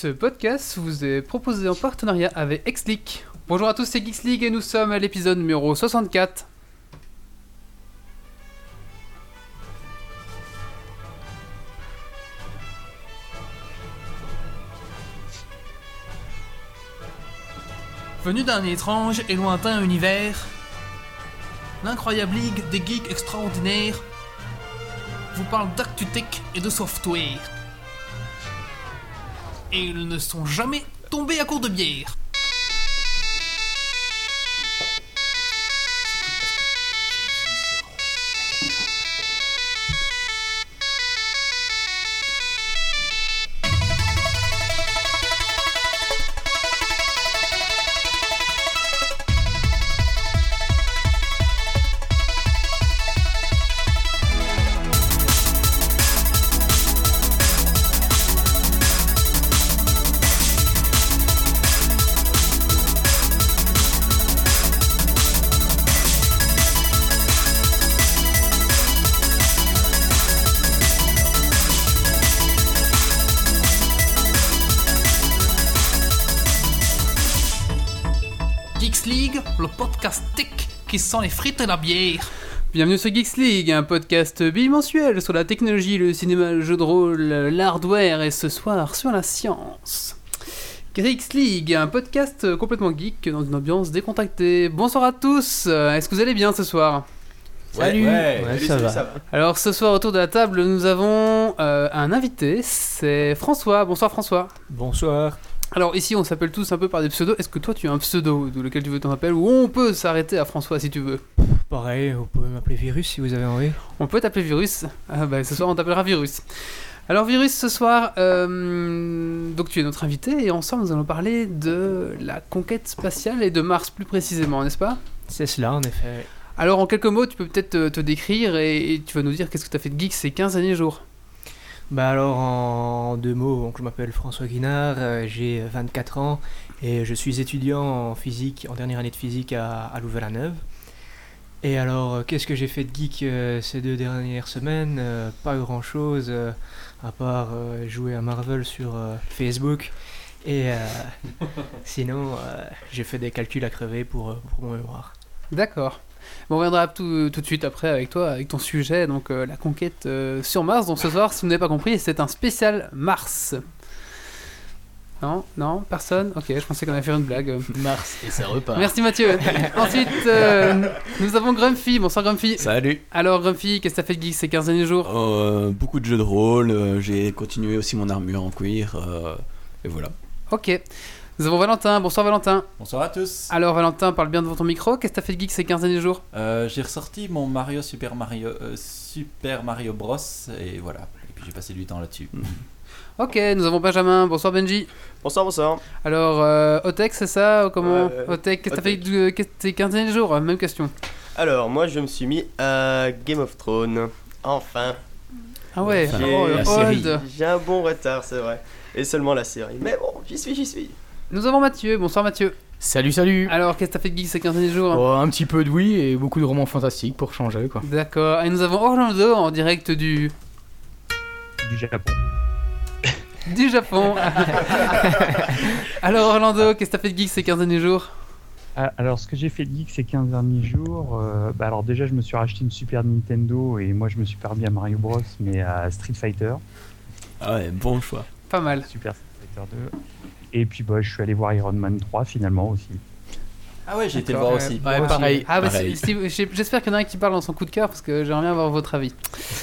Ce podcast vous est proposé en partenariat avec Xleak. Bonjour à tous, c'est Geeks League et nous sommes à l'épisode numéro 64. Venu d'un étrange et lointain univers, l'incroyable ligue des geeks extraordinaires vous parle d'actu tech et de software. Et ils ne sont jamais tombés à court de bière. Sent les frites et la bière. Bienvenue sur Geeks League, un podcast bimensuel sur la technologie, le cinéma, le jeu de rôle, l'hardware et ce soir sur la science. Geeks League, un podcast complètement geek dans une ambiance décontractée. Bonsoir à tous, est-ce que vous allez bien ce soir? Salut. Ouais, Ouais, salut, ça salut, va. ça va. Alors ce soir autour de la table nous avons euh, un invité, c'est François. Bonsoir François. Bonsoir. Alors ici on s'appelle tous un peu par des pseudos. Est-ce que toi tu as un pseudo de lequel tu veux t'en appeler ou on peut s'arrêter à François si tu veux? Pareil, vous pouvez m'appeler Virus si vous avez envie. On peut t'appeler Virus. Ah bah, ce soir, on t'appellera Virus. Alors, Virus, ce soir, euh, donc tu es notre invité et ensemble, nous allons parler de la conquête spatiale et de Mars plus précisément, n'est-ce pas? C'est cela, en effet. Alors, en quelques mots, tu peux peut-être te, te décrire et, et tu vas nous dire qu'est-ce que tu as fait de geek ces 15 derniers jours. Bah alors, en deux mots, donc, je m'appelle François Guinard, euh, j'ai 24 ans et je suis étudiant en physique, en dernière année de physique à, à Louvain-la-Neuve. Et alors, euh, qu'est-ce que j'ai fait de geek euh, ces deux dernières semaines? Pas grand-chose, à part jouer à Marvel sur Facebook. Et sinon, j'ai fait des calculs à crever pour, pour mon mémoire. D'accord. Bon, on reviendra tout, tout de suite après avec toi, avec ton sujet, donc euh, la conquête euh, sur Mars. Donc ce soir, si vous n'avez pas compris, c'est un spécial Mars. Non Non Personne? Ok, je pensais qu'on allait faire une blague. Mars et ça repart. Merci Mathieu. Ensuite, euh, nous avons Grumpy. Bonsoir Grumpy. Salut. Alors Grumpy, qu'est-ce que t'as fait de geek ces 15 derniers jours? Euh, beaucoup de jeux de rôle. J'ai continué aussi mon armure en cuir. euh, et voilà. Ok. Nous avons Valentin. Bonsoir Valentin. Bonsoir à tous. Alors Valentin, parle bien devant ton micro. Qu'est-ce que t'as fait de geek ces 15 derniers jours? Euh, j'ai ressorti mon Mario Super Mario euh, Super Mario Bros et voilà. Et puis j'ai passé du temps là-dessus. Ok, nous avons Benjamin. Bonsoir Benji. Bonsoir, bonsoir. Alors, euh, Otex, c'est ça ou Comment? Otex, qu'est-ce que t'as fait de ces 15 derniers jours? Même question. Alors, moi, je me suis mis à Game of Thrones. Enfin. Ah ouais, J'ai- oh, le la série. old. J'ai un bon retard, c'est vrai. Et seulement la série. Mais bon, j'y suis, j'y suis. Nous avons Mathieu. Bonsoir Mathieu. Salut, salut Alors, qu'est-ce que t'as fait de geek ces 15 derniers jours Oh, Un petit peu de oui et beaucoup de romans fantastiques pour changer quoi. D'accord. Et nous avons Orlando en direct du, du Japon. du Japon. Alors, Orlando, qu'est-ce que t'as fait de geek ces 15 derniers jours Ah, Alors, ce que j'ai fait de geek ces 15 derniers jours, euh, bah alors déjà, je me suis racheté une Super Nintendo et moi, je me suis pas remis à Mario Bros, mais à Street Fighter, Ah ouais, bon choix. Pas mal. Super Street Fighter 2. Et puis, bah, je suis allé voir Iron Man 3 finalement aussi. Ah ouais, j'ai été le voir aussi. Ouais, pareil. Ah bah j'espère qu'il y en a un qui parle dans son coup de cœur parce que j'aimerais bien avoir votre avis.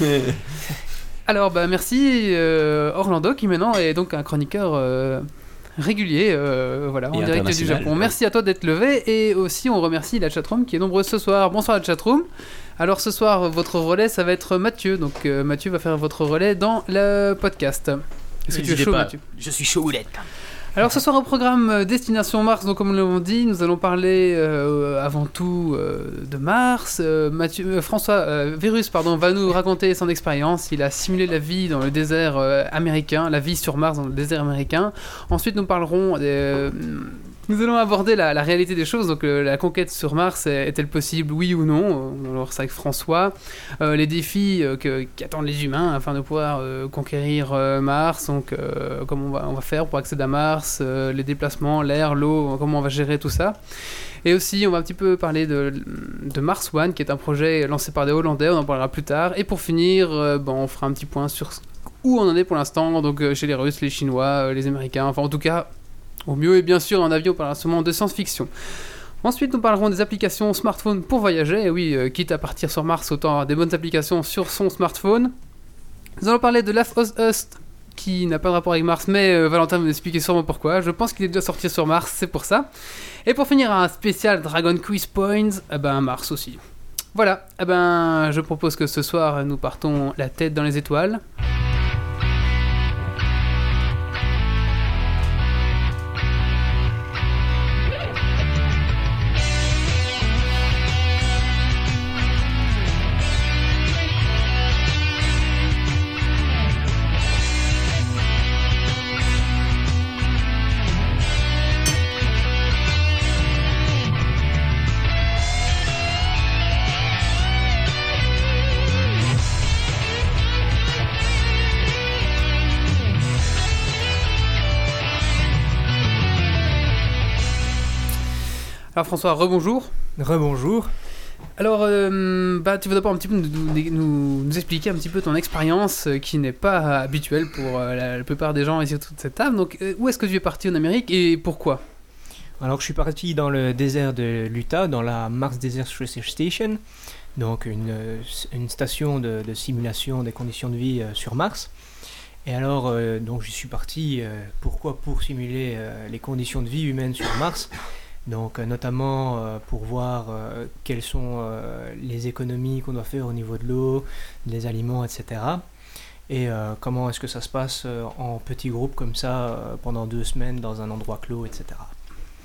Alors bah merci euh, Orlando qui maintenant est donc un chroniqueur euh, régulier euh, voilà, en direct du Japon. ouais. Merci à toi d'être levé et aussi on remercie la chatroom qui est nombreuse ce soir. Bonsoir la chatroom. Alors ce soir votre relais ça va être Mathieu donc euh, Mathieu va faire votre relais dans le podcast. Est-ce que tu es chaud pas. Mathieu? Je suis chaud houlette. Alors ce soir au programme euh, Destination Mars, donc comme nous l'avons dit, nous allons parler euh, avant tout euh, de Mars. Mathieu, François Virus pardon, va nous raconter son expérience. Il a simulé la vie dans le désert américain, la vie sur Mars dans le désert américain. Ensuite nous parlerons Nous allons aborder la, réalité des choses. Donc, euh, la conquête sur Mars est- est-elle possible, oui ou non? On va voir ça avec François. Euh, les défis euh, qu'attendent les humains afin de pouvoir conquérir Mars? Donc, comment on va, on va faire pour accéder à Mars, les déplacements, l'air, l'eau, comment on va gérer tout ça? Et aussi, on va un petit peu parler de, de Mars One, qui est un projet lancé par des Hollandais. On en parlera plus tard. Et pour finir, bon, on fera un petit point sur où on en est pour l'instant. Donc, chez les Russes, les Chinois, les Américains. Enfin, en tout cas, au mieux et bien sûr, en avion, on parlera seulement de science-fiction. Ensuite, nous parlerons des applications smartphone pour voyager. Et oui, euh, quitte à partir sur Mars, autant avoir des bonnes applications sur son smartphone. Nous allons parler de Last of Us, qui n'a pas de rapport avec Mars, mais euh, Valentin va nous expliquer sûrement pourquoi. Je pense qu'il est déjà sorti sur Mars, c'est pour ça. Et pour finir, un spécial Dragon Quiz Points, eh ben Mars aussi. Voilà, eh ben, je propose que ce soir, nous partons la tête dans les étoiles. Alors François, rebonjour. Rebonjour. Alors, euh, bah, tu veux d'abord un petit peu nous, nous- nous- nous expliquer un petit peu ton expérience euh, qui n'est pas habituelle pour euh, la, la plupart des gens ici autour de cette table. Donc, où est-ce que tu es parti en Amérique et pourquoi? Alors, je suis parti dans le désert de l'Utah, dans la Mars Desert Research Station, donc une, une station de, de simulation des conditions de vie sur Mars. Et alors, donc, j'y suis parti, pourquoi? Pour simuler les conditions de vie humaines sur Mars. Donc, euh, notamment euh, pour voir euh, quelles sont les économies qu'on doit faire au niveau de l'eau, des aliments, etc. Et comment est-ce que ça se passe en petits groupes comme ça pendant deux semaines dans un endroit clos, etc.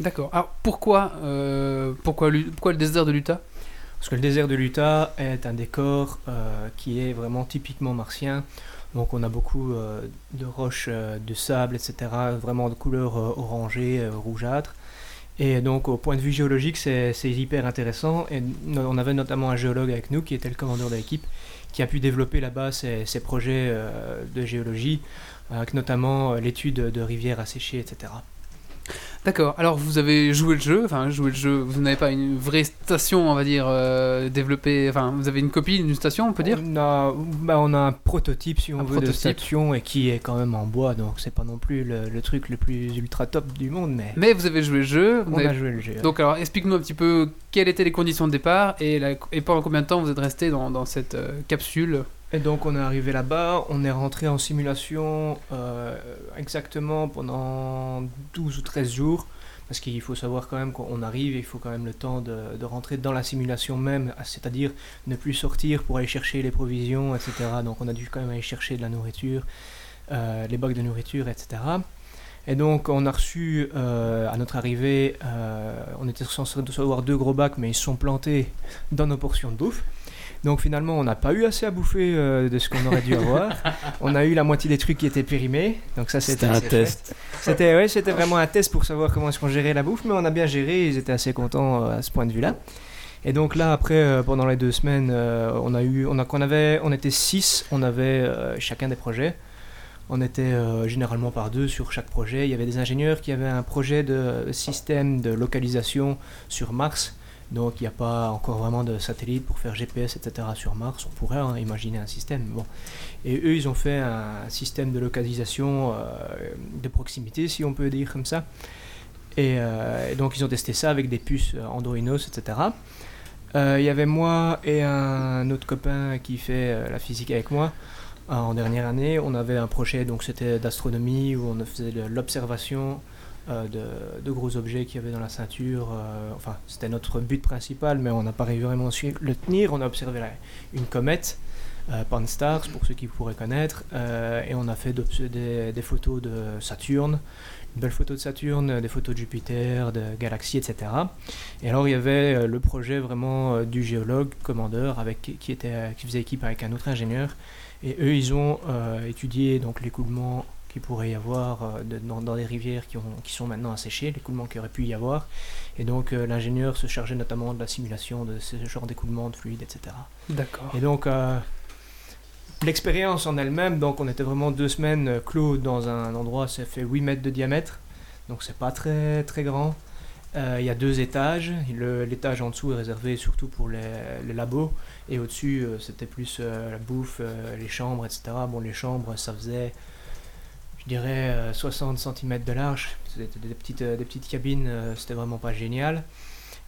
D'accord. Alors, pourquoi, euh, pourquoi, le désert de l'Utah? Parce que le désert de l'Utah est un décor euh, qui est vraiment typiquement martien. Donc on a beaucoup euh, de roches, de sable, etc. Vraiment de couleur orangée, rougeâtre. Et donc au point de vue géologique, c'est hyper intéressant. Et on avait notamment un géologue avec nous qui était le commandeur de l'équipe, qui a pu développer là-bas ses, ses projets euh, de géologie, avec notamment euh, l'étude de rivières asséchées, etc. D'accord. Alors, vous avez joué le jeu. Enfin, joué le jeu. Vous n'avez pas une vraie station, on va dire, euh, développée. Enfin, vous avez une copie d'une station, on peut dire? On a, bah, on a un prototype, si on Un veut, de station et qui est quand même en bois, donc c'est pas non plus le, le truc le plus ultra top du monde, mais Mais vous avez joué le jeu. on avez- a joué le jeu. Donc, alors, explique-nous un petit peu quelles étaient les conditions de départ et, la- et pendant combien de temps vous êtes resté dans, dans cette euh, capsule? Et donc on est arrivé là-bas, on est rentré en simulation euh, exactement pendant 12 ou 13 jours, parce qu'il faut savoir quand même qu'on arrive, il faut quand même le temps de, rentrer dans la simulation même, c'est-à-dire ne plus sortir pour aller chercher les provisions, etc. Donc on a dû quand même aller chercher de la nourriture, euh, les bacs de nourriture, etc. Et donc on a reçu euh, à notre arrivée, on était censé recevoir deux gros bacs, mais ils sont plantés dans nos portions de bouffe. Donc finalement, on n'a pas eu assez à bouffer euh, de ce qu'on aurait dû avoir. on a eu la moitié des trucs qui étaient périmés. Donc ça, c'était un test. C'était ouais, c'était vraiment un test pour savoir comment est-ce qu'on gérait la bouffe, mais on a bien géré. Ils étaient assez contents euh, à ce point de vue-là. Et donc là, après, euh, pendant les deux semaines, euh, on a eu, on a, qu'on avait, on était six. On avait euh, chacun des projets. On était euh, généralement par deux sur chaque projet. Il y avait des ingénieurs qui avaient un projet de système de localisation sur Mars. Donc il n'y a pas encore vraiment de satellite pour faire GPS, etc. sur Mars. On pourrait hein, imaginer un système. Bon. Et eux, ils ont fait un système de localisation euh, de proximité, si on peut dire comme ça. Et, euh, donc ils ont testé ça avec des puces euh, Androinos, etc. Il y avait moi et un autre copain qui fait la physique avec moi. En dernière année, on avait un projet, donc c'était d'astronomie, où on faisait de l'observation euh, de, gros objets qu'il y avait dans la ceinture. euh, enfin, c'était notre but principal, mais on n'a pas réussi vraiment à le tenir. On a observé une comète, euh, Pan-STARRS, pour ceux qui pourraient connaître, euh, et on a fait des, des photos de Saturne, une belle photo de Saturne, des photos de Jupiter, de galaxies, etc. Et alors il y avait le projet vraiment du géologue, commandeur, avec, qui, était, qui faisait équipe avec un autre ingénieur. Et eux, ils ont étudié donc l'écoulement qu'il pourrait y avoir euh, de- dans, dans les rivières qui, ont, qui sont maintenant asséchées, l'écoulement qu'il aurait pu y avoir. Et donc euh, l'ingénieur se chargeait notamment de la simulation de ce genre d'écoulement de fluide, etc. D'accord. Et donc, euh, l'expérience en elle-même, donc on était vraiment deux semaines clos dans un endroit, ça fait 8 mètres de diamètre, donc c'est pas très très grand. Euh, Il y a deux étages, l'étage en dessous est réservé surtout pour les, les labos, et au-dessus euh, c'était plus euh, la bouffe, les chambres, etc. Bon, les chambres ça faisait, je dirais, euh, 60 cm de large, c'était des petites, euh, des petites cabines, euh, c'était vraiment pas génial.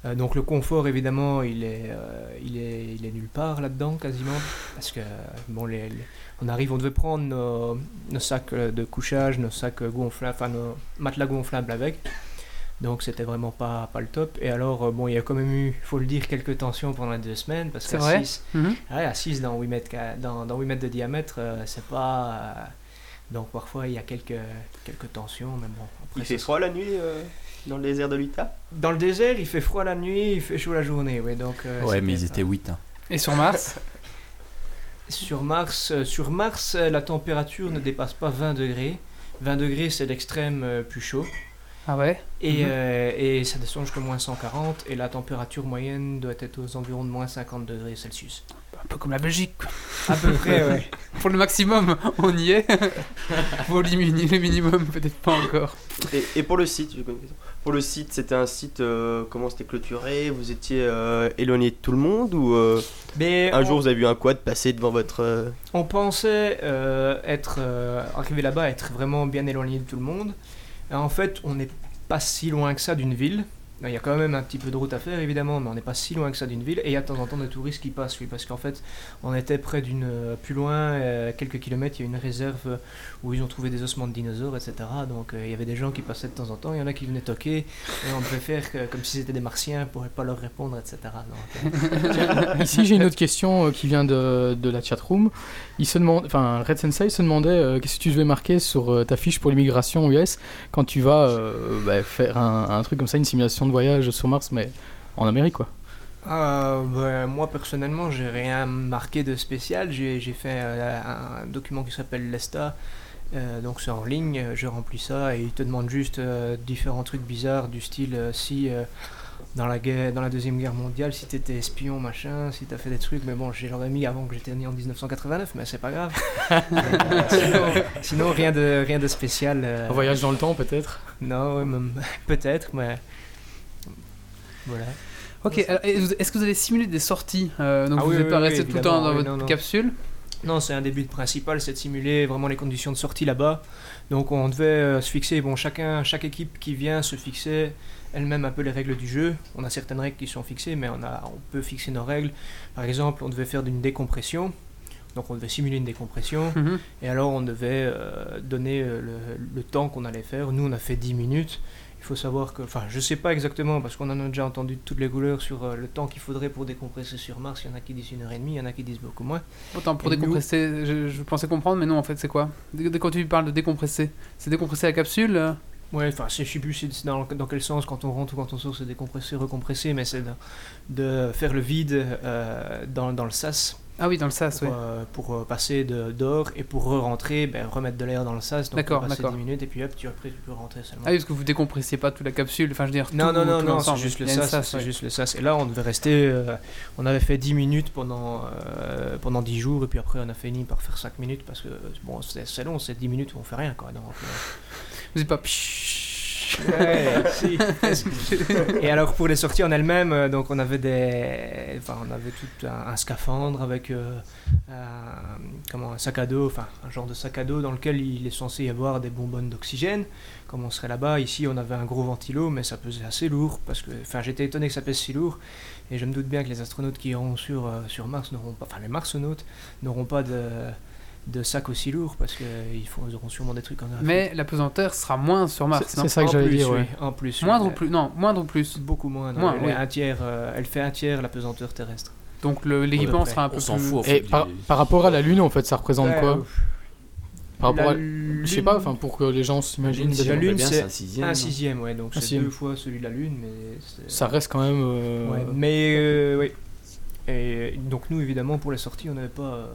Euh, donc le confort évidemment il est, euh, il est, il est nulle part là-dedans quasiment parce que bon les, les- on arrive on devait prendre nos, nos sacs euh, de couchage, nos sacs euh, gonflables, enfin nos matelas gonflables avec. Donc c'était vraiment pas, pas le top. Et alors euh, bon il y a quand même eu, faut le dire, quelques tensions pendant les deux semaines parce qu'à vrai 6 Mhm. Ouais, à 6 dans 8 mètres, dans, dans 8 mètres de diamètre, euh, c'est pas. Donc parfois il y a quelques, quelques tensions, mais bon. Après, Il fait froid la nuit euh, dans le désert de l'Utah? Dans le désert, il fait froid la nuit, il fait chaud la journée, ouais. Donc, euh, Ouais, mais ils c'était- étaient 8. Hein. Et sur Mars? Sur Mars, euh, sur Mars, la température ne dépasse pas 20 degrés. 20 degrés, c'est l'extrême euh, plus chaud. Ah ouais? Et, Mhm. euh, et ça descend jusqu'à moins 140. Et la température moyenne doit être aux environs de moins 50 degrés Celsius. Un peu comme la Belgique. À peu près, ouais. Pour le maximum, on y est. Pour le mini- le minimum, peut-être pas encore. et, et pour le site, j'ai une question. Pour le site, c'était un site, euh, comment c'était clôturé? Vous étiez euh, éloigné de tout le monde Ou euh, Mais un on- jour vous avez vu un quad passer devant votre. euh, On pensait euh, être euh, arrivé là-bas, être vraiment bien éloigné de tout le monde. Et en fait, on n'est pas si loin que ça d'une ville. Il y a quand même un petit peu de route à faire évidemment, mais on n'est pas si loin que ça d'une ville. Et il y a de temps en temps des touristes qui passent, oui, parce qu'en fait, on était près d'une, euh, plus loin, euh, quelques kilomètres, il y a une réserve où ils ont trouvé des ossements de dinosaures, etc. Donc euh, il y avait des gens qui passaient de temps en temps, il y en a qui venaient toquer, et on devait faire comme si c'était des martiens pour ne pas leur répondre, etc. Ici, j'ai une autre question qui vient de, de la chatroom. Il se demande, enfin, Red Sensei se demandait qu'est-ce que tu devais marquer sur ta fiche pour l'immigration US quand tu vas bah, faire un truc comme ça, une simulation de voyage sur Mars, mais en Amérique, quoi. Euh, ben, moi personnellement, j'ai rien marqué de spécial. J'ai fait euh, un document qui s'appelle l'ESTA. Euh, donc c'est en ligne, je remplis ça et il te demande juste euh, différents trucs bizarres du style si dans la guerre, dans la deuxième guerre mondiale, si t'étais espion machin, si t'as fait des trucs, mais bon, j'ai j'aurais mis avant que j'étais né en 1989, mais c'est pas grave. Sinon, sinon, rien de rien de spécial. Un voyage dans le temps, peut-être? Non, peut-être, mais voilà. Ok, vous- est-ce que vous allez simuler des sorties euh, Donc Ah vous n'êtes oui, pas oui, resté tout le temps dans votre non, non. capsule Non, c'est un des buts principal, c'est de simuler vraiment les conditions de sortie là-bas. Donc on devait euh, se fixer, bon, chacun, chaque équipe qui vient se fixer elle-même un peu les règles du jeu. On a certaines règles qui sont fixées, mais on, a, on peut fixer nos règles. Par exemple, on devait faire une décompression. Donc on devait simuler une décompression. Mhm. Et alors on devait euh, donner euh, le, le temps qu'on allait faire. Nous on a fait 10 minutes. Il faut savoir que, enfin je sais pas exactement parce qu'on en a déjà entendu toutes les couleurs sur euh, le temps qu'il faudrait pour décompresser sur Mars. Il y en a qui disent une heure et demie, il y en a qui disent beaucoup moins. Attends, pour Et nous- décompresser, je, je pensais comprendre, mais non, en fait, c'est quoi? Dès- Quand tu parles de décompresser, c'est décompresser la capsule euh? Ouais, enfin, je sais plus dans, dans quel sens, quand on rentre ou quand on sort, c'est décompresser, recompresser, mais c'est de, de faire le vide euh, dans, dans le sas Ah oui, dans le sas, oui. pour, euh, pour, euh, passer de- d'or et pour re-rentrer, ben, remettre de l'air dans le sas. Donc, D'accord, d'accord. 10 minutes et puis hop, tu, après, tu peux rentrer seulement. Ah oui, parce que vous décompressez pas toute la capsule, enfin je veux dire. non, tout- non, non, tout non, c'est juste le sas, c'est ouais. juste le sas. Et là, on devait rester, euh, on avait fait 10 minutes pendant, euh, pendant 10 jours et puis après, on a fini par faire 5 minutes parce que, bon, c'est long, c'est 10 minutes où on fait rien, quoi. Donc, Vous êtes pas. Et alors pour les sorties en elles-mêmes, euh, donc on avait des, enfin on avait tout un, un scaphandre avec euh, un, comment un sac à dos, enfin un genre de sac à dos dans lequel il est censé y avoir des bonbonnes d'oxygène. Comme on serait là-bas, ici on avait un gros ventilo, mais ça pesait assez lourd parce que, enfin j'étais étonné que ça pèse si lourd. Et je me doute bien que les astronautes qui iront sur euh, sur Mars n'auront pas, enfin les marsonautes n'auront pas de de sac aussi lourd parce qu'ils ils auront sûrement des trucs en graphite. Mais la pesanteur sera moins sur Mars, C'est ça que j'allais dire, oui, en plus. Moindre ou plus Non, moindre ou plus. Beaucoup moins. non, Moins, elle, oui. un tiers, euh, elle fait un tiers la pesanteur terrestre. Donc le- l'équipement sera un peu On s'en plus. fout. Et par, rapport à la Lune, en fait, ça représente Ouais, quoi euh, Par rapport la à... Je sais pas, enfin, pour que les gens s'imaginent. La Lune, c'est un sixième. un sixième, ouais, donc c'est deux fois celui de la Lune, mais Ça reste quand même... euh, Ouais, mais euh, oui. Et donc nous, évidemment, pour les sorties, on n'avait pas, euh,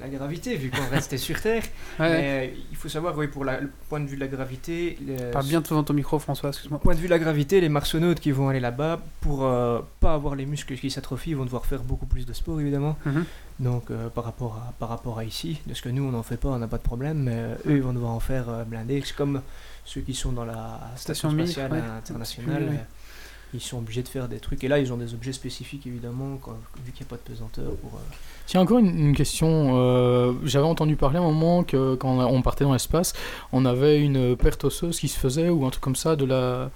la gravité, vu qu'on restait sur Terre. Ouais. Mais euh, il faut savoir, oui, pour la- le point de vue de la gravité, le Parle bien devant ton micro, François, excuse-moi. point de vue de la gravité, les marsonautes qui vont aller là-bas, pour euh, pas avoir les muscles qui s'atrophient, vont devoir faire beaucoup plus de sport, évidemment. Mhm. Donc, euh, par, rapport à, par rapport à ici, de ce que nous, on n'en fait pas, on n'a pas de problème, mais euh, eux, ils vont devoir en faire blindés. C'est comme ceux qui sont dans la Station spatiale ouais. internationale. Oui, Ils sont obligés de faire des trucs. Et là, ils ont des objets spécifiques, évidemment, vu qu'il n'y a pas de pesanteur. Pour, euh, Tiens, encore une, une question. euh, J'avais entendu parler à un moment que quand on, partait dans l'espace, on avait une perte osseuse qui se faisait ou un truc comme ça de la.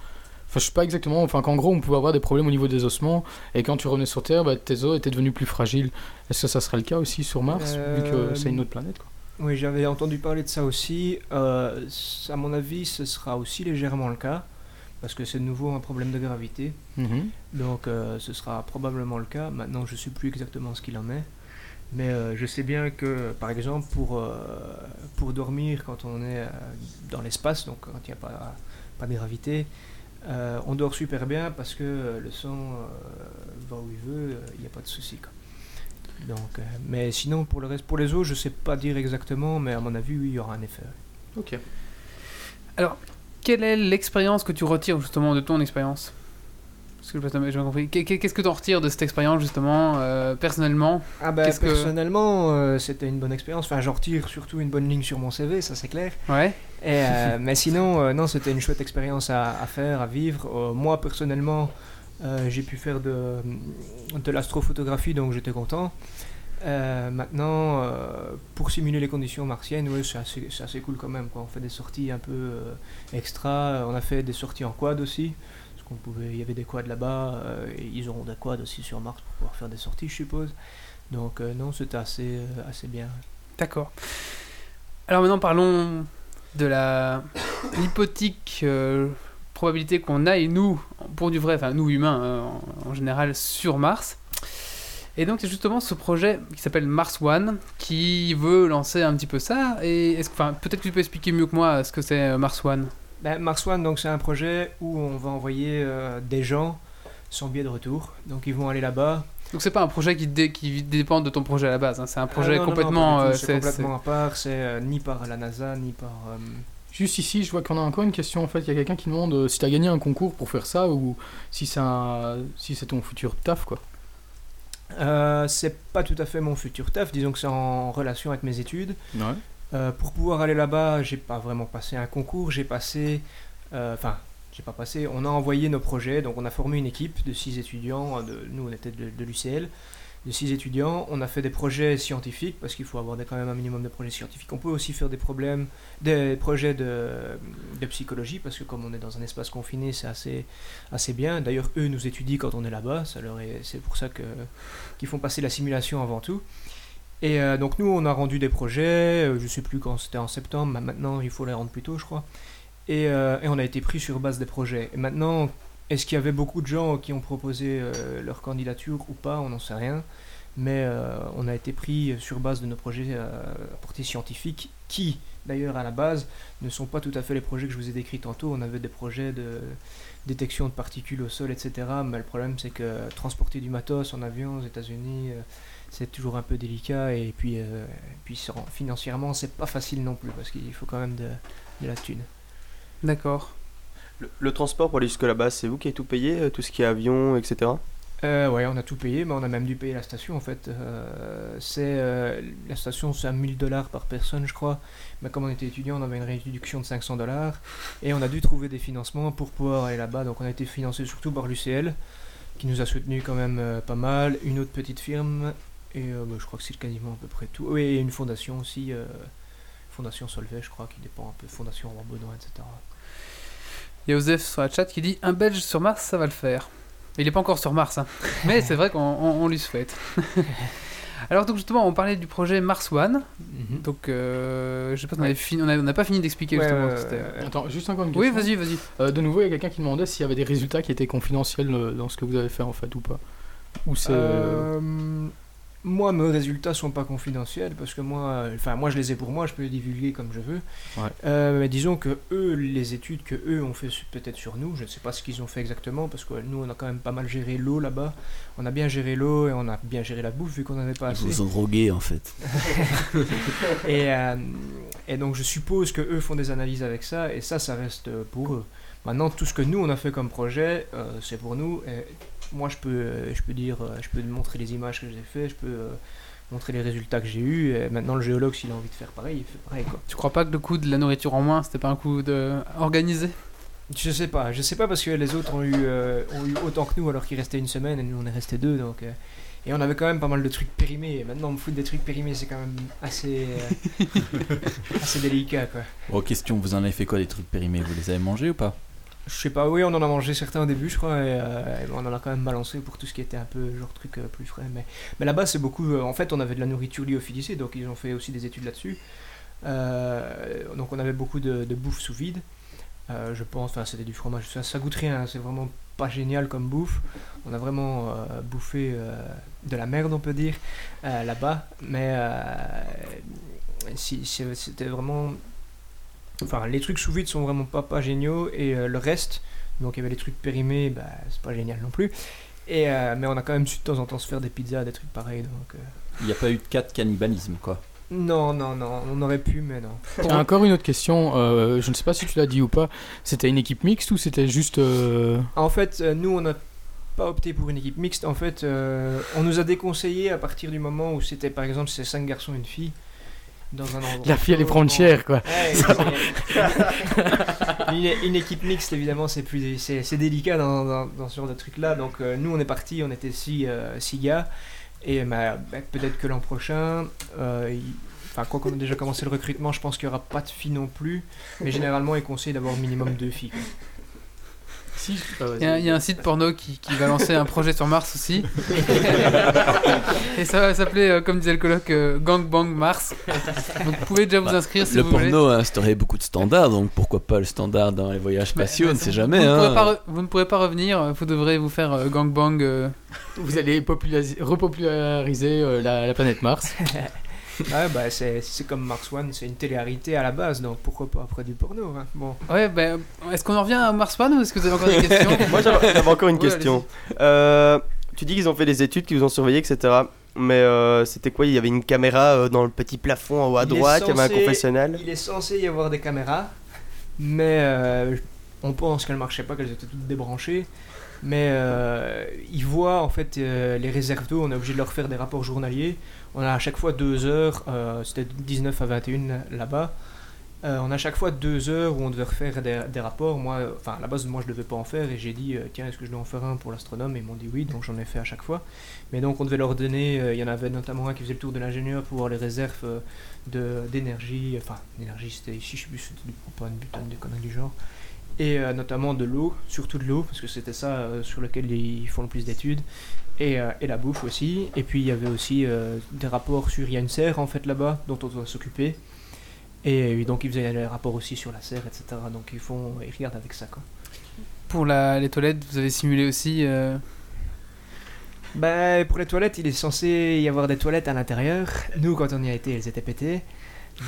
Enfin, je sais pas exactement. Enfin, qu'en gros, on pouvait avoir des problèmes au niveau des ossements et quand tu revenais sur Terre, bah, tes os étaient devenus plus fragiles. Est-ce que ça serait le cas aussi sur Mars, vu que Euh, c'est une autre planète quoi? Oui, j'avais entendu parler de ça aussi. À mon avis, ce sera aussi légèrement le cas, parce que c'est de nouveau un problème de gravité. Mhm. Donc euh, ce sera probablement le cas. Maintenant, je ne sais plus exactement ce qu'il en est. Mais euh, je sais bien que, par exemple, pour, euh, pour dormir quand on est dans l'espace, donc quand il n'y a pas, pas de gravité, on dort super bien parce que le sang va où il veut, il n'y a pas de souci. Donc, mais sinon, pour le reste, pour les autres, je ne sais pas dire exactement, mais à mon avis, oui, il y aura un effet. Ok. Quelle est l'expérience que tu retires justement de ton expérience? Parce que je n'ai pas compris. Qu'est- Qu'est-ce que tu en retires de cette expérience justement, euh, personnellement? Ah bah, que- personnellement, euh, c'était une bonne expérience. Enfin, j'en retire surtout une bonne ligne sur mon CV, ça c'est clair. Ouais. Et, euh, mais sinon, non, c'était une chouette expérience à, à faire, à vivre. Moi, personnellement, j'ai pu faire de, de l'astrophotographie, donc j'étais content. Euh, maintenant, euh, pour simuler les conditions martiennes, ouais, c'est assez, cool quand même. Quoi. On fait des sorties un peu euh, extra. On a fait des sorties en quad aussi. Parce qu'on pouvait, il y avait des quads là-bas. et ils auront des quads aussi sur Mars pour pouvoir faire des sorties, je suppose. Donc, non, c'était assez, assez bien. D'accord. Alors maintenant parlons de la probabilité qu'on aille nous, pour du vrai, enfin nous humains en général, sur Mars. Et donc c'est justement ce projet qui s'appelle Mars One qui veut lancer un petit peu ça. Et enfin, peut-être que tu peux expliquer mieux que moi ce que c'est euh, Mars One? Ben, Mars One, donc c'est un projet où on va envoyer euh, des gens sans billet de retour. Donc ils vont aller là-bas. Donc c'est pas un projet qui, dé- qui dépend de ton projet à la base. hein, C'est un projet Ah, non, non, non, complètement. euh, c'est complètement à part. C'est euh, ni par la NASA ni par. euh, Juste ici, je vois qu'on a encore une question. En fait, il y a quelqu'un qui demande euh, si tu as gagné un concours pour faire ça ou si c'est un... si c'est ton futur taf quoi. Euh, c'est pas tout à fait mon futur taf. Disons que c'est en relation avec mes études. Ouais. Euh, pour pouvoir aller là-bas, j'ai pas vraiment passé un concours. J'ai passé. euh, Enfin. j'ai pas passé. On a envoyé nos projets, donc on a formé une équipe de six étudiants. De, nous, on était de, de l'UCL. De six étudiants. On a fait des projets scientifiques parce qu'il faut avoir quand même un minimum de projets scientifiques. On peut aussi faire des problèmes, des projets de, psychologie parce que comme on est dans un espace confiné, c'est assez, assez bien. D'ailleurs, eux nous étudient quand on est là-bas. C'est pour ça qu'ils font passer la simulation avant tout. Et euh, donc nous, on a rendu des projets. euh, je sais plus quand c'était en septembre. mais maintenant, il faut les rendre plus tôt, je crois. Et, euh, et on a été pris sur base des projets. Et maintenant, est-ce qu'il y avait beaucoup de gens qui ont proposé euh, leur candidature ou pas? On n'en sait rien. Mais euh, on a été pris sur base de nos projets euh, à portée scientifique, qui, d'ailleurs, à la base, ne sont pas tout à fait les projets que je vous ai décrits tantôt. On avait des projets de détection de particules au sol, etc. Mais le problème, c'est que transporter du matos en avion aux États-Unis, c'est toujours un peu délicat. Et puis, euh, puis financièrement, c'est pas facile non plus, parce qu'il faut quand même de, de la thune. D'accord. Le, transport pour aller jusque là-bas, c'est vous qui avez tout payé, euh, tout ce qui est avion, etc. Euh, ouais, on a tout payé, mais on a même dû payer la station en fait. Euh, c'est euh, la station, c'est à 1000 dollars par personne, je crois. Mais comme on était étudiant, on avait une réduction de 500 dollars et on a dû trouver des financements pour pouvoir aller là-bas. Donc on a été financé surtout par l'UCL, qui nous a soutenu quand même pas mal. Une autre petite firme et bah, je crois que c'est quasiment à peu près tout. Oui, et une fondation aussi, Fondation Solvay, je crois, qui dépend un peu Fondation Baudouin, etc. Il y a Joseph sur la chat qui dit Un Belge sur Mars, ça va le faire. Il n'est pas encore sur Mars, hein. mais c'est vrai qu'on on- on lui souhaite. Alors, donc justement, on parlait du projet Mars One. Donc, euh, je sais pas si on avait fini, on a- on n'a pas fini d'expliquer Ouais, justement. ouais. Attends, juste encore une Oui, question. vas-y, vas-y. Euh, de nouveau, il y a quelqu'un qui demandait s'il y avait des résultats qui étaient confidentiels euh, dans ce que vous avez fait en fait ou pas. Ou c'est. Moi, mes résultats sont pas confidentiels parce que moi, enfin, moi, je les ai pour moi, je peux les divulguer comme je veux. Ouais. Euh, mais disons que eux, les études que eux ont fait peut-être sur nous, je ne sais pas ce qu'ils ont fait exactement parce que nous, on a quand même pas mal géré l'eau là-bas. On a bien géré l'eau et on a bien géré la bouffe vu qu'on n'avait pas Ils assez. vous ont drogué en fait. Et, euh, et donc, je suppose que eux font des analyses avec ça et ça, ça reste pour eux. Maintenant, tout ce que nous, on a fait comme projet, euh, c'est pour nous. Et moi, je peux, euh, je peux dire, euh, je peux montrer les images que j'ai fait, je peux euh, montrer les résultats que j'ai eus. Et maintenant, le géologue, s'il a envie de faire pareil, il fait pareil. Quoi. Tu crois pas que le coup de la nourriture en moins, c'était pas un coup de... organisé? Je sais pas, je sais pas parce que les autres ont eu, euh, ont eu autant que nous alors qu'il restait une semaine et nous on est resté deux. Donc, euh, et on avait quand même pas mal de trucs périmés. Et maintenant, me foutre des trucs périmés, c'est quand même assez, euh, assez délicat. Quoi. Oh, question, vous en avez fait quoi des trucs périmés? Vous les avez mangés ou pas? Je sais pas, oui, on en a mangé certains au début, je crois, et, euh, et on en a quand même balancé pour tout ce qui était un peu genre truc euh, plus frais. Mais, là-bas, c'est beaucoup. euh, en fait, on avait de la nourriture lyophilisée, donc ils ont fait aussi des études là-dessus. Donc on avait beaucoup de, bouffe sous vide. Je pense, enfin, c'était du fromage, ça, ça goûte rien, hein, c'est vraiment pas génial comme bouffe. On a vraiment bouffé de la merde, on peut dire, là-bas, mais si, c'était vraiment Enfin, les trucs sous vide sont vraiment pas, pas géniaux et euh, le reste, donc il y avait les trucs périmés, bah, c'est pas génial non plus. Et, euh, mais on a quand même su de temps en temps se faire des pizzas, des trucs pareils. Donc, euh, Il n'y a pas eu de cas de cannibalisme, quoi. Non, non, non, on aurait pu, mais non. Tiens, encore une autre question, euh, je ne sais pas si tu l'as dit ou pas, c'était une équipe mixte ou c'était juste... euh, En fait, nous, on n'a pas opté pour une équipe mixte. En fait, euh, on nous a déconseillé à partir du moment où c'était, par exemple, c'est cinq garçons et une fille. Dans un endroit. La fille allait prendre cher quoi. Ouais, une, une équipe mixte, évidemment, c'est plus c'est, c'est délicat dans, dans, dans ce genre de truc-là. Donc, euh, nous, on est parti, on était six, euh, six gars. Et bah, bah, peut-être que l'an prochain, euh, il- enfin, quoi qu'on a déjà commencé le recrutement, je pense qu'il n'y aura pas de filles non plus. Mais généralement, ils conseillent d'avoir au minimum deux filles. Si, Il y, a- il y a un site porno qui, qui va lancer un projet sur Mars aussi. Et ça va s'appeler, euh, comme disait le colloque, euh, Gangbang Mars. Donc vous pouvez déjà vous inscrire si le vous voulez. porno a instauré beaucoup de standards, donc pourquoi pas le standard dans les voyages spatiaux, on ne sait jamais. Vous, ne pourrez hein. pas re- vous ne pourrez pas revenir, vous devrez vous faire euh, gangbang. euh, Vous allez populariser- repopulariser euh, la, la planète Mars. Ouais, bah, c'est, c'est comme Mars One, c'est une télé-réalité à la base, donc pourquoi pas après du porno hein. Bon. Ouais, ben, est-ce qu'on en revient à Mars One ou est-ce que vous avez encore des questions Moi j'avais encore une Ouais, question. Euh, tu dis qu'ils ont fait des études, qu'ils vous ont surveillé, etc. Mais euh, c'était quoi? Il y avait une caméra euh, dans le petit plafond en haut à Il droite, il y avait un censé- confessionnal. Il est censé y avoir des caméras, mais euh, on pense qu'elles marchaient pas, qu'elles étaient toutes débranchées. Mais euh, ils voient en fait euh, les réserves d'eau, on est obligé de leur faire des rapports journaliers. On a à chaque fois deux heures, euh, c'était de 19 à 21 là-bas. Euh, on a à chaque fois deux heures où on devait refaire des, rapports. Moi, euh, enfin, à la base, moi je devais pas en faire et j'ai dit tiens, est-ce que je dois en faire un pour l'astronome? Et ils m'ont dit oui, donc j'en ai fait à chaque fois. Mais donc on devait leur donner, il y en avait notamment un qui faisait le tour de l'ingénieur pour voir les réserves d'énergie, enfin, d'énergie c'était ici, je sais plus, c'était du propane, butane, des conneries du genre. Et notamment de l'eau, surtout de l'eau, parce que c'était ça sur lequel ils font le plus d'études. Et, euh, et la bouffe aussi. Et puis il y avait aussi euh, des rapports sur. Il y a une serre en fait là-bas dont on doit s'occuper. Et euh, donc ils faisaient des rapports aussi sur la serre, etc. Donc ils font. Ils regardent avec ça quoi. Pour la, les toilettes, vous avez simulé aussi. euh, Bah, pour les toilettes, il est censé y avoir des toilettes à l'intérieur. Nous, quand on y a été, elles étaient pétées.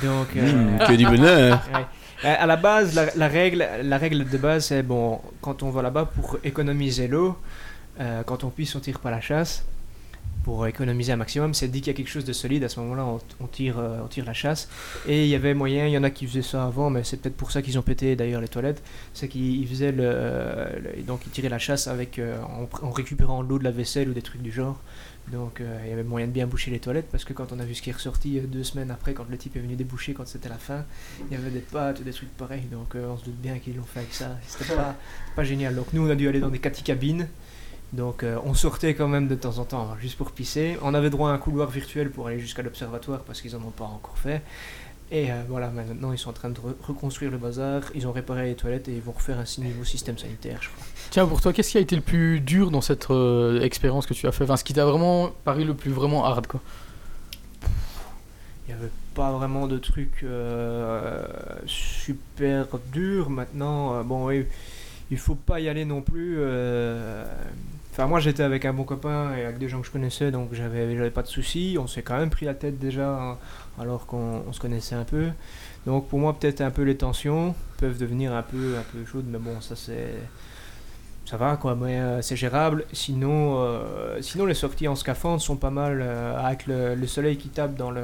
Donc. euh, Mmh, que du bonheur. Ouais. À la base, la, la règle, la règle de base, c'est bon, quand on va là-bas pour économiser l'eau, euh, quand on puisse, on tire pas la chasse. Pour économiser un maximum, c'est dit qu'il y a quelque chose de solide, à ce moment-là, on, tire, euh, on tire la chasse. Et il y avait moyen, il y en a qui faisaient ça avant, mais c'est peut-être pour ça qu'ils ont pété d'ailleurs les toilettes. C'est qu'ils ils faisaient le, le- donc ils tiraient la chasse avec, euh, en, récupérant l'eau de la vaisselle ou des trucs du genre. Donc il y avait moyen de bien boucher les toilettes parce que quand on a vu ce qui est ressorti deux semaines après, quand le type est venu déboucher, quand c'était la fin, il y avait des pâtes, des trucs pareils. Donc on se doute bien qu'ils l'ont fait avec ça. C'était pas, pas génial. Donc nous on a dû aller dans des cabines. Donc euh, on sortait quand même de temps en temps juste pour pisser. On avait droit à un couloir virtuel pour aller jusqu'à l'observatoire parce qu'ils en ont pas encore fait. Et euh, voilà, maintenant ils sont en train de re- reconstruire le bazar. Ils ont réparé les toilettes et ils vont refaire un nouveau système sanitaire, je crois. Tiens, pour toi, qu'est-ce qui a été le plus dur dans cette euh, expérience que tu as fait? Enfin, ce qui t'a vraiment paru le plus vraiment hard, quoi. Il n'y avait pas vraiment de trucs euh, super durs. Maintenant, bon, il faut pas y aller non plus. Enfin, moi j'étais avec un bon copain et avec des gens que je connaissais, donc j'avais j'avais pas de soucis. On s'est quand même pris la tête déjà, hein, alors qu'on on se connaissait un peu. Donc pour moi, peut-être un peu les tensions peuvent devenir un peu, un peu chaudes, mais bon, ça c'est. Ça va quoi, mais euh, c'est gérable. Sinon, euh, sinon, les sorties en scaphandre sont pas mal. euh, avec le soleil qui tape dans le,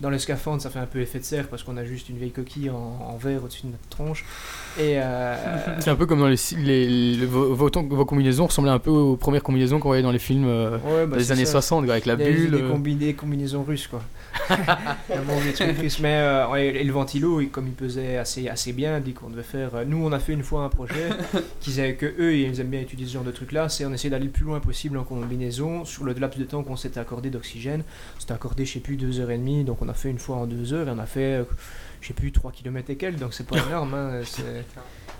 dans le scaphandre, ça fait un peu effet de serre parce qu'on a juste une vieille coquille en, en verre au-dessus de notre tronche. Et euh, C'est un peu comme dans les, les, les- vos, vos, vos combinaisons ressemblaient un peu aux premières combinaisons qu'on voyait dans les films euh, ouais, bah, des années ça. 60 quoi, avec la des, bulle. des, euh. combi- des combinaisons russes quoi. Mais euh, et le ventilo, il- comme il pesait assez, assez bien, dit qu'on devait faire. nous, on a fait une fois un projet qu'ils avaient que eux, ils aiment bien utiliser ce genre de truc là. C'est on essayait d'aller le plus loin possible en combinaison sur le laps de temps qu'on s'était accordé d'oxygène. C'était accordé, je sais plus, 2h30. Donc on a fait une fois en 2 heures et on a fait, euh, je sais plus, 3 km et quelques. Donc c'est pas énorme. hein, c'est-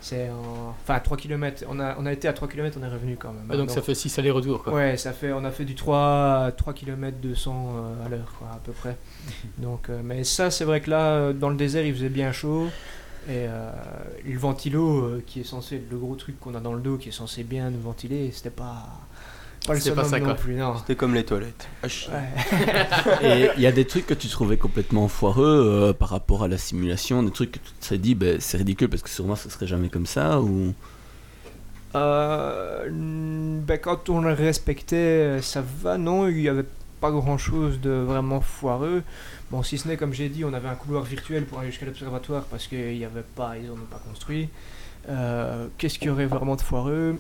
C'est en... Enfin, 3 km. On a, on a été à 3 km, on est revenu quand même. Ah, donc ça fait 6 allers-retours quoi. Ouais, ça fait, on a fait du 3, 3 km 200 euh, à l'heure, quoi, à peu près. Donc, euh, mais ça, c'est vrai que là, euh, dans le désert, il faisait bien chaud. Et euh, le ventilo, euh, qui est censé être le gros truc qu'on a dans le dos, qui est censé bien nous ventiler, c'était pas, pas le pas ça, non quoi. plus, non. C'était comme les toilettes. Ah, chier. Et il y a des trucs que tu trouvais complètement foireux euh, par rapport à la simulation, des trucs que tu te serais dit, ben, c'est ridicule parce que sur moi ce serait jamais comme ça ou... Euh, ben, quand on le respectait, ça va, non, il n'y avait pas grand chose de vraiment foireux. Bon, si ce n'est, comme j'ai dit, on avait un couloir virtuel pour aller jusqu'à l'observatoire parce qu'il n'y avait pas, ils ont pas construit. Euh, Qu'est-ce qu'il y aurait vraiment de foireux?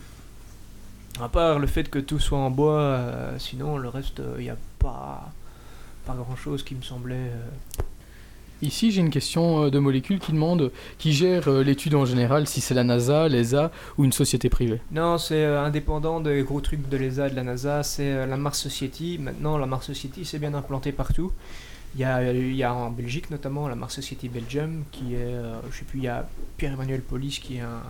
À part le fait que tout soit en bois, euh, sinon le reste, il n'y a pas, pas grand chose qui me semblait. euh, Ici, j'ai une question euh, de molécules qui demande qui gère euh, l'étude en général, si c'est la NASA, l'ESA ou une société privée. Non, c'est euh, indépendant des gros trucs de l'ESA et de la NASA, c'est euh, la Mars Society. Maintenant, la Mars Society, c'est bien implanté partout. Il y, a, il y a en Belgique notamment la Mars Society Belgium, qui est, euh, je sais plus, il y a Pierre-Emmanuel Polis qui est un,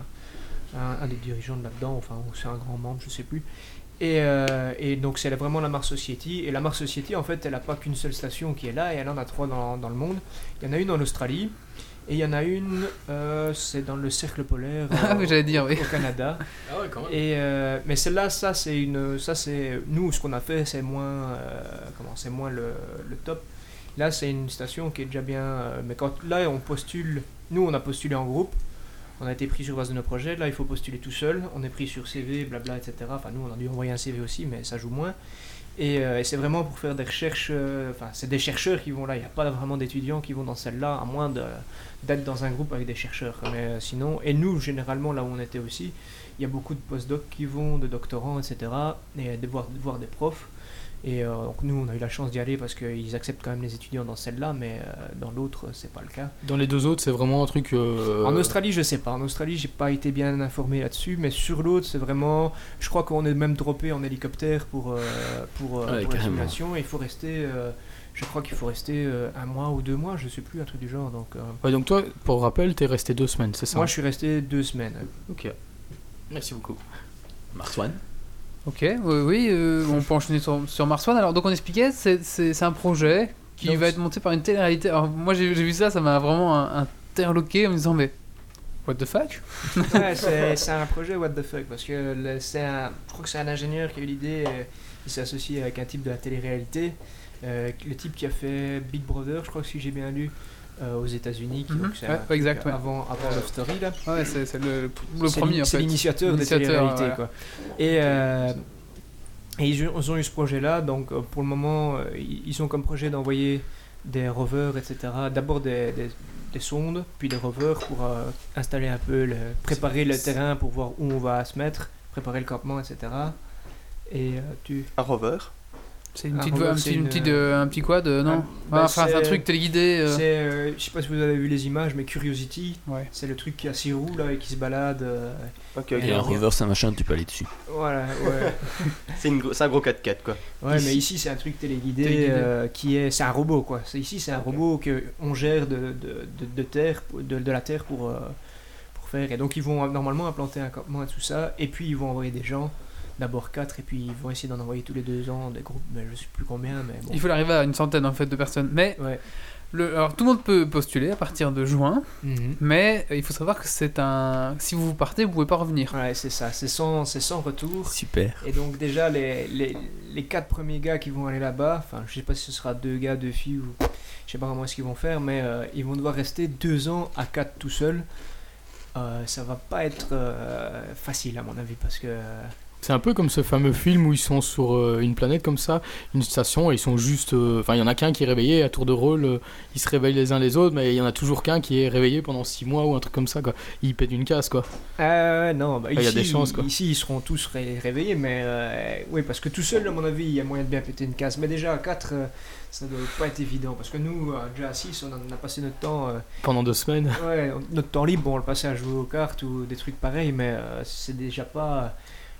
un, un des dirigeants de là-dedans, enfin, ou c'est un grand membre, je sais plus. Et, euh, et donc, c'est vraiment la Mars Society. Et la Mars Society, en fait, elle n'a pas qu'une seule station qui est là, et elle en a trois dans, dans le monde. Il y en a une en Australie, et il y en a une, euh, c'est dans le cercle polaire Ah euh, dire, oui. au Canada. Ah ouais, quand Et euh, mais celle-là, ça c'est une, ça c'est nous ce qu'on a fait, c'est moins, euh, comment, c'est moins le, le top. Là, c'est une station qui est déjà bien. euh, mais quand là, on postule, nous on a postulé en groupe, on a été pris sur base de nos projets. Là, il faut postuler tout seul. On est pris sur CV, blabla, etc. Enfin, nous on a dû envoyer un CV aussi, mais ça joue moins. Et, euh, et c'est vraiment pour faire des recherches. euh, Enfin, c'est des chercheurs qui vont là. Il n'y a pas vraiment d'étudiants qui vont dans celle-là, à moins d'être dans un groupe avec des chercheurs. Mais euh, sinon, et nous, généralement, là où on était aussi, il y a beaucoup de postdocs qui vont, de doctorants, etc. Et de voir, de voir des profs. Et euh, donc nous, on a eu la chance d'y aller parce qu'ils acceptent quand même les étudiants dans celle-là, mais euh, dans l'autre, c'est pas le cas. Dans les deux autres, c'est vraiment un truc. euh, En Australie, je sais pas. En Australie, j'ai pas été bien informé là-dessus, mais sur l'autre, c'est vraiment. Je crois qu'on est même droppé en hélicoptère pour euh, pour, Ouais, pour la simulation. Et il faut rester. euh, je crois qu'il faut rester euh, un mois ou deux mois, je sais plus, un truc du genre. Donc, euh, Ouais, donc toi, pour rappel, t'es resté deux semaines, c'est ça? Moi, je suis resté deux semaines. Ok. Merci beaucoup. One Ok, oui, oui euh, on peut enchaîner sur, sur Mars One. Alors, donc on expliquait, c'est- un projet qui Donc, va être monté par une télé-réalité. Alors, moi j'ai vu ça, ça m'a vraiment interloqué en me disant, mais what the fuck? Ouais, c'est un projet what the fuck parce que le- un, je crois que c'est un ingénieur qui a eu l'idée, euh, il s'est associé avec un type de la télé-réalité, euh, le type qui a fait Big Brother, je crois que si j'ai bien lu, euh, aux États-Unis, qui- donc c'est Ouais, exact, avant, avant Love Story là. Ouais, c'est le, premier C'est l'initiateur des L'initiateur, télé-réalités quoi. Et, euh, et ils, ont, ils ont eu ce projet-là, donc euh, pour le moment, ils ils ont comme projet d'envoyer des rovers, etc. D'abord des, des, des sondes, puis des rovers pour euh, installer un peu, le, préparer le terrain pour voir où on va se mettre, préparer le campement, etc. Et euh, tu... Un rover? C'est une Un petite, un, petit, une une, petite, euh, un petit quad, euh, non un- bah, Enfin, c'est un truc téléguidé. euh. C'est, euh, je sais pas si vous avez vu les images, mais Curiosity, Ouais. c'est le truc qui a six roues là et qui se balade. euh, Ok, ok. Et un rover, c'est un machin, tu peux aller dessus. voilà, ouais. C'est une c'est un gros 4x4 quoi. Ouais, Ici- mais ici c'est un truc téléguidé, Téléguidé. euh, qui est, c'est un robot quoi. C'est ici c'est un robot que on gère de, de, de, de terre, de, de la terre pour euh, pour faire. Et donc ils vont normalement implanter un campement et tout ça, et puis ils vont envoyer des gens. D'abord 4 et puis ils vont essayer d'en envoyer tous les deux ans des groupes, mais je sais plus combien, mais bon. Il faut arriver à une centaine en fait de personnes. Mais Ouais. le, alors tout le monde peut postuler à partir de juin, Mhm. mais euh, il faut savoir que c'est un. Si vous partez, vous pouvez pas revenir. Ouais, c'est ça, c'est sans, c'est sans retour. Super. Et donc déjà les, les, les quatre premiers gars qui vont aller là-bas, enfin je sais pas si ce sera deux gars, deux filles ou je sais pas comment est-ce qu'ils vont faire, mais euh, ils vont devoir rester deux ans à quatre tout seuls. Euh, ça va pas être euh, facile à mon avis parce que C'est un peu comme ce fameux film où ils sont sur euh, une planète comme ça, une station, et ils sont juste. euh, Enfin, il y en a qu'un qui est réveillé à tour de rôle, euh, ils se réveillent les uns les autres, mais il y en a toujours qu'un qui est réveillé pendant 6 mois ou un truc comme ça, quoi. Il pète une casse, quoi. Ah ouais, non, bah, il y a des chances, quoi. ici ils seront tous ré- réveillés, mais euh, oui, parce que tout seul, à mon avis, il y a moyen de bien péter une case. Mais déjà à 4, ça doit pas être évident, parce que nous, euh, déjà à 6, on en a passé notre temps, euh, Pendant deux semaines. ouais, on- notre temps libre, bon, on le passait à jouer aux cartes ou des trucs pareils, mais euh, c'est déjà pas.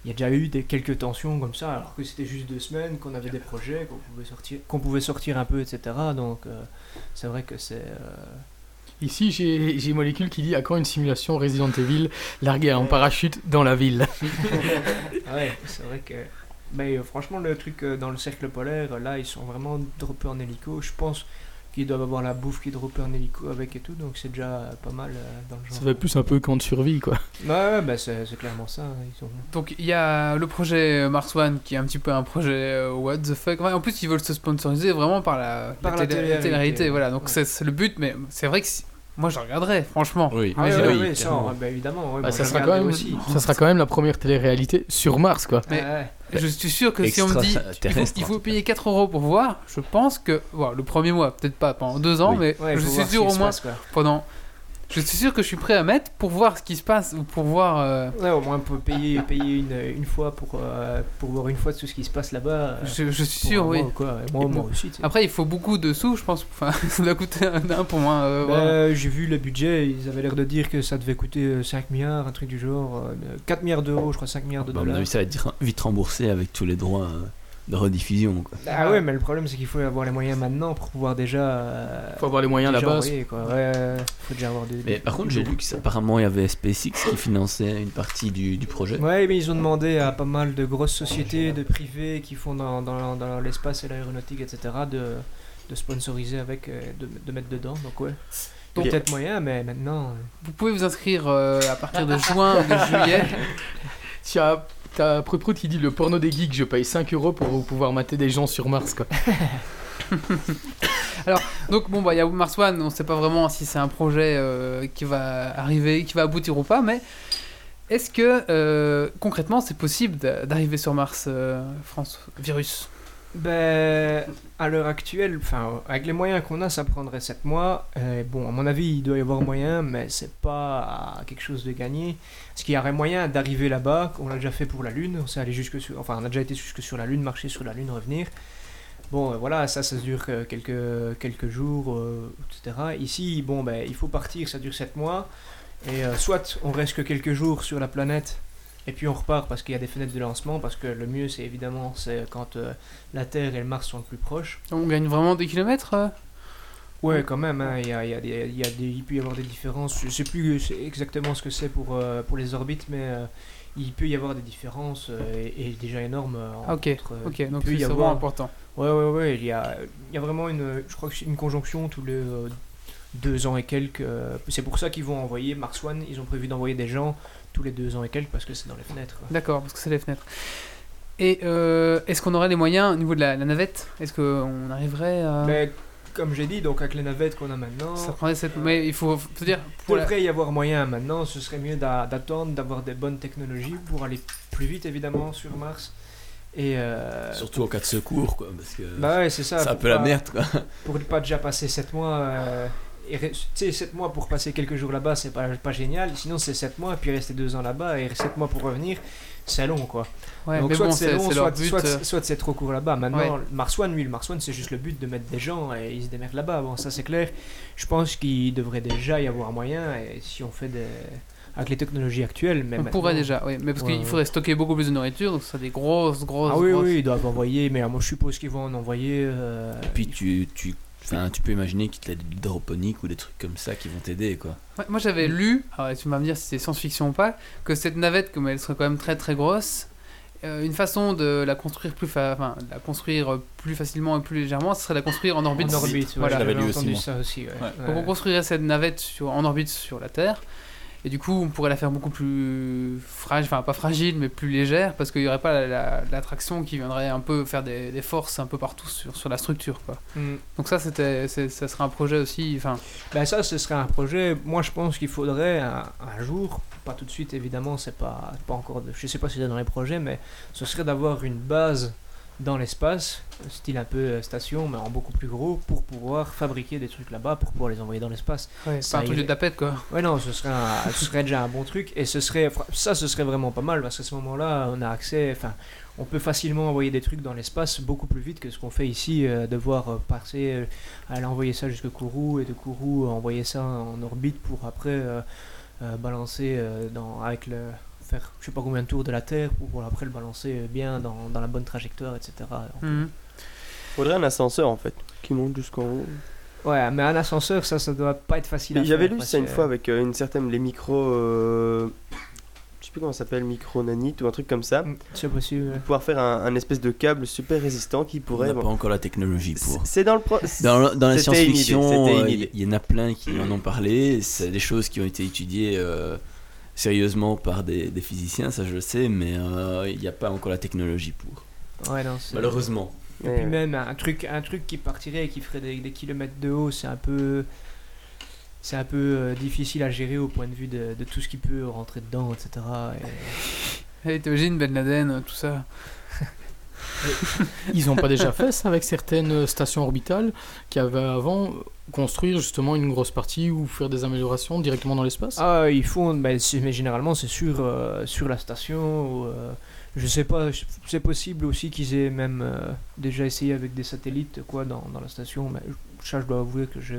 Il y a déjà eu des, quelques tensions comme ça, alors que c'était juste deux semaines, qu'on avait des projets, qu'on pouvait sortir, qu'on pouvait sortir un peu, etc. Donc euh, c'est vrai que c'est. euh, Ici, j'ai j'ai Molécule qui dit à quand une simulation Resident Evil larguée en parachute dans la ville Ouais, c'est vrai que. Mais euh, franchement, le truc dans le cercle polaire, là, ils sont vraiment droppés en hélico. Je pense doivent avoir la bouffe qui est droppée en hélico avec et tout, donc c'est déjà pas mal euh, dans le genre. Ça fait plus un peu camp de survie, quoi. Ouais, ouais, bah c'est c'est clairement ça. hein, Ils ont... Donc il y a le projet Mars One qui est un petit peu un projet euh, what the fuck. En plus, ils veulent se sponsoriser vraiment par la, Par la télé- télé-réalité, télé-réalité, ouais. Voilà, donc Ouais. c'est c'est le but, mais c'est vrai que si- moi je regarderais, franchement. Oui. Ah, mais ouais, oui, ouais, ça, bah, évidemment. ouais, Bah, ça, sera quand même, aussi. ça sera quand même la première télé-réalité sur Mars, quoi. Mais- Ouais. Je suis sûr que si on me dit il faut, il faut payer 4 euros pour voir, je pense que voilà, le premier mois, peut-être pas pendant deux ans, Oui. mais Ouais, je suis sûr au moins passe, pendant. Je suis sûr que je suis prêt à mettre pour voir ce qui se passe ou pour voir. euh, Ouais, au moins pour payer, payer une, une fois pour, euh, pour voir une fois tout ce qui se passe là-bas. euh, je, je suis sûr, oui. quoi. Moi, moi aussi. Après, il faut beaucoup de sous, je pense. Enfin, ça doit coûter un un pour moi. euh, Bah, voilà. J'ai vu le budget, ils avaient l'air de dire que ça devait coûter euh, 5 milliards, un truc du genre. euh, 4 milliards d'euros, je crois, 5 milliards de Bah, à mon dollars. avis, ça va être vite remboursé avec tous les droits euh, de rediffusion. Quoi. Ah ouais, mais le problème c'est qu'il faut avoir les moyens maintenant pour pouvoir déjà. euh, Faut avoir les moyens à la déjà base. envoyer, quoi. Ouais, faut déjà avoir des. Mais des- par contre, j'ai lu qu'apparemment il y avait SpaceX qui finançait une partie du, du projet. Ouais, mais ils ont demandé à pas mal de grosses sociétés, de privés qui font dans, dans, dans l'espace et l'aéronautique, etc., de, de sponsoriser avec, euh, de, de mettre dedans. Donc ouais. Donc- Peut-être moyen, mais maintenant. euh, Vous pouvez vous inscrire euh, à partir de juin ou de juillet. Tiens, t'as Prout qui dit le porno des geeks, je paye 5 euros pour pouvoir mater des gens sur Mars, quoi. Donc bon bah il y a Mars One, on sait pas vraiment si c'est un projet euh, qui va arriver, qui va aboutir ou pas, mais est-ce que euh, concrètement c'est possible d'a- d'arriver sur Mars, euh, France Virus? Ben, à l'heure actuelle, enfin, avec les moyens qu'on a, ça prendrait 7 mois. Bon, à mon avis, il doit y avoir moyen, mais c'est pas quelque chose de gagné. Parce qu'il y aurait moyen d'arriver là-bas, on l'a déjà fait pour la Lune, on s'est allé jusque enfin, on a déjà été jusque sur la Lune, marcher sur la Lune, revenir. Bon, euh, voilà, ça, ça dure euh, quelques, quelques jours, euh, etc. Ici, bon, ben, il faut partir, ça dure 7 mois. Et soit on reste que quelques jours sur la planète, et puis on repart parce qu'il y a des fenêtres de lancement, parce que le mieux, c'est évidemment, c'est quand euh, la Terre et le Mars sont le plus proches. On gagne vraiment des kilomètres euh? Ouais, quand même, hein, il, y a, il, y a des, il, y a des, il peut y avoir des différences. Je sais plus exactement ce que c'est pour, euh, pour les orbites, mais il peut y avoir des différences, et, et déjà énormes. Ah, ok, entre, Ok, donc c'est avoir- important. Ouais, ouais, ouais, il y a, il y a vraiment une, je crois que une conjonction tous les deux ans et quelques. c'est pour ça qu'ils vont envoyer Mars One, ils ont prévu d'envoyer des gens tous les deux ans et quelques parce que c'est dans les fenêtres. D'accord, parce que c'est les fenêtres. Et euh, est-ce qu'on aurait les moyens au niveau de la, la navette? Est-ce qu'on arriverait à... Mais comme j'ai dit, donc avec les navettes qu'on a maintenant, Ça prendrait cette... Mais il faut, faut dire... il Pour la- devrait y avoir moyen maintenant. Ce serait mieux d'a- d'attendre, d'avoir des bonnes technologies pour aller plus vite évidemment sur Mars. Et euh, Surtout en cas de secours, quoi, parce que bah ouais, c'est ça. c'est un peu la merde, quoi. Pour ne pas déjà passer 7 mois. euh, sais, 7 mois pour passer quelques jours là-bas, c'est pas, pas génial. Sinon, c'est 7 mois, et puis rester 2 ans là-bas, et 7 mois pour revenir, c'est long, quoi. Ouais, Donc, mais soit bon, c'est long, soit, but. soit, euh, soit c'est trop court là-bas. Maintenant, Ouais. Mars One, lui, le Mars One, c'est juste le but de mettre des gens, et ils se démerdent là-bas. Bon, ça, c'est clair. Je pense qu'il devrait déjà y avoir moyen, et si on fait des. avec les technologies actuelles, mais on pourrait déjà, oui. Mais parce Ouais, qu'il ouais. faudrait stocker beaucoup plus de nourriture, donc ça des grosses, grosses... Ah oui, grosses- oui, ils doivent envoyer, mais euh, moi je suppose qu'ils vont en envoyer. euh, Et puis tu, tu, enfin, tu peux imaginer qu'il y a de l'hydroponique ou des trucs comme ça qui vont t'aider, quoi. Ouais, moi j'avais lu, alors tu vas me dire si c'est science-fiction ou pas, que cette navette, comme elle serait quand même très très grosse, euh, une façon de la construire plus, fa- enfin, de la construire plus facilement et plus légèrement, ce serait de la construire en orbite. En orbite, ouais, Voilà. Je l'avais j'avais lu aussi, moi. ça aussi. ouais. Ouais. Donc on construirait cette navette sur, en orbite sur la Terre. Et du coup, on pourrait la faire beaucoup plus fragile, enfin pas fragile, mais plus légère, parce qu'il n'y aurait pas la- la- l'attraction qui viendrait un peu faire des, des forces un peu partout sur, sur la structure. Quoi. Mm. Donc ça, c'était, ça serait un projet aussi. Enfin, Ben ça, ce serait un projet. Moi, je pense qu'il faudrait un, un jour, pas tout de suite évidemment, c'est pas, pas encore. De, je sais pas si c'est dans les projets, mais ce serait d'avoir une base dans l'espace, style un peu euh, station, mais en beaucoup plus gros, pour pouvoir fabriquer des trucs là-bas, pour pouvoir les envoyer dans l'espace. c'est pas un truc de tapette, quoi. Ouais, non, ce serait, un- ce serait déjà un bon truc, et ce serait, ça, ce serait vraiment pas mal, parce qu'à ce moment-là, on a accès, enfin, on peut facilement envoyer des trucs dans l'espace beaucoup plus vite que ce qu'on fait ici, euh, devoir euh, passer, euh, aller envoyer ça jusqu'à Kourou, et de Kourou, envoyer ça en orbite pour après euh, balancer dans, avec le, faire je sais pas combien de tours de la Terre, pour, pour après le balancer euh, bien dans, dans la bonne trajectoire, etc. Mhm. Faudrait un ascenseur en fait qui monte jusqu'en haut. Ouais, mais un ascenseur, ça, ça doit pas être facile à J'avais lu ça une fois avec euh, une certaine les micro euh, je sais plus comment ça s'appelle micro nanite ou un truc comme ça. Mm, C'est possible. Pour pouvoir faire un, un espèce de câble super résistant qui On pourrait n'a bon, pas encore la technologie pour. c'est dans le pro... Dans, dans la science-fiction, euh, il y en a plein qui en ont parlé. C'est des choses qui ont été étudiées euh, sérieusement par des, des physiciens, ça je le sais, mais euh, il n'y a pas encore la technologie pour. Ouais, non, c'est- Malheureusement. Et puis même un truc, un truc qui partirait et qui ferait des, des kilomètres de haut, c'est un peu, c'est un peu euh, difficile à gérer au point de vue de, de tout ce qui peut rentrer dedans, etc. Et- Hey, t'imagines Ben Laden, tout ça. Ils ont pas déjà fait ça avec certaines stations orbitales qui avaient avant construire justement une grosse partie ou faire des améliorations directement dans l'espace? Ah, ils font, mais, généralement c'est sur, euh, sur la station. Ou, euh, je sais pas, c'est possible aussi qu'ils aient même euh, déjà essayé avec des satellites quoi dans, dans la station. Mais ça, je dois avouer que je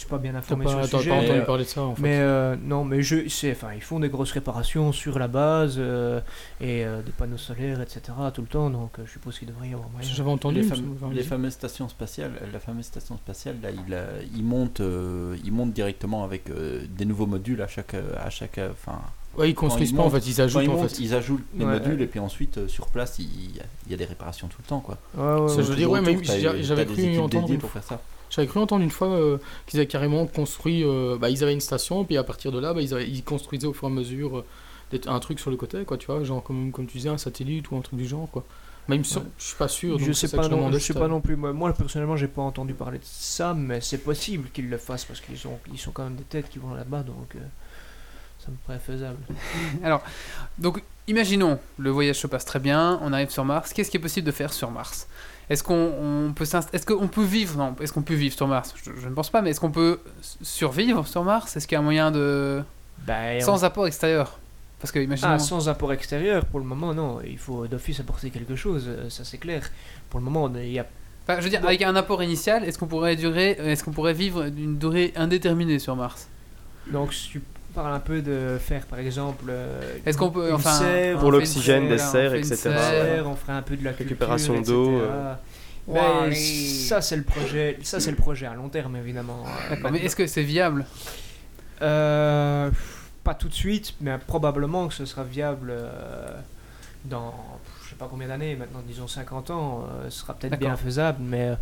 suis pas bien informé pas, sur le sujet. pas entendu euh, parler de ça en fait. Mais euh, non, mais je sais, enfin, ils font des grosses réparations sur la base euh, et euh, des panneaux solaires, etc. tout le temps, donc euh, je suppose qu'il devrait y avoir moyen. J'avais entendu. les, les fameuses stations spatiales, la fameuse station spatiale, là, il, il monte, euh, il monte directement avec euh, des nouveaux modules à chaque, à chaque, enfin, Ouais, ils construisent ils pas en montent- fait, ils ajoutent ils en montent, fait. ils ajoutent Ouais, modules ouais. et puis ensuite euh, sur place, il, il y a- il y a des réparations tout le temps, quoi. Ouais, ouais, Ça, je veux dire, ouais, mais j'avais- cru équipes entendre pour faire ça. J'avais cru entendre une fois euh, qu'ils avaient carrément construit. euh, bah, ils avaient une station, puis à partir de là, bah, ils, avaient- ils construisaient au fur et à mesure euh, un truc sur le côté, quoi, tu vois, genre comme, comme tu disais, un satellite ou un truc du genre, quoi. Même si Ouais. je suis pas sûr. Je sais pas, je non, je sais pas non plus. Moi, moi, personnellement, j'ai pas entendu parler de ça, mais c'est possible qu'ils le fassent parce qu'ils sont, ils sont quand même des têtes qui vont là-bas, donc euh, ça me paraît faisable. Donc, imaginons, le voyage se passe très bien, on arrive sur Mars. Qu'est-ce qui est possible de faire sur Mars? Est-ce qu'on on peut est-ce qu'on peut vivre Non, est-ce qu'on peut vivre sur Mars? Je, je ne pense pas, mais est-ce qu'on peut survivre sur Mars? Est-ce qu'il y a un moyen de Ben, sans apport extérieur? Parce que imaginons. Ah, sans apport extérieur, pour le moment, non. Il faut d'office apporter quelque chose, euh, ça c'est clair. Pour le moment, il y a Enfin, je veux dire, avec un apport initial, est-ce qu'on pourrait durer, est-ce qu'on pourrait vivre d'une durée indéterminée sur Mars? Donc, parles un peu de faire, par exemple, euh, Est-ce qu'on peut, enfin, serre, Pour l'oxygène, des serres, etc. serre. on ferait un peu de la Récupération d'eau, euh. Ça c'est le projet, ça c'est le projet à long terme évidemment. Mais est-ce que c'est viable? Euh, pas tout de suite, mais probablement que ce sera viable euh, dans je sais pas combien d'années, maintenant disons 50 ans, euh, ce sera peut-être bien faisable, mais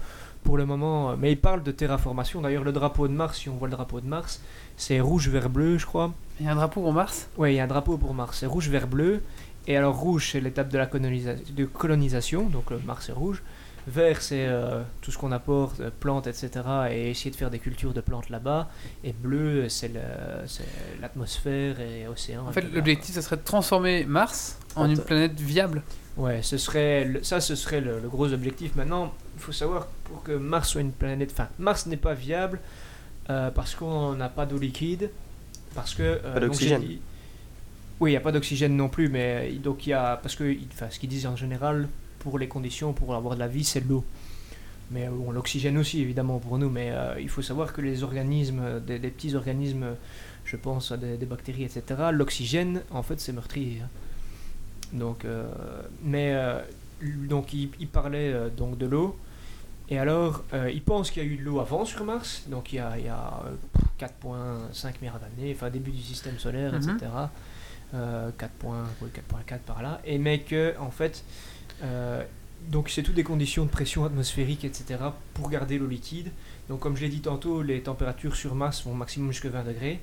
pour le moment. Mais il parle de terraformation. D'ailleurs, le drapeau de Mars, si on voit le drapeau de Mars, c'est rouge, vert, bleu, je crois. Il y a un drapeau pour Mars Oui, il y a un drapeau pour Mars, c'est rouge, vert, bleu. Et alors, rouge, c'est l'étape de la colonisa- de colonisation, donc le Mars est rouge. Vert, c'est euh, tout ce qu'on apporte, euh, plantes, etc. Et essayer de faire des cultures de plantes là-bas. Et bleu, c'est le- c'est l'atmosphère et océan. En fait, l'objectif, ce serait de transformer Mars en une te- planète viable. Ouais, ce serait le- ça, ce serait le, le gros objectif. Maintenant, il faut savoir pour que Mars soit une planète. Enfin, Mars n'est pas viable euh, parce qu'on n'a pas d'eau liquide, parce que euh, Pas d'oxygène. dit- Oui, il n'y a pas d'oxygène non plus, mais euh, donc il y a parce que, enfin, ce qu'ils disent en général pour les conditions pour avoir de la vie, c'est l'eau. Mais euh, bon, l'oxygène aussi évidemment pour nous, mais euh, il faut savoir que les organismes, des, des petits organismes, je pense à des, des bactéries, etc. L'oxygène, en fait, c'est meurtrier. hein. Donc, mais donc il, il parlait donc de l'eau. Et alors, euh, il pense qu'il y a eu de l'eau avant sur Mars, donc il y a, a euh, 4,5 milliards d'années, enfin début du système solaire, Mhm. etc. euh, 4 points, ouais, 4.4 par là, et mais que en fait, euh, donc c'est toutes des conditions de pression atmosphérique, etc. pour garder l'eau liquide. Donc comme je l'ai dit tantôt, les températures sur Mars vont maximum jusqu'à 20 degrés.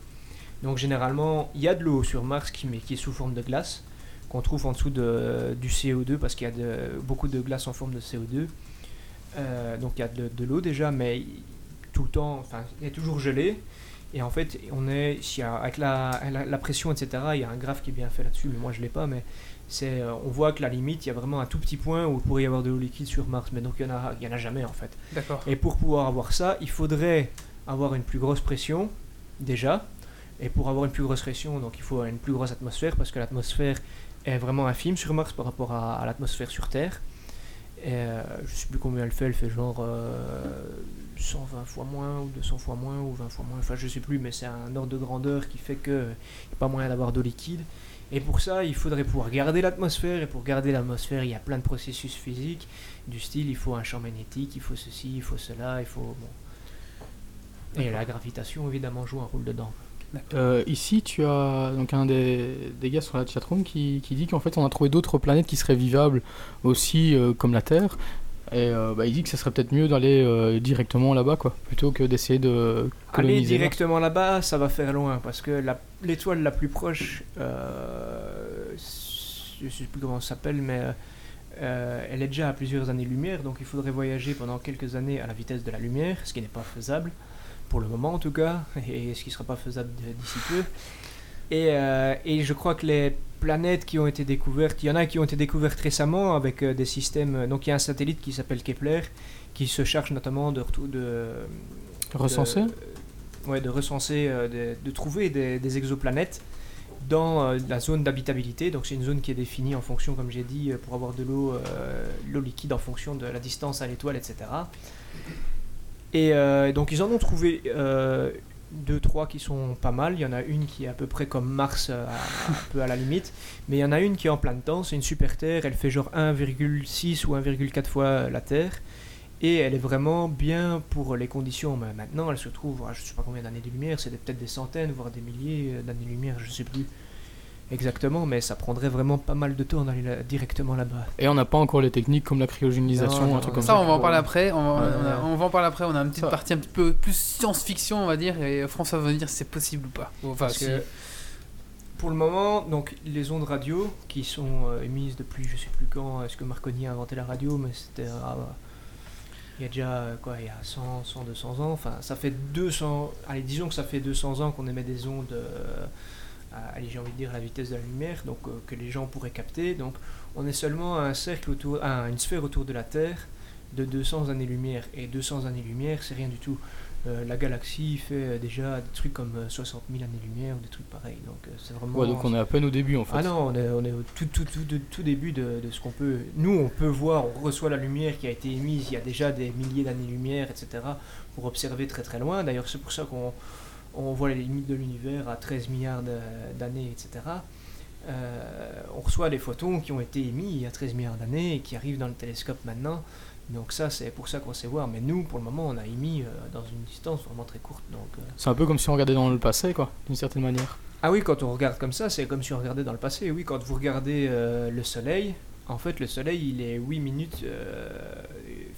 Donc généralement, il y a de l'eau sur Mars qui, mais qui est sous forme de glace, qu'on trouve en dessous de, du CO2, parce qu'il y a de- beaucoup de glace en forme de CO2. Euh, donc il y a de, de l'eau déjà, mais tout le temps, enfin, il est toujours gelé. Et en fait, on est, avec la, la, la pression, etc., il y a un graphe qui est bien fait là-dessus, mais moi je l'ai pas, mais c'est, euh, on voit que la limite, il y a vraiment un tout petit point où il pourrait y avoir de l'eau liquide sur Mars, mais donc il y en a, il y en a jamais en fait. D'accord. Et pour pouvoir avoir ça, il faudrait avoir une plus grosse pression, déjà. Et pour avoir une plus grosse pression, donc il faut une plus grosse atmosphère, parce que l'atmosphère est vraiment infime sur Mars par rapport à, à l'atmosphère sur Terre. Et euh, je sais plus combien elle fait, elle fait genre euh, 120 fois moins, ou 200 fois moins, ou 20 fois moins, enfin je sais plus, mais c'est un ordre de grandeur qui fait qu'il n'y a pas moyen d'avoir d'eau liquide. Et pour ça, il faudrait pouvoir garder l'atmosphère, et pour garder l'atmosphère, il y a plein de processus physiques, du style il faut un champ magnétique, il faut ceci, il faut cela, il faut. Bon. Et la gravitation évidemment joue un rôle dedans. Euh, ici, tu as donc un des, des gars sur la chatroom qui, qui dit qu'en fait on a trouvé d'autres planètes qui seraient vivables aussi euh, comme la Terre. Et euh, bah, il dit que ce serait peut-être mieux d'aller directement là-bas, quoi, plutôt que d'essayer de Aller coloniser. Mars. directement là-bas, ça va faire loin parce que la- l'étoile la, plus proche, je sais plus comment ça s'appelle, mais elle est déjà à plusieurs années-lumière, donc il faudrait voyager pendant quelques années à la vitesse de la lumière, ce qui n'est pas faisable, pour le moment en tout cas, et ce qui ne sera pas faisable d'ici peu. Et, euh, et je crois que les planètes qui ont été découvertes, il y en a qui ont été découvertes récemment avec euh, des systèmes. Donc il y a un satellite qui s'appelle Kepler qui se charge notamment de, retour- de Recenser? De, ouais, de recenser, euh, de, de trouver des, des exoplanètes dans euh, la zone d'habitabilité. Donc c'est une zone qui est définie en fonction, comme j'ai dit, euh, pour avoir de l'eau euh, l'eau liquide en fonction de la distance à l'étoile, etc. Et euh, donc ils en ont trouvé euh, deux, trois qui sont pas mal. Il y en a une qui est à peu près comme Mars, euh, à- un peu à la limite. Mais il y en a une qui est en plein temps, c'est une super Terre. Elle fait genre 1,6 ou 1,4 fois la Terre. Et elle est vraiment bien pour les conditions. Mais maintenant, elle se trouve, à je ne sais pas combien d'années-lumière, c'est des- peut-être des centaines, voire des milliers euh, d'années-lumière, je ne sais plus exactement, mais ça prendrait vraiment pas mal de temps d'aller là- directement là-bas. Et on n'a pas encore les techniques comme la cryogénisation, Non, un non, truc comme Ça, ça. on va en parler après. On va, Ouais, on a- ouais. on va en parler après. On a une petite Ça. partie un petit peu plus science-fiction, on va dire. Et François va nous dire si c'est possible ou pas. Enfin, Parce si. que pour le moment, donc les ondes radio qui sont euh, émises depuis je sais plus quand, est-ce que Marconi a inventé la radio, mais c'était ah, bah, il y a déjà euh, quoi, il y a 100, 100, 200 ans, enfin ça fait 200, allez disons que ça fait 200 ans qu'on émet des ondes, euh, à, j'ai envie de dire à la vitesse de la lumière, donc euh, que les gens pourraient capter, donc on est seulement à un cercle autour, à une sphère autour de la Terre de 200 années-lumière, et 200 années-lumière c'est rien du tout. Euh, la galaxie fait euh, déjà des trucs comme euh, 60 000 années-lumière ou des trucs pareils. Donc euh, c'est vraiment. Ouais, donc on est à peine au début en fait. Ah non, on est, on est au tout, tout, tout, début de, de ce qu'on peut. Nous, on peut voir, on reçoit la lumière qui a été émise il y a déjà des milliers d'années-lumière, etc., pour observer très très loin. D'ailleurs, c'est pour ça qu'on on voit les limites de l'univers à 13 milliards d'années, etc. Euh, on reçoit des photons qui ont été émis il y a 13 milliards d'années et qui arrivent dans le télescope maintenant. Donc ça, c'est pour ça qu'on sait voir. Mais nous, pour le moment, on a émis euh, dans une distance vraiment très courte. Donc, euh, C'est un peu comme si on regardait dans le passé, quoi, d'une certaine manière. ah oui, quand on regarde comme ça, c'est comme si on regardait dans le passé. Oui, quand vous regardez le soleil, en fait, le soleil, il est 8 minutes.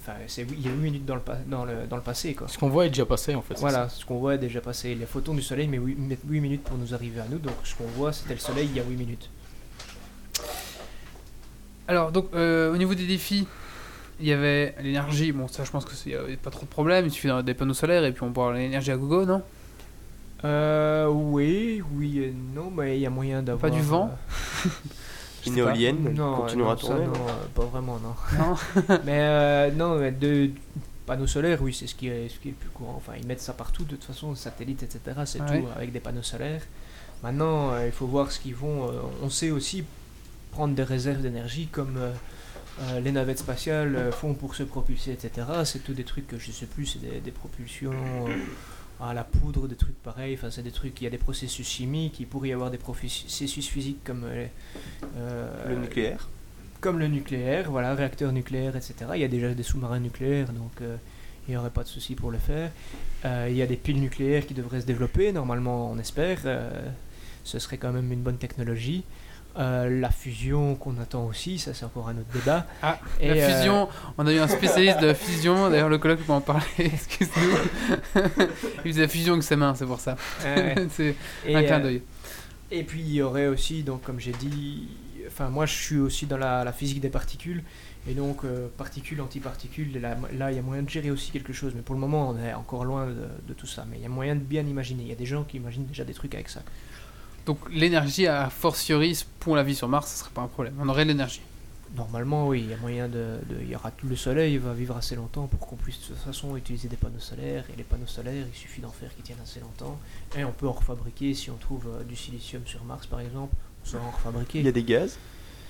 Enfin, il est 8 minutes dans le, dans le, dans le passé, quoi. Ce qu'on voit est déjà passé en fait. Voilà, ce qu'on voit est déjà passé. Les photons du soleil mais 8, mettent 8 minutes pour nous arriver à nous. Donc, ce qu'on voit, c'était le soleil il y a 8 minutes. Alors, donc, euh, au niveau des défis, il y avait l'énergie. Bon, ça, je pense que c'est y a pas trop de problème. Il suffit d'avoir des panneaux solaires et puis on peut avoir l'énergie à gogo, non? Euh, oui, oui et non, mais il y a moyen d'avoir. du vent euh, Une éolienne, non, continuera à tourner, non, non pas vraiment, non. Non. mais euh, non, mais de panneaux solaires, oui, c'est ce qui est ce qui est le plus courant. Enfin, ils mettent ça partout, de toute façon, satellites, etc. C'est Ah tout ouais. avec des panneaux solaires. Maintenant, euh, il faut voir ce qu'ils vont. euh, on sait aussi prendre des réserves d'énergie comme. euh, euh, les navettes spatiales euh, font pour se propulser, etc. C'est tout des trucs que je sais plus, c'est des, des propulsions euh, à la poudre, des trucs pareils. Enfin, c'est des trucs, il y a des processus chimiques, il pourrait y avoir des processus physiques comme euh, euh, Le nucléaire. comme le nucléaire, voilà, réacteur nucléaire, etc. Il y a déjà des sous-marins nucléaires, donc euh, il n'y aurait pas de souci pour le faire. Euh, il y a des piles nucléaires qui devraient se développer, normalement, on espère. ce serait quand même une bonne technologie. Euh, la fusion qu'on attend aussi, ça c'est encore un autre débat. Ah, Et, la euh, fusion, on a eu un spécialiste de la fusion, d'ailleurs le colloque peut en parler, excuse-nous. Il faisait fusion avec ses mains, c'est pour ça. c'est un clin euh, d'œil. Et puis il y aurait aussi, donc comme j'ai dit, enfin moi je suis aussi dans la, la physique des particules, et donc euh, particules, antiparticules, là là, il y a moyen de gérer aussi quelque chose, mais pour le moment on est encore loin de, de tout ça, mais il y a moyen de bien imaginer, il y a des gens qui imaginent déjà des trucs avec ça. Donc l'énergie, à fortiori, pour la vie sur Mars, ce serait pas un problème. On aurait de l'énergie. Normalement oui, il y a moyen de, de- il y aura tout le soleil va vivre assez longtemps pour qu'on puisse de toute façon utiliser des panneaux solaires, et les panneaux solaires il suffit d'en faire qui tiennent assez longtemps, et on peut en refabriquer si on trouve euh, du silicium sur Mars par exemple, on saura en refabriquer. Il y a des gaz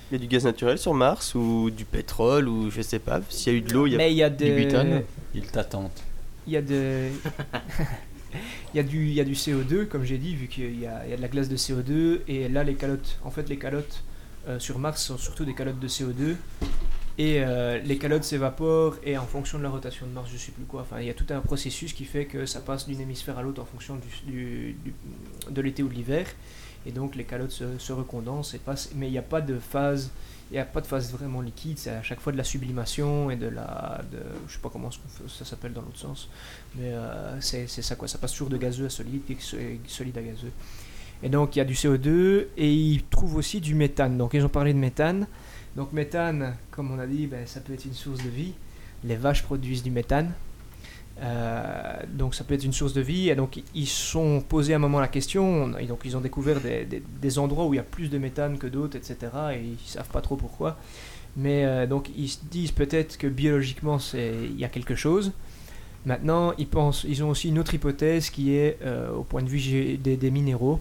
Il y a du gaz naturel sur Mars ou du pétrole ou je sais pas. S'il y a eu de l'eau, il y a. Mais il y a des... butane. Il t'attend. Il y a de... il, y a du, il y a du CO2, comme j'ai dit, vu qu'il y a, il y a de la glace de CO2. Et là, les calottes, en fait, les calottes euh, sur Mars sont surtout des calottes de CO2. Et euh, les calottes s'évaporent et en fonction de la rotation de Mars, je sais plus quoi. Enfin, il y a tout un processus qui fait que ça passe d'une hémisphère à l'autre en fonction du, de l'été ou de l'hiver. Et donc les calottes se, se recondensent et passent. Mais il n'y a pas de phase. Il n'y a pas de phase vraiment liquide, c'est à chaque fois de la sublimation et de la. De, je sais pas comment ça s'appelle dans l'autre sens. Mais euh, c'est ça quoi, ça passe toujours de gazeux à solide et so- et solide à gazeux. Et donc il y a du CO2 et ils trouvent aussi du méthane. Donc ils ont parlé de méthane. Donc méthane, comme on a dit, ben, ça peut être une source de vie. Les vaches produisent du méthane. Euh, donc ça peut être une source de vie. Et donc ils sont posé à un moment la question. Et donc ils ont découvert des, des- endroits où il y a plus de méthane que d'autres, etc. Et ils savent pas trop pourquoi. Mais euh, donc ils se disent peut-être que biologiquement il y a quelque chose. Maintenant ils pensent, ils ont aussi une autre hypothèse qui est euh, au point de vue des, des minéraux.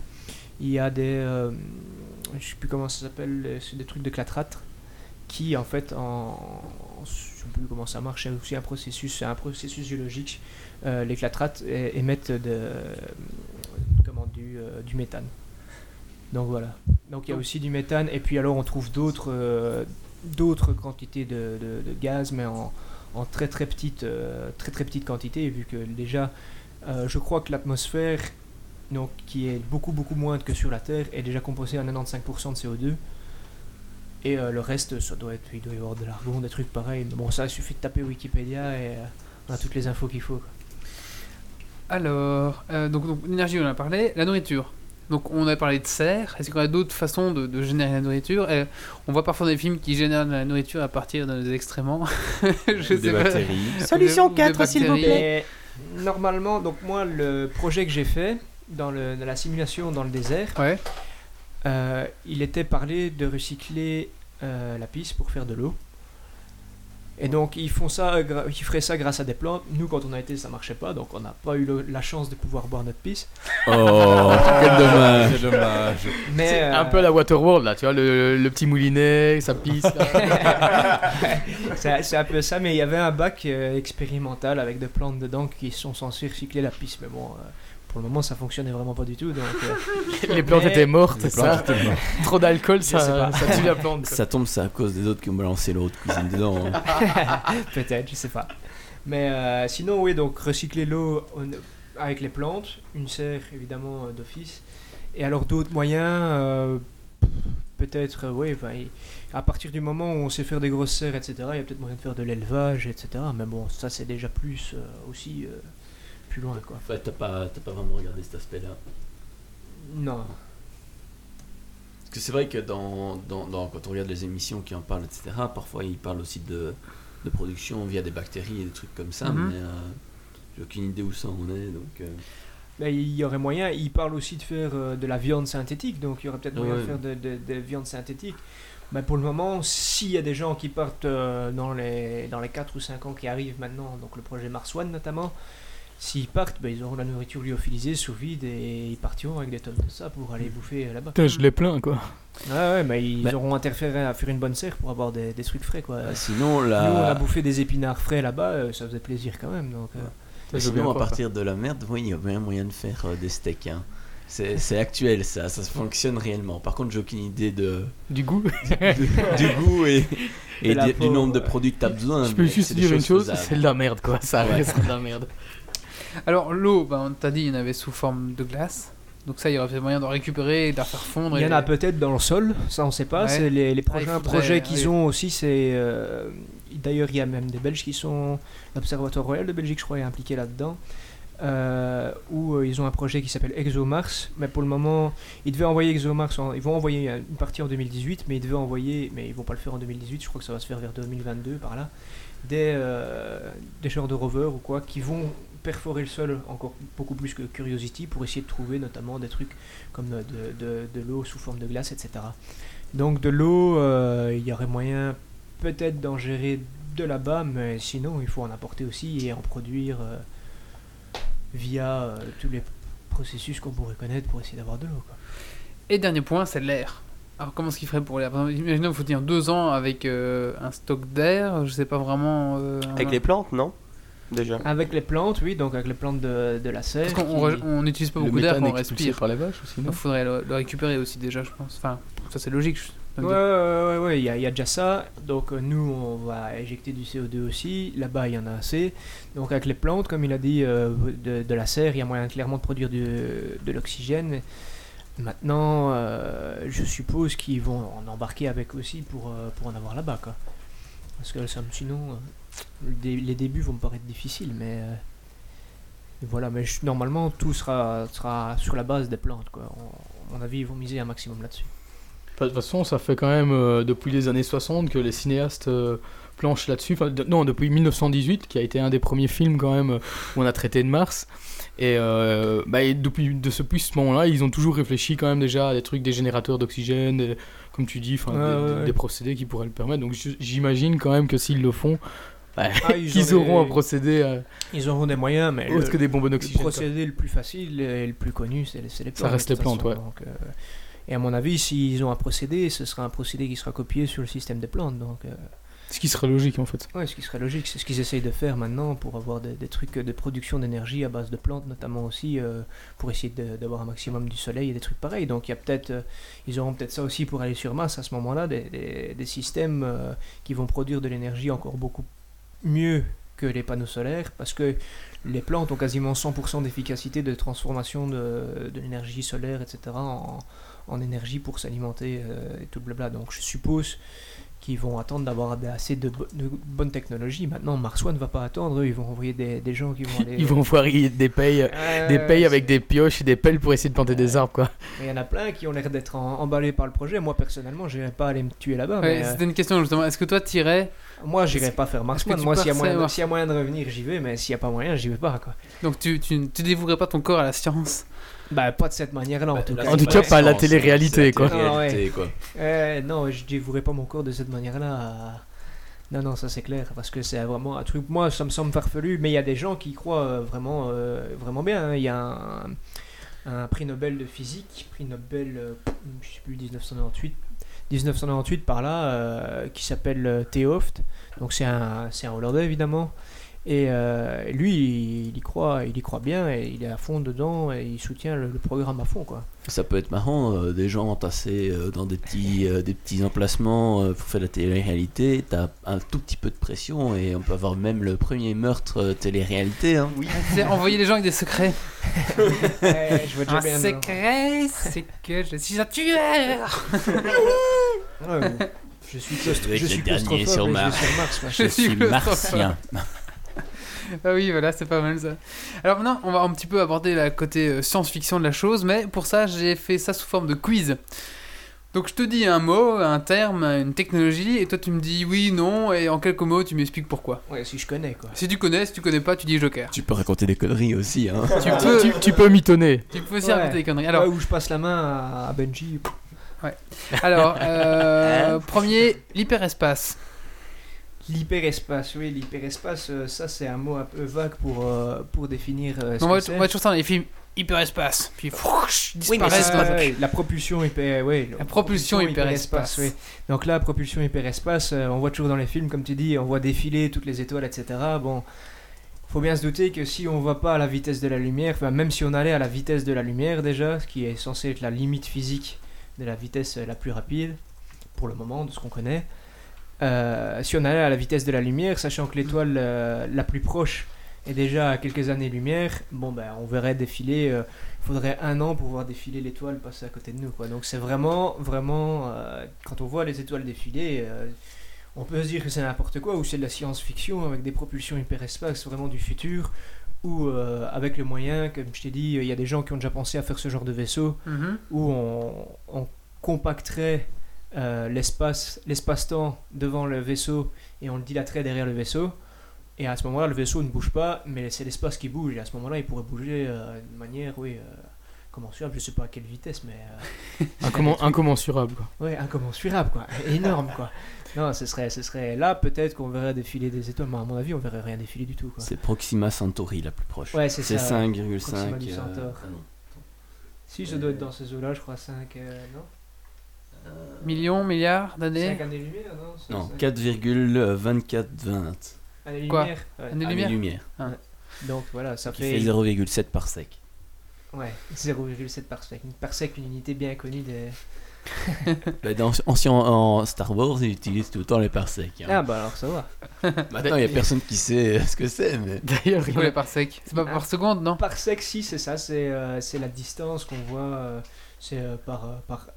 Il y a des, je sais plus comment ça s'appelle, des trucs de clatrate qui en fait en, sais plus comment ça marche, c'est aussi un processus, un processus géologique. Euh, les clatrates émettent de, comment, du, euh, du méthane. Donc voilà. Donc il y a aussi du méthane et puis alors on trouve d'autres euh, d'autres quantités de, de- de gaz mais en, en très très petite très très petite quantité vu que déjà je crois que l'atmosphère donc qui est beaucoup beaucoup moindre que sur la Terre est déjà composée à 95% de CO2 et euh, le reste ça doit être il doit y avoir de l'argon des trucs pareils mais bon ça il suffit de taper Wikipédia et euh, on a toutes les infos qu'il faut quoi. Alors, euh, donc, donc l'énergie, on en a parlé. La nourriture. Donc, on a parlé de serre. Est-ce y a d'autres façons de, de générer la nourriture? Et On voit parfois des films qui génèrent de la nourriture à partir excréments. Je des sais pas. bactéries. Solution Des 4, s'il vous plaît. Mais normalement, donc moi, le projet que j'ai fait dans, le, dans la simulation dans le désert, Ouais. Euh, il était parlé de recycler euh, la pisse pour faire de l'eau. Et donc ils font ça, gra- ils feraient ça grâce à des plantes. Nous, quand on a été, ça marchait pas, donc on n'a pas eu le- la chance de pouvoir boire notre pisse. Oh, quel dommage. C'est dommage. Mais C'est euh, un peu la Waterworld là, tu vois, le, le petit moulinet, sa piste. là. c'est c'est un peu ça, mais il y avait un bac euh, expérimental avec des plantes dedans qui sont censées recycler la pisse. Mais bon, euh, pour le moment, ça fonctionnait vraiment pas du tout. Donc, euh, Les plantes Mais- étaient mortes, Les c'est ça. plantes étaient mortes. Trop d'alcool, ça, tue la plante. quoi. Ça tombe, c'est à cause des autres qui ont balancé l'eau de cuisine dedans. hein. Peut-être, je sais pas. Mais euh, sinon, oui, donc recycler l'eau on- avec les plantes, une serre évidemment euh, d'office. Et alors d'autres moyens, euh, peut-être, oui, à partir du moment où on sait faire des grosses serres, etc., il y a peut-être moyen de faire de l'élevage, etc. Mais bon, ça c'est déjà plus euh, aussi euh, plus loin, quoi. En fait, t'as pas, t'as pas vraiment regardé cet aspect-là. Non. Parce que c'est vrai que dans, dans, dans- quand on regarde les émissions qui en parlent, etc., parfois ils parlent aussi de, de production via des bactéries et des trucs comme ça, Mhm. mais euh, j'ai aucune idée où ça en est. Donc, euh, Mais il y aurait moyen, il parle aussi de faire euh, de la viande synthétique, donc il y aurait peut-être moyen Ouais. de faire de, de, de viande synthétique. Mais pour le moment, s'il y a des gens qui partent euh, dans, les, dans les 4 ou 5 ans qui arrivent maintenant, donc le projet Mars One notamment, s'ils partent, ben, ils auront la nourriture lyophilisée sous vide et ils partiront avec des tonnes de ça pour aller bouffer euh, là-bas. Putain, je l'ai plein quoi. Ouais, ouais, mais ils Bah. auront interféré à faire une bonne serre pour avoir des, des trucs frais quoi. euh, sinon, Nous, on a bouffé des épinards frais là-bas, euh, ça faisait plaisir quand même. Donc, euh, bien sinon à partir de la merde, oui, il y a bien moyen de faire euh, des steaks. hein. C'est c'est actuel ça, ça fonctionne réellement. Par contre, j'ai aucune idée de. Du goût. de- du goût et, du, peau, du nombre de ouais. produits que tu as besoin. Je peux juste dire une chose, c'est de la merde quoi. Ça Ouais. reste de la merde. Alors, l'eau, bah, on t'a dit, il y en avait sous forme de glace. Donc ça, il y aurait peut-être moyen de récupérer et de la faire fondre. Il y en a peut-être dans le sol, ça on sait pas. Ouais. C'est les, les Ah, projets qu'ils oui. ont aussi, c'est. euh, D'ailleurs, il y a même des Belges qui sont. L'Observatoire Royal de Belgique, je crois, est impliqué là-dedans. euh, où euh, ils ont un projet qui s'appelle ExoMars, mais pour le moment, ils devaient envoyer ExoMars, en- ils vont envoyer euh, une partie en 2018, mais ils devaient envoyer, mais ils vont pas le faire en 2018, je crois que ça va se faire vers 2022 par là, des, euh, des genres de rovers ou quoi, qui vont perforer le sol encore beaucoup plus que Curiosity pour essayer de trouver notamment des trucs comme de, de- de l'eau sous forme de glace, etc. Donc de l'eau, euh, il y aurait moyen peut-être d'en gérer de là-bas, mais sinon il faut en apporter aussi et en produire euh, via euh, tous les processus qu'on pourrait connaître pour essayer d'avoir de l'eau. quoi. Et dernier point, c'est l'air. Alors comment est-ce qu'il ferait pour l'air? Imaginons qu'il faut tenir deux ans avec euh, un stock d'air, je sais pas vraiment... euh, Avec les plantes, non? Déjà. Avec les plantes, oui, donc avec les plantes de, de la serre. Parce qu'on n'utilise pas beaucoup d'air on respire. par les vaches aussi, non Il faudrait le, le récupérer aussi déjà, je pense. Enfin, ça c'est logique. je Ouais, ouais, ouais, ouais, il y, a- il y a déjà ça. Donc euh, nous, on va éjecter du CO2 aussi. Là-bas, il y en a assez. Donc avec les plantes, comme il a dit, euh, de, de la serre, il y a moyen clairement de produire du- de l'oxygène. Maintenant, euh, je suppose qu'ils vont en embarquer avec aussi pour, euh, pour en avoir là-bas. quoi. Parce que ça, sinon, euh, les débuts vont me paraître difficiles. Mais euh, voilà, mais je- normalement, tout sera, sera sur la base des plantes. Quoi. En- à mon avis, ils vont miser un maximum là-dessus. Enfin, De toute façon, ça fait quand même euh, depuis les années 60 que les cinéastes euh, planchent là-dessus. Enfin, de- non, depuis 1918, qui a été un des premiers films quand même où on a traité de Mars. Et, bah, et depuis, de ce, depuis ce moment-là, ils ont toujours réfléchi quand même déjà à des trucs, des générateurs d'oxygène, des- comme tu dis, des, ouais, procédés qui pourraient le permettre. Donc j'imagine quand même que s'ils le font, bah, Ah, ils auront des- un procédé euh, Ils auront des moyens, mais autre le, que des bonbonnes le d'oxygène. quoi. procédé le plus facile et le plus connu, c'est les plantes. Ça reste les plantes, façon. ouais. Donc, euh, et à mon avis, s'ils ont un procédé, ce sera un procédé qui sera copié sur le système des plantes. Donc, euh, Ce qui serait logique en fait. ouais, ce qui serait logique, c'est ce qu'ils essayent de faire maintenant pour avoir des, des trucs de production d'énergie à base de plantes, notamment aussi pour essayer d'avoir un maximum du soleil et des trucs pareils. Donc, il y a peut-être, ils auront peut-être ça aussi pour aller sur Mars à ce moment-là, des, des- des systèmes qui vont produire de l'énergie encore beaucoup mieux que les panneaux solaires parce que les plantes ont quasiment 100% d'efficacité de transformation de, l'énergie solaire, etc., en, énergie pour s'alimenter euh, et tout blabla. Donc je suppose qu'ils vont attendre d'avoir assez de, bo- de bonnes technologies. Maintenant, Mars One ne va pas attendre, eux, ils vont envoyer des, des gens qui vont aller... Ils vont voir des payes, Euh, des payes avec des pioches et des pelles pour essayer de planter des arbres quoi. Il y en a plein qui ont l'air d'être emballés par le projet. Moi, personnellement, je n'irais pas aller me tuer là-bas. Ouais, euh, C'était une question justement. Est-ce que toi t'irais moi, j'irais pas faire Mars est-ce que One. tu Moi, s'il y, a moyen de- Mars- s'il y a moyen de revenir, j'y vais, mais s'il n'y a pas moyen, j'y vais pas. Quoi. Donc tu, tu, tu dévouerais pas ton corps à la science Bah, pas de cette manière-là, en tout Là, cas. En tout cas, la pas la télé-réalité, quoi. télé-réalité, quoi. Euh, non, je dévouerais pas mon corps de cette manière-là. à- Non, non, ça c'est clair, parce que c'est vraiment un truc. Moi, ça me semble farfelu, mais il y a des gens qui y croient euh, vraiment, euh, vraiment bien. hein. Il y a un, un prix Nobel de physique, prix Nobel, euh, je sais plus, 1998, 1998 par là, euh, qui s'appelle euh, Theoft. Donc c'est un, c'est un Hollandais évidemment. Et euh, lui, il y croit, il y croit bien, et il est à fond dedans, et il soutient le, le programme à fond, quoi. Ça peut être marrant, euh, des gens entassés euh, dans des petits, euh, des petits emplacements euh, pour faire de la télé-réalité. T'as un tout petit peu de pression et on peut avoir même le premier meurtre euh, télé-réalité. Hein. C'est envoyer les gens avec des secrets. Ouais, je vois déjà Un bien. secret, c'est que je suis un tueur. Ouais, ouais. Je suis je le suis je Mars. sur Mars. Je Je suis suis martien. Ah oui, voilà, c'est pas mal ça. Alors maintenant, on va un petit peu aborder la côté euh, science-fiction de la chose, mais pour ça, j'ai fait ça sous forme de quiz. Donc je te dis un mot, un terme, une technologie, et toi tu me dis oui, non, et en quelques mots tu m'expliques pourquoi. Ouais, si je connais quoi. Si tu connais, si tu connais pas, tu dis joker. Tu peux raconter des conneries aussi. Hein. Tu peux, Tu, tu peux mitonner. tu peux aussi Ouais. raconter des conneries. Alors, Ouais, où je passe la main à, Benji. alors euh, premier, l'hyperespace. L'hyperespace, oui, l'hyperespace, euh, ça c'est un mot un peu vague pour, euh, pour définir euh, ce On c'est. toujours ça dans les films hyperespace, puis Oui, disparaissent. ouais, la propulsion hyper, ouais, La propulsion hyperespace. oui. Donc là, propulsion hyperespace, euh, on voit toujours dans les films, comme tu dis, on voit défiler toutes les étoiles, etc. Bon, faut bien se douter que si on va pas à la vitesse de la lumière, enfin même si on allait à la vitesse de la lumière déjà, ce qui est censé être la limite physique de la vitesse euh, la plus rapide, pour le moment, de ce qu'on connaît, euh, si on allait à la vitesse de la lumière, sachant que l'étoile euh, la plus proche Et déjà à quelques années-lumière, bon ben on verrait défiler. euh, il faudrait un an pour voir défiler l'étoile passer à côté de nous, quoi. Donc c'est vraiment, vraiment, quand on voit les étoiles défiler, on peut se dire que c'est n'importe quoi ou c'est de la science-fiction avec des propulsions hyperespace, vraiment du futur, ou euh, avec les moyens, comme je t'ai dit, il y a des gens qui ont déjà pensé à faire ce genre de vaisseau Mhm. où on, on compacterait euh, l'espace, l'espace-temps devant le vaisseau et on le dilaterait derrière le vaisseau. Et à ce moment-là, le vaisseau ne bouge pas, mais c'est l'espace qui bouge. Et à ce moment-là, il pourrait bouger euh, de manière, oui, euh, commensurable. Je sais pas à quelle vitesse, mais euh, Incommen- incommensurable, quoi. ouais, incommensurable, quoi. Énorme, quoi. Non, ce serait, ce serait là peut-être qu'on verrait défiler des étoiles, mais à mon avis, on verrait rien défiler du tout, quoi. C'est Proxima Centauri la plus proche. Ouais, c'est C'est ça. 5,5. Proxima du euh, Centaure. ah non. Si, ça doit être dans ces eaux-là, je crois 5, non Millions, milliards d'années 5 années-lumière, non Non, cinq- 4,2420 Années-lumière ouais. Années- années-lumière. lumière Donc voilà, ça fait, fait 0,7 par sec. ouais, 0,7 parsec. Une parsec, une unité bien connue des... Bah, dans, en, Star Wars, ils utilisent tout le temps les parsecs. hein. Ah bah alors ça va. Maintenant, il n'y a personne qui sait euh, ce que c'est, mais. D'ailleurs, C'est quoi les parsecs C'est pas Ah. par seconde, non Parsec, si, c'est ça, c'est euh, c'est la distance qu'on voit, euh, c'est euh, par, euh, par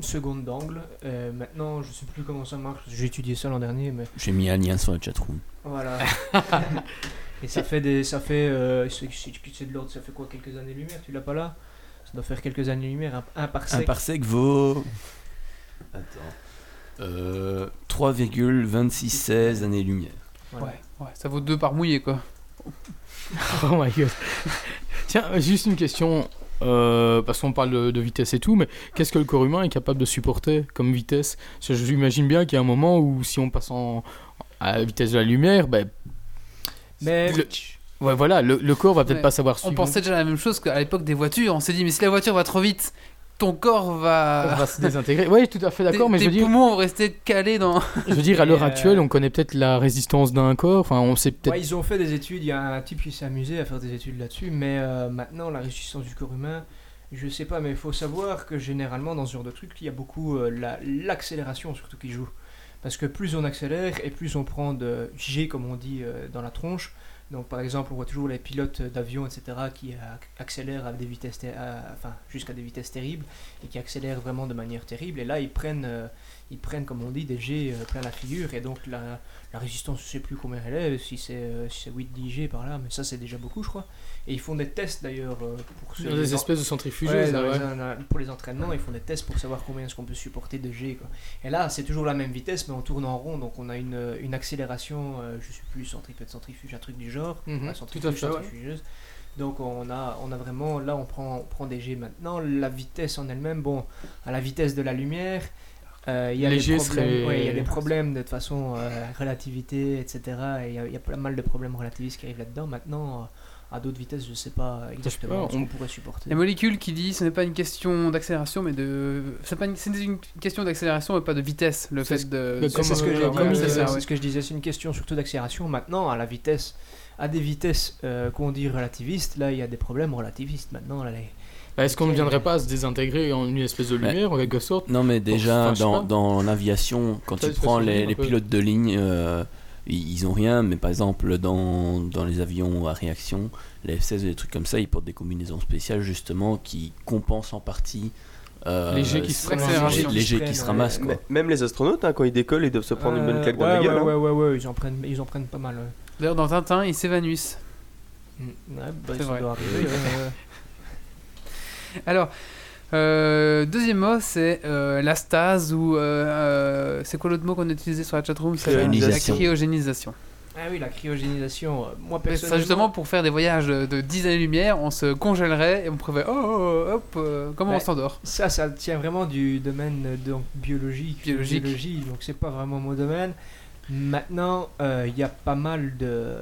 seconde d'angle. Euh, maintenant, je sais plus comment ça marche, j'ai étudié ça l'an dernier, mais J'ai mis un lien sur le chatroom. voilà. Et ça fait des, ça fait, euh, c'est c'est- de l'ordre, ça fait quoi, quelques années-lumière, tu l'as pas là? Ça doit faire quelques années-lumière, un, un Un parsec. parsec vaut. Attends. Euh, 3,2616 années-lumière. Voilà. Ouais, ouais, ça vaut deux par mouillé quoi. Oh my god. Tiens, juste une question. Euh, parce qu'on parle de, de vitesse et tout, mais qu'est-ce que le corps humain est capable de supporter comme vitesse? Que J'imagine bien qu'il y a un moment où si on passe en, à la vitesse de la lumière, ben, Mais le, ouais, voilà, le, le corps va peut-être Ouais. pas savoir On suivre. pensait déjà la même chose qu'à l'époque des voitures. On s'est dit, mais si la voiture va trop vite, ton corps On va. va se désintégrer. Oui, tout à fait d'accord, tes, mais je veux dire, poumons vont rester calés dans. je veux dire à l'heure euh, actuelle, on connaît peut-être la résistance d'un corps. Enfin, on sait peut-être. Ouais, ils ont fait des études, il y a un type qui s'est amusé à faire des études là-dessus, mais euh, maintenant la résistance du corps humain, je sais pas, mais il faut savoir que généralement dans ce genre de truc, il y a beaucoup euh, la- l'accélération surtout qui joue. Parce que plus on accélère et plus on prend de G, comme on dit, euh, dans la tronche. Donc par exemple, on voit toujours les pilotes d'avion, etc., qui accélèrent à des vitesses, enfin, jusqu'à des vitesses terribles et qui accélèrent vraiment de manière terrible. Et là, ils prennent, euh, ils prennent comme on dit, des G euh, plein la figure. Et donc la, la résistance, je sais plus combien elle est, si c'est euh, si c'est 8-10 G par là, mais ça c'est déjà beaucoup, je crois. Et ils font des tests d'ailleurs euh, pour ceux- des espèces de centrifugeuses. ouais. pour les entraînements, ils font des tests pour savoir combien est-ce qu'on peut supporter de G. Quoi. Et là, c'est toujours la même vitesse, mais on tourne en rond, donc on a une, une accélération, euh, je sais plus, centripète, centrifuge, un truc du genre. Ouais, tout à fait, ouais. centrifugeuse. Donc on a, on a vraiment, là on prend, on prend des G maintenant. La vitesse en elle-même, bon, à la vitesse de la lumière, euh, il y a Les des G problèmes, seraient- ouais, y a des problèmes de toute façon, euh, relativité, etc. Et il y, a, il y a pas mal de problèmes relativistes qui arrivent là-dedans. Maintenant, euh, à d'autres vitesses, je sais pas exactement ce on- qu'on pourrait supporter. Les molécules qui dit ce n'est pas une question d'accélération, mais de. C'est pas une... question d'accélération, mais pas de vitesse. Le fait de. C'est ce que euh, j'ai c'est ça, c'est ouais. ce que je disais, c'est une question surtout d'accélération. Maintenant, à la vitesse, à des vitesses euh, qu'on dit relativistes, là il y a des problèmes relativistes. Maintenant, là, les- Bah, Est-ce qu'on ne viendrait pas à se désintégrer en une espèce de lumière, en quelque sorte Non, mais déjà, enfin, dans, dans l'aviation, quand tu prends les, pilotes de ligne, euh, ils, ont rien, mais par exemple, dans, dans les avions à réaction, les F-16 et des trucs comme ça, ils portent des combinaisons spéciales justement qui compensent en partie. euh, Les jets qui se ramassent. les jets qui se ramassent, quoi. Mais Même les astronautes, hein, quand ils décollent, ils doivent se prendre une bonne claque dans ouais, la gueule. ouais, hein. ouais, ouais, ouais, ils en prennent, ils en prennent pas mal. ouais. D'ailleurs, dans Tintin, ils s'évanouissent. Mm, ouais, bah, C'est vrai. doit arriver, ouais, ouais. Alors, euh, deuxième mot, c'est euh, la stase ou. euh, euh, c'est quoi l'autre mot qu'on a utilisé sur la chatroom? C'est la- la Cryogénisation. Ah oui, la cryogénisation. Moi, C'est personnellement, justement pour faire des voyages de 10 années-lumière, on se congèlerait et on pourrait. Oh, oh, oh, hop, euh, comment on Ouais. s'endort? Ça, ça tient vraiment du domaine donc, biologique, Biologique. biologie, donc c'est pas vraiment mon domaine. Maintenant, euh, il y a pas mal de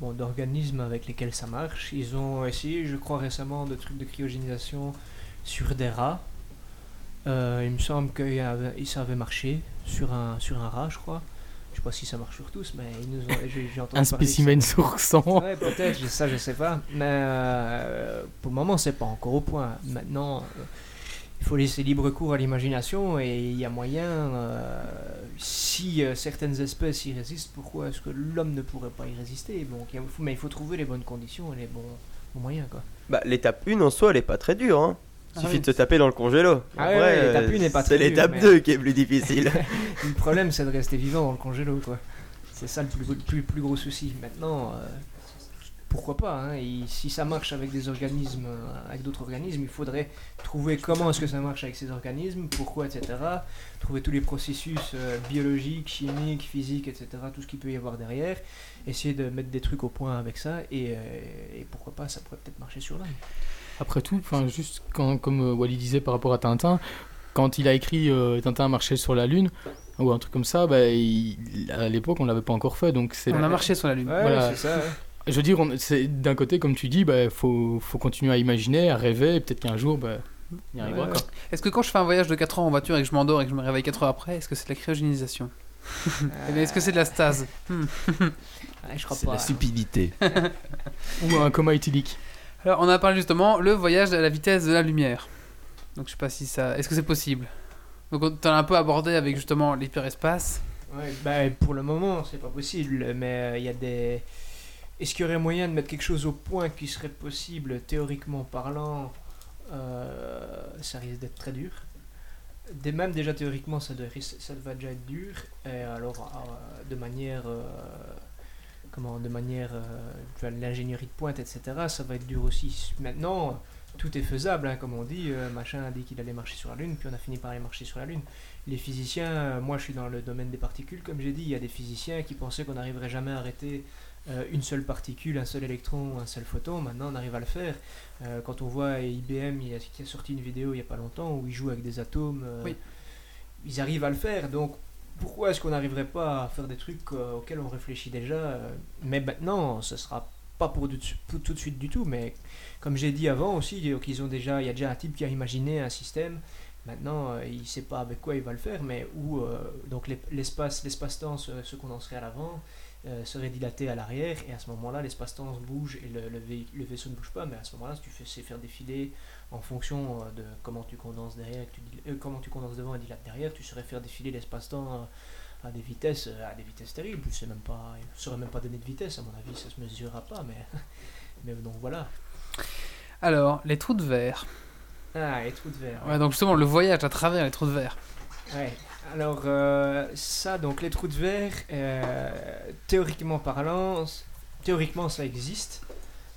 bon, d'organismes avec lesquels ça marche. Ils ont essayé, je crois récemment, de trucs de cryogénisation sur des rats. Euh, il me semble que ça avait marché sur un, sur un rat, je crois. Je sais pas si ça marche sur tous, mais ils nous ont, j'ai, entendu Un spécimen sur 100 Ouais, peut-être, ça je sais pas. Mais euh, pour le moment, c'est pas encore au point. Maintenant, il faut laisser libre cours à l'imagination et il y a moyen, euh, si euh, certaines espèces y résistent, pourquoi est-ce que l'homme ne pourrait pas y résister? Donc, il faut- Mais il faut trouver les bonnes conditions et les bons, bons moyens. Quoi. Bah, l'étape 1 en soi, elle est pas très dure. Hein. Ah Suffit oui. de se taper dans le congélo. Ah ouais, l'étape euh, 1 n'est pas C'est très dure, l'étape mais- 2 qui est plus difficile. Le problème, c'est de rester vivant dans le congélo. quoi. C'est ça le plus, plus, plus gros souci. Maintenant, euh, pourquoi pas hein, et Si ça marche avec des organismes, euh, avec d'autres organismes, il faudrait trouver comment est-ce que ça marche avec ces organismes, pourquoi, etc. Trouver tous les processus euh, biologiques, chimiques, physiques, etc. Tout ce qu'il peut y avoir derrière. Essayer de mettre des trucs au point avec ça et, euh, et pourquoi pas, ça pourrait peut-être marcher sur l'homme. Après tout, enfin juste quand, comme Wally disait par rapport à Tintin, quand il a écrit euh, Tintin marchait sur la lune ou un truc comme ça, bah, il- à l'époque on l'avait pas encore fait, donc c'est. On a marché sur la lune. Ouais, Voilà. c'est ça. ouais. Je veux dire, c'est d'un côté comme tu dis, bah faut faut continuer à imaginer, à rêver, et peut-être qu'un jour, bah, il y arrivera. Ouais. Est-ce que quand je fais un voyage de 4 heures en voiture et que je m'endors et que je me réveille 4 heures après, est-ce que c'est de la cryogénisation? Bien, Est-ce que c'est de la stase? Hmm. Ouais, je crois C'est pas. la stupidité. Ou un coma éthylique. Alors, on a parlé justement le voyage à la vitesse de la lumière. Donc, je sais pas si ça. Est-ce que c'est possible? Donc, on t'en a un peu abordé avec justement l'hyperespace. Ouais, bah, pour le moment, c'est pas possible, mais euh, il y a des. Est-ce qu'il y aurait moyen de mettre quelque chose au point qui serait possible, théoriquement parlant euh, Ça risque d'être très dur. Même déjà théoriquement, ça, va déjà être dur. Et alors, euh, de manière. euh, comment De manière. l'ingénierie de pointe, etc., ça va être dur aussi. Maintenant, tout est faisable, hein, comme on dit. machin a dit qu'il allait marcher sur la Lune, puis on a fini par aller marcher sur la Lune les physiciens, moi je suis dans le domaine des particules, comme j'ai dit, il y a des physiciens qui pensaient qu'on n'arriverait jamais à arrêter euh, une seule particule, un seul électron, un seul photon. Maintenant on arrive à le faire. Euh, quand on voit IBM il a- qui a sorti une vidéo il n'y a pas longtemps où ils jouent avec des atomes, euh, Oui. ils arrivent à le faire. Donc pourquoi est-ce qu'on n'arriverait pas à faire des trucs auxquels on réfléchit déjà Mais maintenant, ce sera pas pour, du- pour tout de suite du tout, mais comme j'ai dit avant aussi, ont déjà, il y a déjà un type qui a imaginé un système Maintenant, euh, il ne sait pas avec quoi il va le faire, mais où euh, donc l'es- l'espace, l'espace-temps se, se condenserait à l'avant, euh, serait dilaté à l'arrière, et à ce moment-là, l'espace-temps bouge et le, le, vé- le vaisseau ne bouge pas. Mais à ce moment-là, si tu fais, sais faire défiler en fonction euh, de comment tu condenses derrière, tu euh, comment tu condenses devant et dilates derrière, tu saurais faire défiler l'espace-temps à des vitesses, à des vitesses terribles. Je sais même pas, il ne saurait même pas donner de vitesse. À mon avis, ça se mesurera pas, mais mais donc voilà. Alors, les trous de verre. Ah, les trous de verre. Ouais, donc justement, le voyage à travers les trous de verre. Ouais. Alors euh, ça, donc les trous de verre, euh, théoriquement parlant, théoriquement ça existe.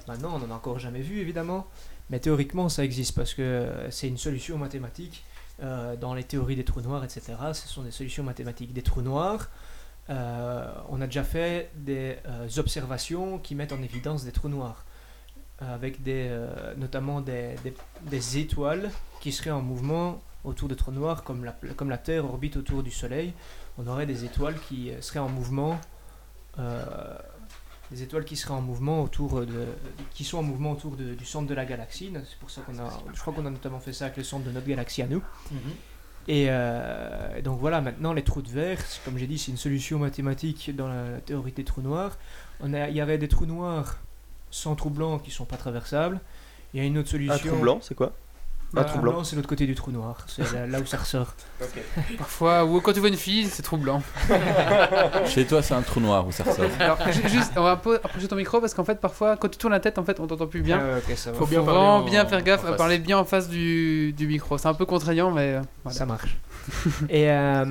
Maintenant, on n'en a encore jamais vu évidemment, mais théoriquement ça existe parce que c'est une solution mathématique euh, dans les théories des trous noirs, etc. Ce sont des solutions mathématiques. Des trous noirs, on a déjà fait des observations qui mettent en évidence des trous noirs, avec des, notamment des- des étoiles qui seraient en mouvement autour de trous noirs, comme la, comme la Terre orbite autour du Soleil, on aurait des étoiles qui euh, seraient en mouvement, euh, des étoiles qui seraient en mouvement autour de, qui sont en mouvement autour de- du centre de la galaxie. C'est pour ça qu'on a, je crois qu'on a notamment fait ça avec le centre de notre galaxie à nous. Et euh, donc voilà, maintenant les trous de verre, comme j'ai dit, c'est une solution mathématique dans la théorie des trous noirs. On a, il y aurait des trous noirs sans trous blancs qui sont pas traversables. Il y a une autre solution. Un trou blanc, c'est quoi? Bah, Un trou blanc. c'est l'autre côté du trou noir. C'est là, là où ça ressort. Parfois, ou quand tu vois une fille, c'est troublant. Chez toi, c'est un trou noir où ça ressort. Alors, ju- juste, on va un peu approcher ton micro parce qu'en fait, parfois, quand tu tournes la tête, en fait, on t'entend plus bien. Ah, ok, ça va. Faut Faut bien parler vraiment en- bien faire gaffe à parler bien en face du, du micro. C'est un peu contraignant, mais euh, voilà. Ça marche. et euh,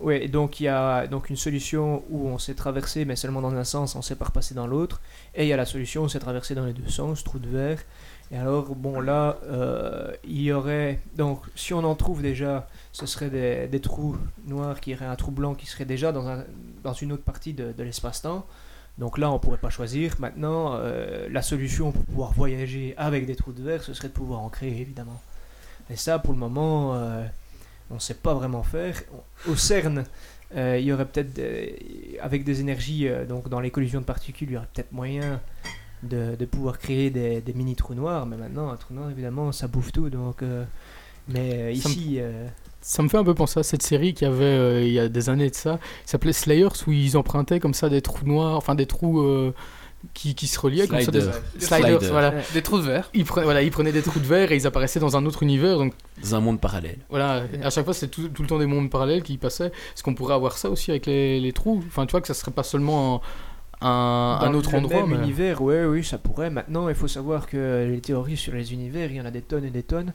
ouais, donc il y a donc une solution où on s'est traversé, mais seulement dans un sens, on s'est pas repassé dans l'autre. Et il y a la solution où on s'est traversé dans les deux sens, trou de verre. Et alors, bon, là, euh, il y aurait. Donc, si on en trouve déjà, ce serait des, trous noirs qui iraient un trou blanc qui serait déjà dans, un, dans une autre partie de, l'espace-temps. Donc là, on pourrait pas choisir. Maintenant, euh, la solution pour pouvoir voyager avec des trous de verre, ce serait de pouvoir en créer, évidemment. Et ça, pour le moment, euh, on ne sait pas vraiment faire. Au CERN, il y aurait peut-être, avec des énergies, donc dans les collisions de particules, il y aurait peut-être moyen de, de pouvoir créer des, des mini trous noirs. Mais maintenant, un trou noir, évidemment, ça bouffe tout. Donc, euh, mais euh, Ça ici, euh, Ça me fait un peu penser à cette série qu'il y avait euh, il y a des années de ça, qui s'appelait Slayers, où ils empruntaient comme ça des trous noirs, enfin des trous, euh, qui, qui se reliaient comme ça. Slider. Des, sliders, Slider. voilà. Des trous de verre. Ils prenaient, voilà, ils prenaient des trous de verre et ils apparaissaient dans un autre univers. Donc Dans un monde parallèle. voilà, à chaque fois c'était tout, tout le temps des mondes parallèles qui passaient. Est-ce qu'on pourrait avoir ça aussi avec les, les trous? Enfin, tu vois que ça serait pas seulement un, un- autre le endroit. même mais- univers, ouais, oui, ça pourrait. Maintenant, il faut savoir que les théories sur les univers, il y en a des tonnes et des tonnes.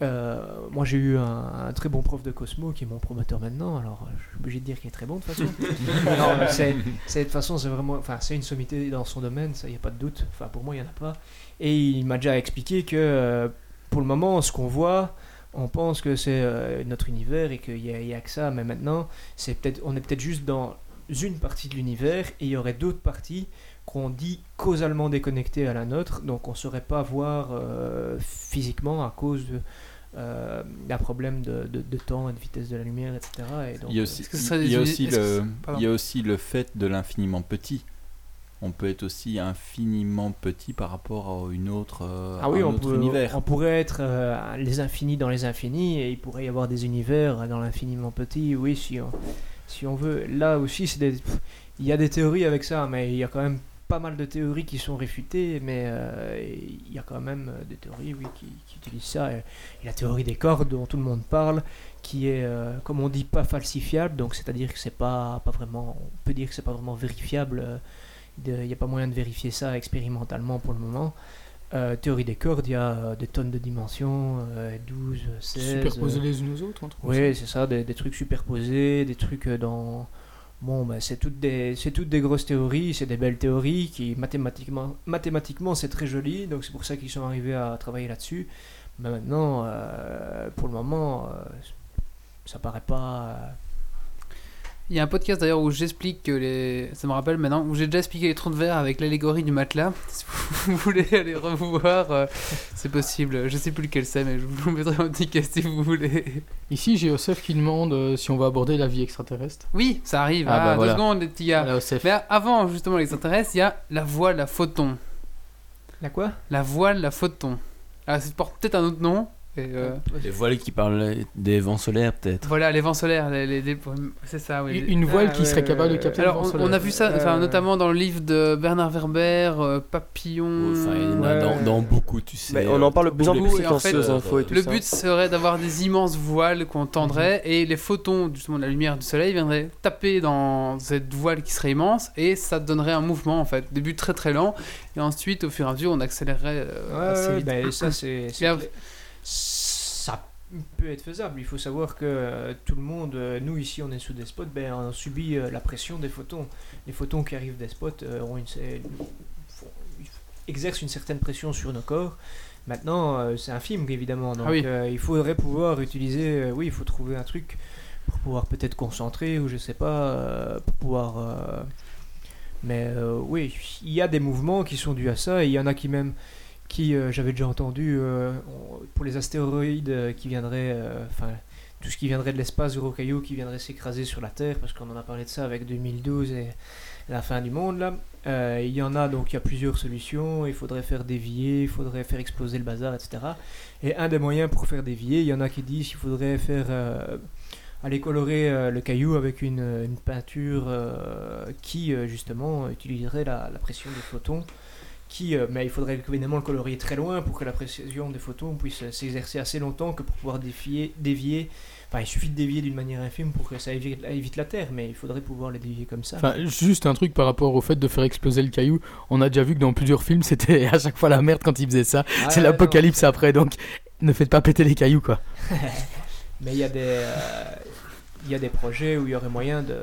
Euh, moi, j'ai eu un, un très bon prof de Cosmo qui est mon promoteur maintenant, alors euh, je suis obligé de dire qu'il est très bon de toute façon. non, c'est, de toute façon, c'est vraiment, enfin, c'est une sommité dans son domaine, ça, il n'y a pas de doute. Enfin, pour moi, il n'y en a pas. Et il m'a déjà expliqué que euh, pour le moment, ce qu'on voit, on pense que c'est euh, notre univers et qu'il n'y a, a que ça, mais maintenant, c'est peut-être, on est peut-être juste dans une partie de l'univers et il y aurait d'autres parties qu'on dit causalement déconnectées à la nôtre, donc on ne saurait pas voir euh, physiquement à cause de, euh, d'un problème de, de- de temps et de vitesse de la lumière, etc. Et donc, Il y a euh, aussi, il y a aussi le, il y a aussi le fait de l'infiniment petit. On peut être aussi infiniment petit par rapport à une autre, euh, Ah oui, un on, autre peut- univers. on pourrait être euh, les infinis dans les infinis et il pourrait y avoir des univers dans l'infiniment petit, oui, si on, si on veut. Là aussi, c'est des- il y a des théories avec ça, mais il y a quand même pas mal de théories qui sont réfutées, mais euh, il y a quand même euh, des théories oui, qui, utilisent ça. La théorie des cordes dont tout le monde parle, qui est, euh, comme on dit, pas falsifiable, donc c'est-à-dire que c'est pas, pas vraiment, on peut dire que c'est pas vraiment vérifiable. Il n'y a pas moyen de vérifier ça expérimentalement pour le moment. Euh, théorie des cordes, il y a euh, des tonnes de dimensions, euh, 12, 16. Superposés euh, les unes aux autres, comme oui, c'est ça, des, des trucs superposés, des trucs euh, dans. Bon, bah, c'est toutes des, toutes des grosses théories, c'est des belles théories qui mathématiquement, mathématiquement c'est très joli, donc c'est pour ça qu'ils sont arrivés à travailler là-dessus. Mais maintenant, pour le moment, ça paraît pas. Il y a un podcast d'ailleurs où j'explique que les. Ça me rappelle maintenant, où j'ai déjà expliqué les trous de verre avec l'allégorie du matelas. Si vous voulez aller revoir, euh, c'est possible. Je sais plus lequel c'est, mais je vous mettrai en ticket si vous voulez. Ici, j'ai Osef qui demande euh, si on va aborder la vie extraterrestre. Oui, ça arrive. Ah, Ah, bah, deux voilà. secondes, les petits gars. Voilà, Osef. Mais avant, justement, les extraterrestres, il y a la voile, la photon. La quoi? La voile, la photon. Ah, ça porte peut-être un autre nom. Et, euh, Les voiles qui parlent des vents solaires, peut-être. Voilà, les vents solaires, les, les- les- c'est ça, oui. Une voile Ah, qui ouais, serait ouais, capable de ouais. capter Alors, le vent on, solaire. on a vu ça, Euh, notamment dans le livre de Bernard Werber, euh, Papillon. Enfin, il y en a Ouais. dans, dans beaucoup, tu sais. Mais on en parle de plus en beaucoup, plus et en fait, ces infos et tout Le ça. but serait d'avoir des immenses voiles qu'on tendrait et les photons justement de la lumière du soleil viendraient taper dans cette voile qui serait immense et ça donnerait un mouvement en fait. Début très très lent et ensuite au fur et à mesure on accélérerait euh, Ouais, assez vite. ben, ça c'est ça peut être faisable. Il faut savoir que euh, tout le monde, euh, nous ici, on est sous des spots, ben, on subit euh, la pression des photons. Les photons qui arrivent des spots euh, ont une, exercent une certaine pression sur nos corps. Maintenant, c'est infime évidemment, donc Ah oui. il faudrait pouvoir utiliser. oui, il faut trouver un truc pour pouvoir peut-être concentrer ou je sais pas, pour pouvoir. mais oui, il y a des mouvements qui sont dus à ça et il y en a qui même qui euh, j'avais déjà entendu euh, pour les astéroïdes euh, qui viendraient, enfin tout ce qui viendrait de l'espace, gros cailloux qui viendraient s'écraser sur la Terre, parce qu'on en a parlé de ça avec 2012 et la fin du monde là. Il y en a donc il y a plusieurs solutions. Il faudrait faire dévier, il faudrait faire exploser le bazar, etc. Et un des moyens pour faire dévier, il y en a qui disent qu'il faudrait faire aller colorer le caillou avec une, peinture qui justement utiliserait la, la pression des photons qui, euh, mais il faudrait évidemment le colorier très loin pour que la précision des photons puisse s'exercer assez longtemps que pour pouvoir défier, dévier. Enfin, il suffit de dévier d'une manière infime pour que ça évite, évite la Terre, mais il faudrait pouvoir les dévier comme ça. Enfin, juste un truc par rapport au fait de faire exploser le caillou. On a déjà vu que dans plusieurs films, c'était à chaque fois la merde quand ils faisaient ça. Ah, c'est l'apocalypse après, donc ne faites pas péter les cailloux, quoi. Mais il y a des, euh, il y a des projets où il y aurait moyen de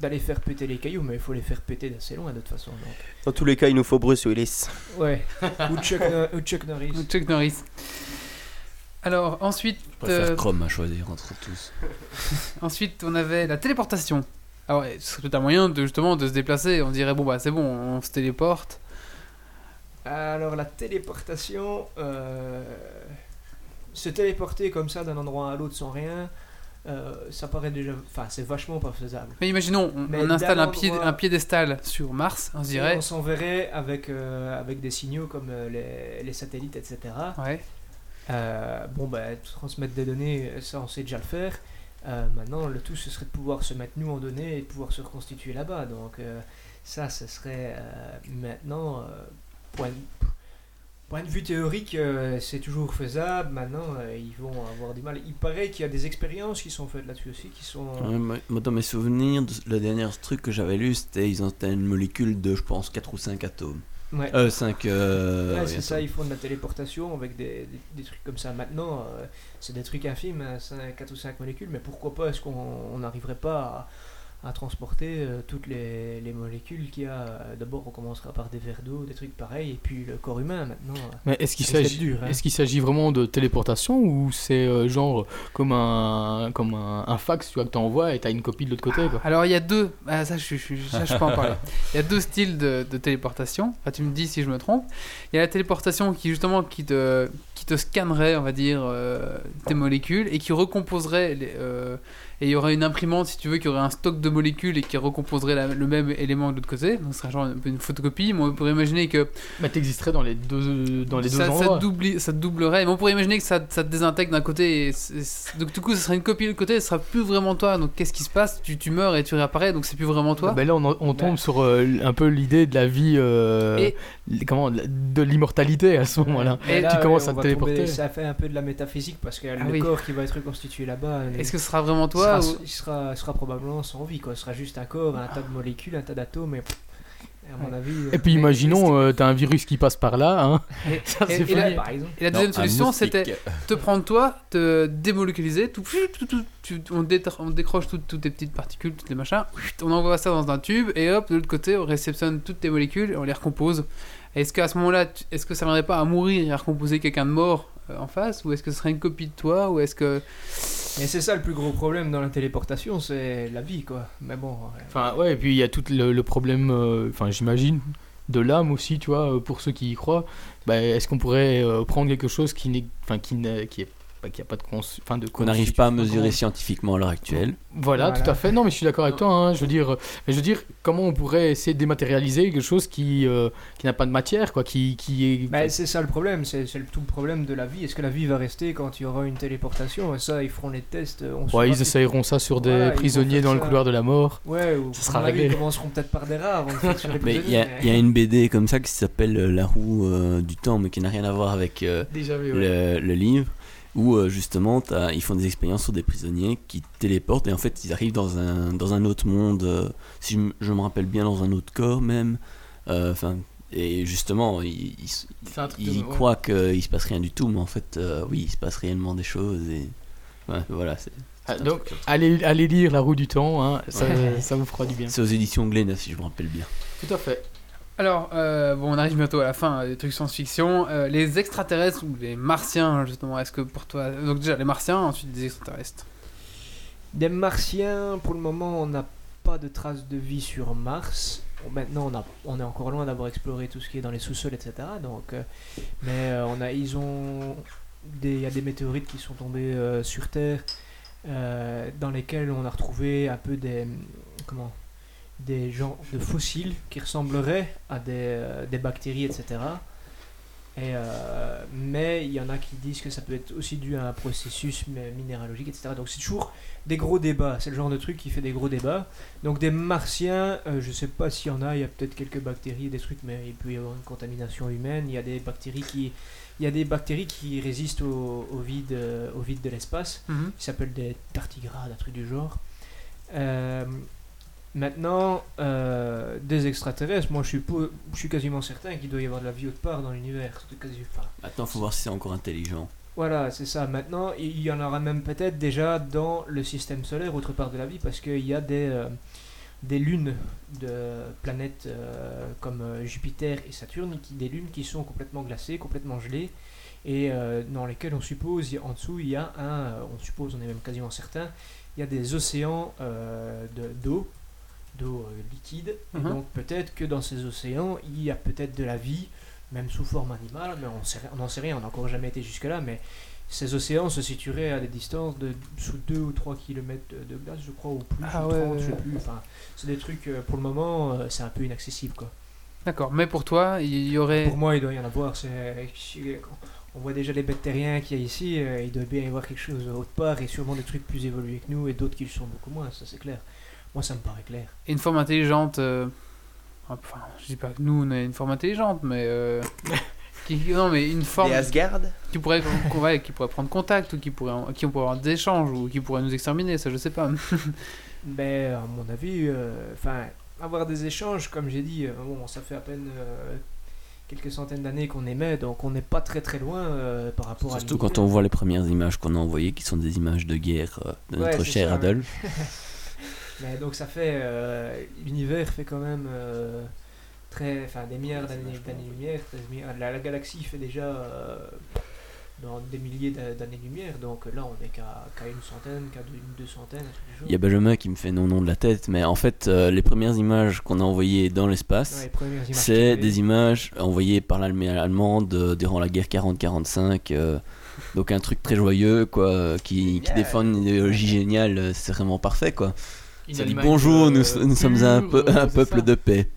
d'aller faire péter les cailloux, mais il faut les faire péter d'assez loin de toute façon. donc. Dans tous les cas, il nous faut Bruce Willis. Ouais. ou, Chuck, Nor- ou Chuck Norris. Ou Chuck Norris. Alors ensuite, Je préfère euh, Chrome à choisir entre tous. ensuite on avait la téléportation. Alors ce serait peut-être un moyen de justement de se déplacer. On dirait bon bah c'est bon, on se téléporte. Alors la téléportation, euh, se téléporter comme ça d'un endroit à l'autre sans rien, euh, ça paraît déjà, enfin c'est vachement pas faisable. Mais imaginons, on, Mais on installe un, pied, un piédestal sur Mars, on dirait. on s'enverrait avec euh, avec des signaux comme euh, les, les satellites, etc. Ouais. Euh, bon bah transmettre des données, ça on sait déjà le faire. Maintenant, le tout, ce serait de pouvoir se mettre nous en données et de pouvoir se reconstituer là-bas. Donc, ça, ce serait maintenant, point, point de vue théorique, euh, c'est toujours faisable. Maintenant, euh, ils vont avoir du mal. Il paraît qu'il y a des expériences qui sont faites là-dessus aussi, qui sont. Ouais, moi, moi, dans mes souvenirs, le dernier truc que j'avais lu, c'était ils ont une molécule de, je pense, 4 ou 5 atomes. Ouais. Euh, 5. Euh, Ouais, oui, c'est ça, ils font de la téléportation avec des, des, des trucs comme ça. Maintenant, euh, c'est des trucs infimes, 4 ou 5 molécules, mais pourquoi pas Est-ce qu'on on n'arriverait pas à, à transporter euh, toutes les, les molécules qu'il y a D'abord, on commencera par des verres d'eau, des trucs pareils, et puis le corps humain maintenant. euh, Mais est-ce qu'il s'agit hein. est-ce qu'il s'agit vraiment de téléportation ou c'est euh, genre comme un comme un, un fax tu vois que t'envoies et t'as une copie de l'autre côté quoi? Alors il y a deux, ah, ça, je, je, ça je peux en parler. Il y a deux styles de, de téléportation. Enfin, tu me dis si je me trompe. Il y a la téléportation qui justement qui te qui te scannerait, on va dire, euh, tes molécules et qui recomposerait. Les, euh, et il y aurait une imprimante, si tu veux, qui aurait un stock de molécules et qui recomposerait la- le même élément de l'autre côté. Donc ce serait genre une photocopie. Mais on pourrait imaginer que Mais t'existerais dans les deux dans les deux ça, ça, endroits. doubli- ça te doublerait. Mais on pourrait imaginer que ça, ça te désintègre d'un côté. Et donc du coup, ce serait une copie de l'autre côté. Ce sera plus vraiment toi. Donc qu'est-ce qui se passe? Tu, tu meurs et tu réapparais. Donc c'est plus vraiment toi. Ben là, on, on tombe Bah. sur euh, un peu l'idée de la vie, euh, Et- comment, de l'immortalité à ce moment-là. Mais Et là, tu ouais, commences on à téléporter. tomber- ça fait un peu de la métaphysique parce que Ah le oui. corps qui va être reconstitué là-bas. euh, Est-ce que ce sera vraiment toi sera, ou- il sera, sera probablement sans vie, quoi. Ce sera juste un corps, un tas de molécules, un tas d'atomes, et à mon avis. euh, Et puis Mais- imaginons, euh, t'as un virus qui passe par là, hein. Et- Ça, et- c'est et la- fini. par exemple. Et la Non, deuxième solution, c'était te prendre toi, te démoléculiser, tout, tout, tout, tu- on, décroche toutes, toutes tes petites particules, toutes les machins, on envoie ça dans un tube et hop, de l'autre côté, on réceptionne toutes tes molécules et on les recompose. Est-ce qu'à ce moment-là, tu- est-ce que ça viendrait pas à mourir et à recomposer quelqu'un de mort euh, en face ou est-ce que ce serait une copie de toi ou est-ce que Et c'est ça le plus gros problème dans la téléportation, c'est la vie, quoi. Mais bon. ouais. Enfin, ouais, et puis il y a tout le, le problème, euh, enfin, j'imagine, de l'âme aussi, tu vois, euh, pour ceux qui y croient. Bah, Est-ce qu'on pourrait euh, prendre quelque chose qui n'est, enfin, qui n'est, qui est, bah, qui a pas de cons, enfin, de Qu'on n'arrive pas à mesurer scientifiquement à l'heure actuelle. Voilà, Voilà. tout à fait. Non, mais je suis d'accord avec toi. hein. Je veux dire, mais je veux dire, comment on pourrait essayer de dématérialiser quelque chose qui, euh, qui n'a pas de matière, quoi, qui, qui est. Bah, c'est ça le problème, c'est tout le problème de la vie. Est-ce que la vie va rester quand il y aura une téléportation? Et ça, ils feront les tests. On ouais, ils essayeront ça sur des Voilà, prisonniers dans le couloir de la mort. Ouais, ou Ça sera réglé. Ils commenceront peut-être par des rats avant de faire sur les Mais il y, a- mais- il y a une BD comme ça qui s'appelle euh, La roue euh, du temps, mais qui n'a rien à voir avec euh, Déjà vu. le, le livre, où euh, justement ils font des expériences sur des prisonniers qui téléportent et en fait ils arrivent dans un, dans un autre monde, euh, si je, me rappelle bien, dans un autre corps même. Euh, Enfin. et justement, ils, ils, C'est un truc ils de- ouais. croient qu'il se passe rien du tout, mais en fait, euh, oui, il se passe réellement des choses. Et ouais, voilà, c'est Ah, donc, allez, allez lire La roue du temps, hein, ça, ça vous fera du bien. c'est aux éditions Glénat, si je me rappelle bien. Tout à fait. Alors, euh, bon, on arrive bientôt à la fin euh, des trucs science-fiction. Euh, les extraterrestres ou les martiens, justement, est-ce que pour toi. Donc, déjà, les martiens, ensuite des extraterrestres? Des martiens, pour le moment, on n'a pas de traces de vie sur Mars. Maintenant, on, a, on est encore loin d'avoir exploré tout ce qui est dans les sous-sols, etc. Mais on a, ils ont il y a des météorites qui sont tombées sur Terre, dans lesquelles on a retrouvé un peu des, comment, des genres de fossiles qui ressembleraient à des, euh, des bactéries, etc. Et, euh, mais il y en a qui disent que ça peut être aussi dû à un processus mi- minéralogique, etc. Donc c'est toujours des gros débats. C'est le genre de truc qui fait des gros débats. Donc des martiens, euh, je sais pas s'il y en a, il y a peut-être quelques bactéries, des trucs, mais il peut y avoir une contamination humaine. Il y a des bactéries qui, il y a des bactéries qui résistent au, au vide, euh, au vide de l'espace, qui s'appellent des tardigrades, un truc du genre. Maintenant, euh, des extraterrestres, moi je suis, je suis quasiment certain qu'il doit y avoir de la vie autre part dans l'univers. Maintenant, faut voir si c'est encore intelligent. voilà, c'est ça. Maintenant, il y en aura même peut-être déjà dans le système solaire, autre part de la vie, parce qu'il y a des, euh, des lunes de planètes euh, comme Jupiter et Saturne, qui, des lunes qui sont complètement glacées, complètement gelées, et dans lesquelles on suppose, il en dessous, il y a un, on suppose, on est même quasiment certain, il y a des océans euh, de- d'eau, euh, liquide, Mhm. donc peut-être que dans ces océans, il y a peut-être de la vie, même sous forme animale, mais on n'en sait rien, on n'a encore jamais été jusque-là, mais ces océans se situeraient à des distances de sous 2 ou 3 km de, glace, je crois, ou plus, Ah ou ouais, 30, je sais plus. Enfin, c'est des trucs, euh, pour le moment, euh, c'est un peu inaccessible, quoi. D'accord, mais pour toi, il y aurait. Pour moi, il doit y en avoir. C'est, on voit déjà les bêtes terriens qu'il y a ici, il doit bien y avoir quelque chose autre part et sûrement des trucs plus évolués que nous et d'autres qui le sont beaucoup moins, ça c'est clair. Moi ça me paraît clair. Et une forme intelligente. euh, Enfin, je dis pas que nous on a une forme intelligente, mais. euh, qui, non, mais une forme Les Asgard qui pourrait, qui pourrait prendre contact, ou qui pourrait, qui pourrait avoir des échanges, ou qui pourrait nous exterminer, ça je sais pas. Ben, à mon avis, euh, enfin, avoir des échanges, comme j'ai dit, euh, bon, ça fait à peine euh, quelques centaines d'années qu'on émet, donc on n'est pas très très loin euh, par rapport à Surtout quand on voit les premières images qu'on a envoyées, qui sont des images de guerre euh, de Ouais, notre cher ça, ouais. Adolphe. Mais donc ça fait, euh, l'univers fait quand même euh, très, enfin des milliards d'années d'années-lumière. des milliards- La, la galaxie fait déjà euh, dans des milliers d'a- d'années-lumière, donc là on n'est qu'à qu'à une centaine, qu'à deux, une deux centaines. Il y a Benjamin qui me fait non non de la tête, mais en fait, euh, les premières images qu'on a envoyées dans l'espace, Ouais, c'est des images envoyées par l'armée allemande euh, durant la guerre 40-45. euh, donc un truc très joyeux, quoi, euh, qui, défend une idéologie géniale, euh, c'est vraiment parfait, quoi. Une Ça dit Allemagne, bonjour, euh, nous, nous sommes un, peu- euh, peuple de paix.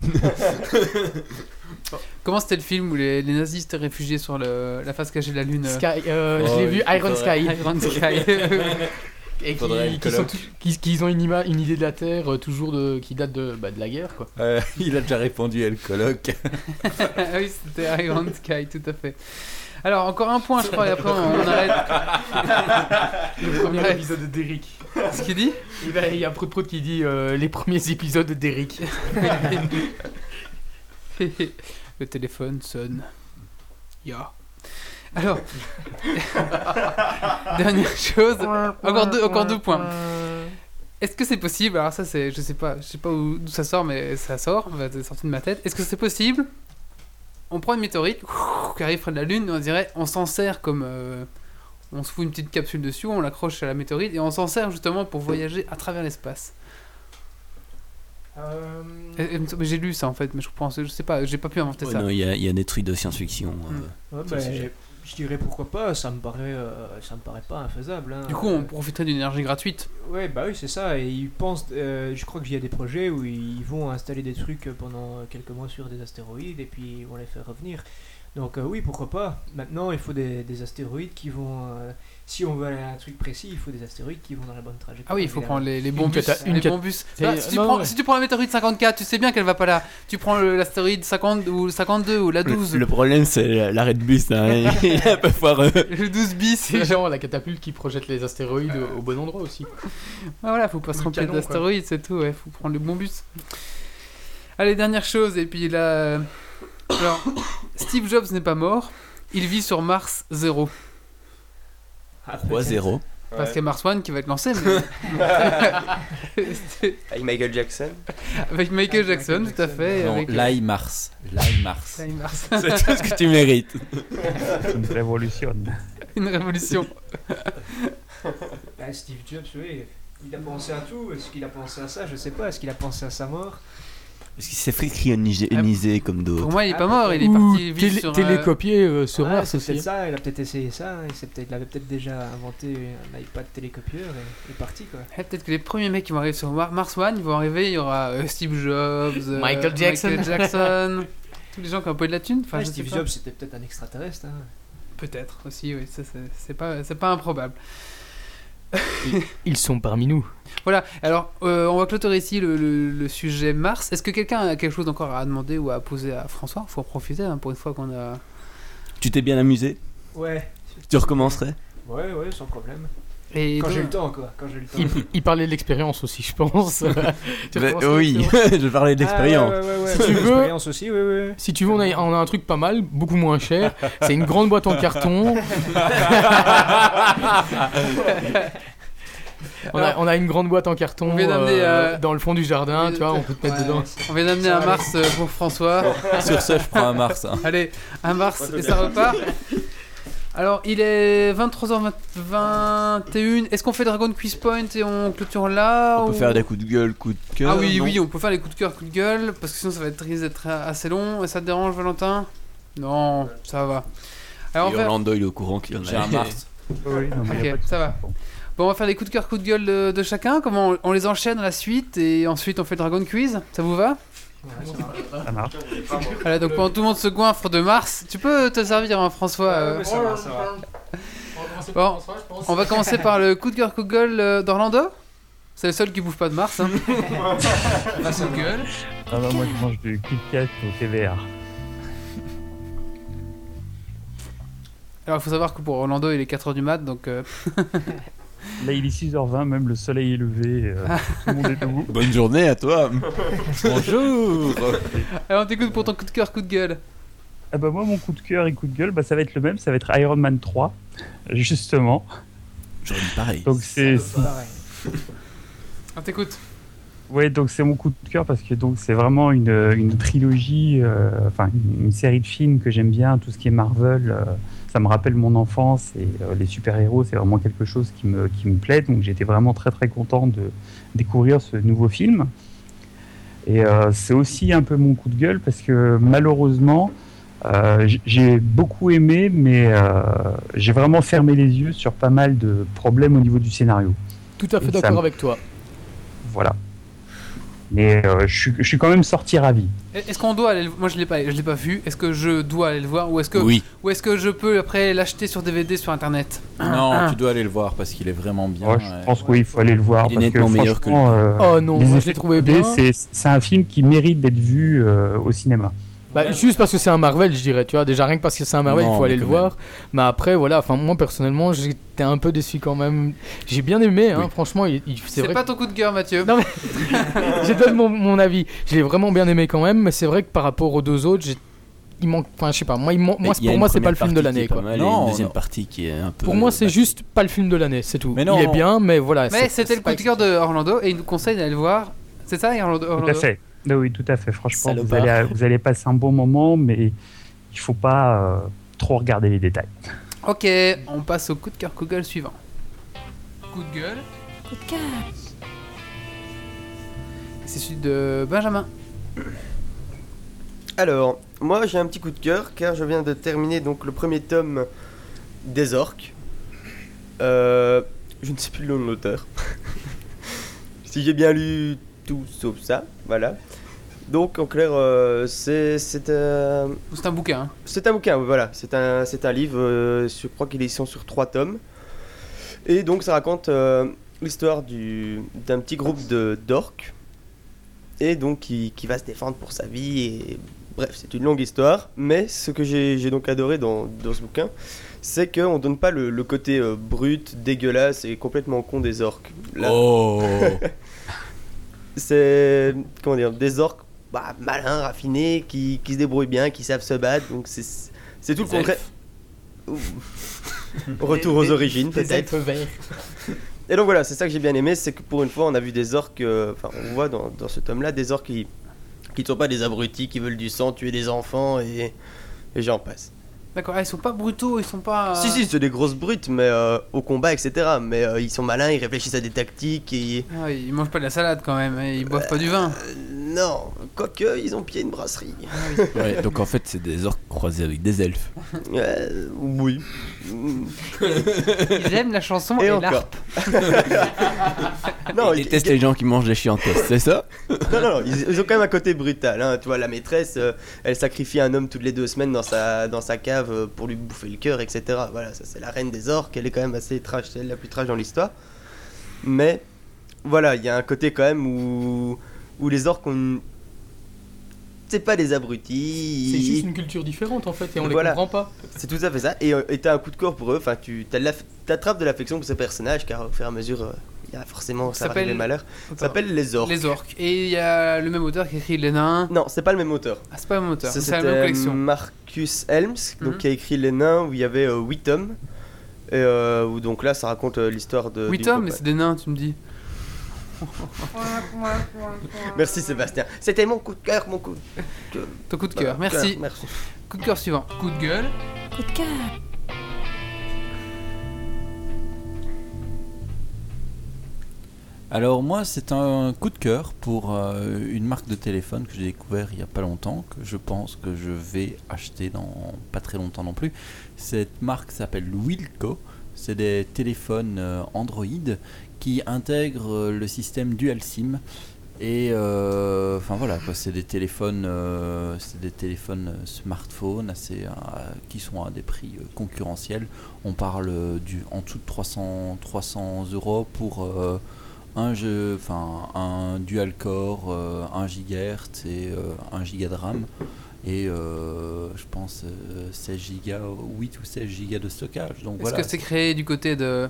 Comment c'était le film où les, les nazis étaient réfugiés sur le, la face cachée de la Lune euh, Sky, euh, Oh, je l'ai il vu, Iron Sky. Iron Sky. Et qui, Faudrait le qui, sont colloque. tou- qui- qui ont une, ima- une idée de la Terre euh, toujours de, qui date de, bah, de la guerre. Quoi. Euh, il a déjà répondu à le colloque. Ah oui, c'était Iron Sky, tout à fait. Alors, encore un point, je crois, et après on, arrête. Le premier Ouais. épisode de Derrick. Ce qu'il dit ben, Il y a Prout Prout qui dit euh, les premiers épisodes de Derrick. Le téléphone sonne. Ya. Alors, dernière chose, encore deux, encore deux points. Est-ce que c'est possible Alors ça, c'est, je sais pas, je sais pas où- d'où ça sort, mais ça sort, c'est sorti de ma tête. Est-ce que c'est possible? On prend une météorite qui arrive près de la Lune, on dirait, on s'en sert comme, euh, on se fout une petite capsule dessus, on l'accroche à la météorite et on s'en sert justement pour voyager à travers l'espace. Euh, mais J'ai lu ça en fait, mais je pense, je sais pas, j'ai pas pu inventer Ouais, ça. non, Il y, a- il y a des trucs de science-fiction. euh. ouais, je dirais pourquoi pas, ça me paraît, euh, ça me paraît pas infaisable. hein. Du coup, on profiterait d'une énergie gratuite. Ouais, bah oui, c'est ça. Et ils pensent, euh, je crois qu'il y a des projets où ils vont installer des trucs pendant quelques mois sur des astéroïdes et puis ils vont les faire revenir. Donc euh, oui, pourquoi pas. Maintenant, il faut des, des astéroïdes qui vont. euh, si on veut aller à un truc précis, il faut des astéroïdes qui vont dans la bonne trajectoire. Ah oui, il faut évidemment. prendre les, les bons Une bus. une les cat- bons bus. C'est- Ah, si, tu non, prends, ouais. si tu prends la météorite 54, tu sais bien qu'elle va pas là. Tu prends l'astéroïde 50 ou le 52 ou la 12. Le, le problème, c'est l'arrêt de bus. hein. il est un peu foireux. Le 12 bis. C'est genre la catapulte qui projette les astéroïdes au, au bon endroit aussi. Ah, voilà, faut pas se remplir d'astéroïdes, c'est tout, ouais, faut prendre le bon bus. Allez, dernière chose, et puis là. Alors, Steve Jobs n'est pas mort, il vit sur Mars 0. Ah, 3-0. Parce qu'il y a Mars One qui va être lancé, mais. Avec Michael Jackson. Avec Michael Jackson, tout à fait. Non, avec, euh, Lai Mars. Lai Mars. Mars. C'est tout ce que tu mérites. Une révolution. Une révolution. Bah, Steve Jobs, oui, il a pensé à tout. Est-ce qu'il a pensé à ça? Je sais pas. Est-ce qu'il a pensé à sa mort? Parce qu'il s'est fait cryogéniser comme Pour d'autres. moi, il est pas Ah, mort, il est parti vivre sur. euh, télécopié euh, sur Mars c'est peut-être ça. Il a peut-être essayé ça. Il, peut-être, il avait peut-être déjà inventé un iPad télécopieur et il est parti quoi. Eh, Peut-être que les premiers mecs qui vont arriver sur Mar- Mars One, ils vont arriver, il y aura euh, Steve Jobs, Michael Jackson. Tous les gens qui ont un peu de la thune. Enfin, Steve. Jobs, c'était peut-être un extraterrestre. hein. Peut-être aussi, oui, pas, c'est pas improbable. Ils sont parmi nous. Voilà, alors euh, on va clôturer ici le, le- le sujet Mars. Est-ce que quelqu'un a quelque chose encore à demander ou à poser à François? Faut en profiter hein, pour une fois qu'on a. Tu t'es bien amusé? Ouais. Tu recommencerais? Ouais, ouais, sans problème. Et Quand donc- j'ai le temps, quoi. Quand j'ai le temps. Il, il parlait de l'expérience aussi, je pense. Bah, Oui, l'expérience? Je parlais d'expérience. Ah, ouais, ouais, ouais, ouais. Si tu veux- L'expérience aussi, oui, oui. Si tu veux, on a, on a un truc pas mal, beaucoup moins cher. C'est une grande boîte en carton. on, a, on a une grande boîte en carton On vient d'amener, euh, euh, dans le fond du jardin, tu vois, on peut te mettre Ouais, dedans. On vient d'amener un Mars euh, pour François. Sur ce, je prends un Mars. hein. Allez, un Mars et ça repart. Alors, il est 23h21. Est-ce qu'on fait Dragon Quiz Point et on clôture là On peut faire des coups de gueule, coups de cœur. Ah oui, oui, on peut faire les coups de cœur, coups de gueule, parce que sinon ça va être d'être assez long. Et ça te dérange, Valentin? Non, ça va. Alors, on Et. Orlando, il est au courant qu'il y en a. J'ai un Mars. Oui, non, mais y a Ok, pas de ça va. Bon, on va faire les coups de cœur, coups de gueule de, de chacun. Comment on, on les enchaîne à la suite et ensuite on fait le Dragon Quiz Ça vous va? Ça marche. Voilà, donc pendant tout le monde se goinfre de Mars, tu peux te servir, hein, François. euh. Bon, on va commencer par le coup de cœur coup de gueule euh, d'Orlando. C'est le seul qui bouffe pas de Mars. Hein. Coup de gueule. Ah bah, moi, je mange du Kit Kat au TVR. Alors, il faut savoir que pour Orlando, il est 4h du mat, donc. euh, Là, il est 6h20, même le soleil est levé. euh, tout le monde est debout. Bonne journée à toi. Bonjour. Alors, on t'écoute pour ton coup de cœur coup de gueule. Ah bah moi, mon coup de cœur et coup de gueule, bah, ça va être le même. Ça va être Iron Man 3, justement. J'aurais dit pareil. Donc c'est On t'écoute. Ouais, donc c'est mon coup de cœur parce que donc c'est vraiment une, une trilogie, euh, enfin une, une série de films que j'aime bien, tout ce qui est Marvel, euh, ça me rappelle mon enfance et euh, les super-héros, c'est vraiment quelque chose qui me, qui me plaît, donc j'étais vraiment très très content de découvrir ce nouveau film. Et euh, c'est aussi un peu mon coup de gueule parce que malheureusement, euh, j'ai beaucoup aimé, mais j'ai vraiment fermé les yeux sur pas mal de problèmes au niveau du scénario. Tout à fait d'accord avec toi. Voilà. Mais euh, je, suis, je suis quand même sorti ravi. Est-ce qu'on doit aller le... Moi, je l'ai pas, je l'ai pas vu. Est-ce que je dois aller le voir ou est-ce que, Oui. ou est-ce que je peux après l'acheter sur DVD sur internet? Non, Ah. tu dois aller le voir parce qu'il est vraiment bien. Ouais, je ouais. pense qu'il faut aller le voir. Il est parce nettement que, meilleur que le franchement, euh, Oh non, moi je effets l'ai trouvé 3D, bien. c'est- C'est un film qui mérite d'être vu euh, au cinéma. Bah, juste parce que c'est un Marvel, je dirais, tu vois. Déjà, rien que parce que c'est un Marvel, Non, il faut mais aller le voir. Mais après, voilà, enfin, moi personnellement, j'étais un peu déçu quand même. J'ai bien aimé, hein, Oui. franchement, il- il- c'est pas ton coup de cœur, Mathieu. Non, que- Je donne mon, mon avis. Je l'ai vraiment bien aimé quand même, mais c'est vrai que par rapport aux deux autres, j'ai- il manque. Enfin, je sais pas, moi, il man- Mais moi pour moi, c'est pas le film de l'année, quoi. mal et Non, une deuxième non. partie qui est un peu. Pour moi, c'est bah, juste pas le film de l'année, c'est tout. Mais non, il est bien, mais voilà. Mais c'était le coup de cœur de Orlando et il nous conseille d'aller le voir. C'est ça, Orlando, Tout Orlando à fait. Ah oui, tout à fait. Franchement, vous allez, vous allez passer un bon moment, mais il faut pas euh, trop regarder les détails. Ok, on passe au coup de cœur coup de gueule suivant. Coup de gueule. Coup de cœur. C'est celui de Benjamin. Alors, moi j'ai un petit coup de cœur car je viens de terminer donc le premier tome des orques. Euh, je ne sais plus le nom de l'auteur. si j'ai bien lu tout sauf ça, voilà. Donc en clair, euh, c'est c'est un, C'est un bouquin. hein. c'est un bouquin, voilà. C'est un, c'est un livre, euh, je crois qu'ils sont sur trois tomes. Et donc ça raconte euh, l'histoire du- d'un petit groupe de d'orques. Et donc qui, qui va se défendre pour sa vie. Et bref, c'est une longue histoire. Mais ce que j'ai j'ai donc adoré dans, dans ce bouquin, c'est qu'on donne pas le, le côté euh, brut, dégueulasse et complètement con des orques. Là, Oh c'est comment dire des orques bah, malins raffinés qui, qui se débrouillent bien qui savent se battre. Donc c'est c'est tout le contraire. retour aux origines peut-être. et donc voilà c'est ça que j'ai bien aimé c'est que pour une fois on a vu des orques euh, enfin on voit dans, dans ce tome là des orques qui qui ne sont pas des abrutis qui veulent du sang tuer des enfants et et j'en passe D'accord, ah, ils sont pas brutaux, ils sont pas. si si c'est des grosses brutes mais euh, au combat etc mais euh, ils sont malins ils réfléchissent à des tactiques et Ah, ils mangent pas de la salade quand même, et ils boivent pas du vin. Euh, non quoique ils ont pied une brasserie Ouais, donc en fait, c'est des orques croisés avec des elfes. Euh, oui. Ils aiment la chanson et, Et encore. non, Ils ils, détestent les gens qui mangent des chiantesses, c'est ça? Non, non, non, ils, ils ont quand même un côté brutal. Hein. Tu vois, la maîtresse, euh, elle sacrifie un homme toutes les deux semaines dans sa, dans sa cave euh, pour lui bouffer le cœur, etc. Voilà, ça c'est la reine des orques. Elle est quand même assez trash, c'est la plus trash dans l'histoire. Mais voilà, il y a un côté quand même où, où les orques ont. C'est pas des abrutis. C'est juste une culture différente en fait, et on Voilà. les comprend pas. C'est tout à fait ça. Et euh, t'as un coup de corps pour eux. Enfin, tu t'attrapes de l'affection pour ces personnages, car au fur et à mesure, euh, il y a forcément ça s'appelle- malheur. Ça s'appelle les orques. Les orques. Et il y a le même auteur qui écrit Les Nains. Non, c'est pas le même auteur. Ah, c'est pas le même auteur, c'est la même collection. Marcus Helms, donc Mhm. qui a écrit Les Nains, où il y avait euh, 8 tomes. Et euh, où donc là, ça raconte euh, l'histoire de. Oui, d'une Tom, mais c'est des nains, tu me dis. Merci Sébastien. C'était mon coup de cœur, mon coup. de- Ton coup de cœur, merci. Merci. Coup de cœur suivant. Coup de gueule. Coup de cœur. Alors moi c'est un coup de cœur pour euh, une marque de téléphone que j'ai découvert il y a pas longtemps, que je pense que je vais acheter dans pas très longtemps non plus. Cette marque s'appelle Wilco, c'est des téléphones euh, Android qui intègrent euh, le système Dual SIM Et enfin voilà, c'est des téléphones, c'est des téléphones smartphones assez, qui sont à des prix concurrentiels. On parle du en dessous de 300, 300 euros pour un jeu, enfin un dual core, euh, 1 GHz et euh, 1 Go de RAM. Et euh, je pense euh, 16 Go, 8 ou 16 Go de stockage. Donc Est-ce voilà. que c'est créé du côté de.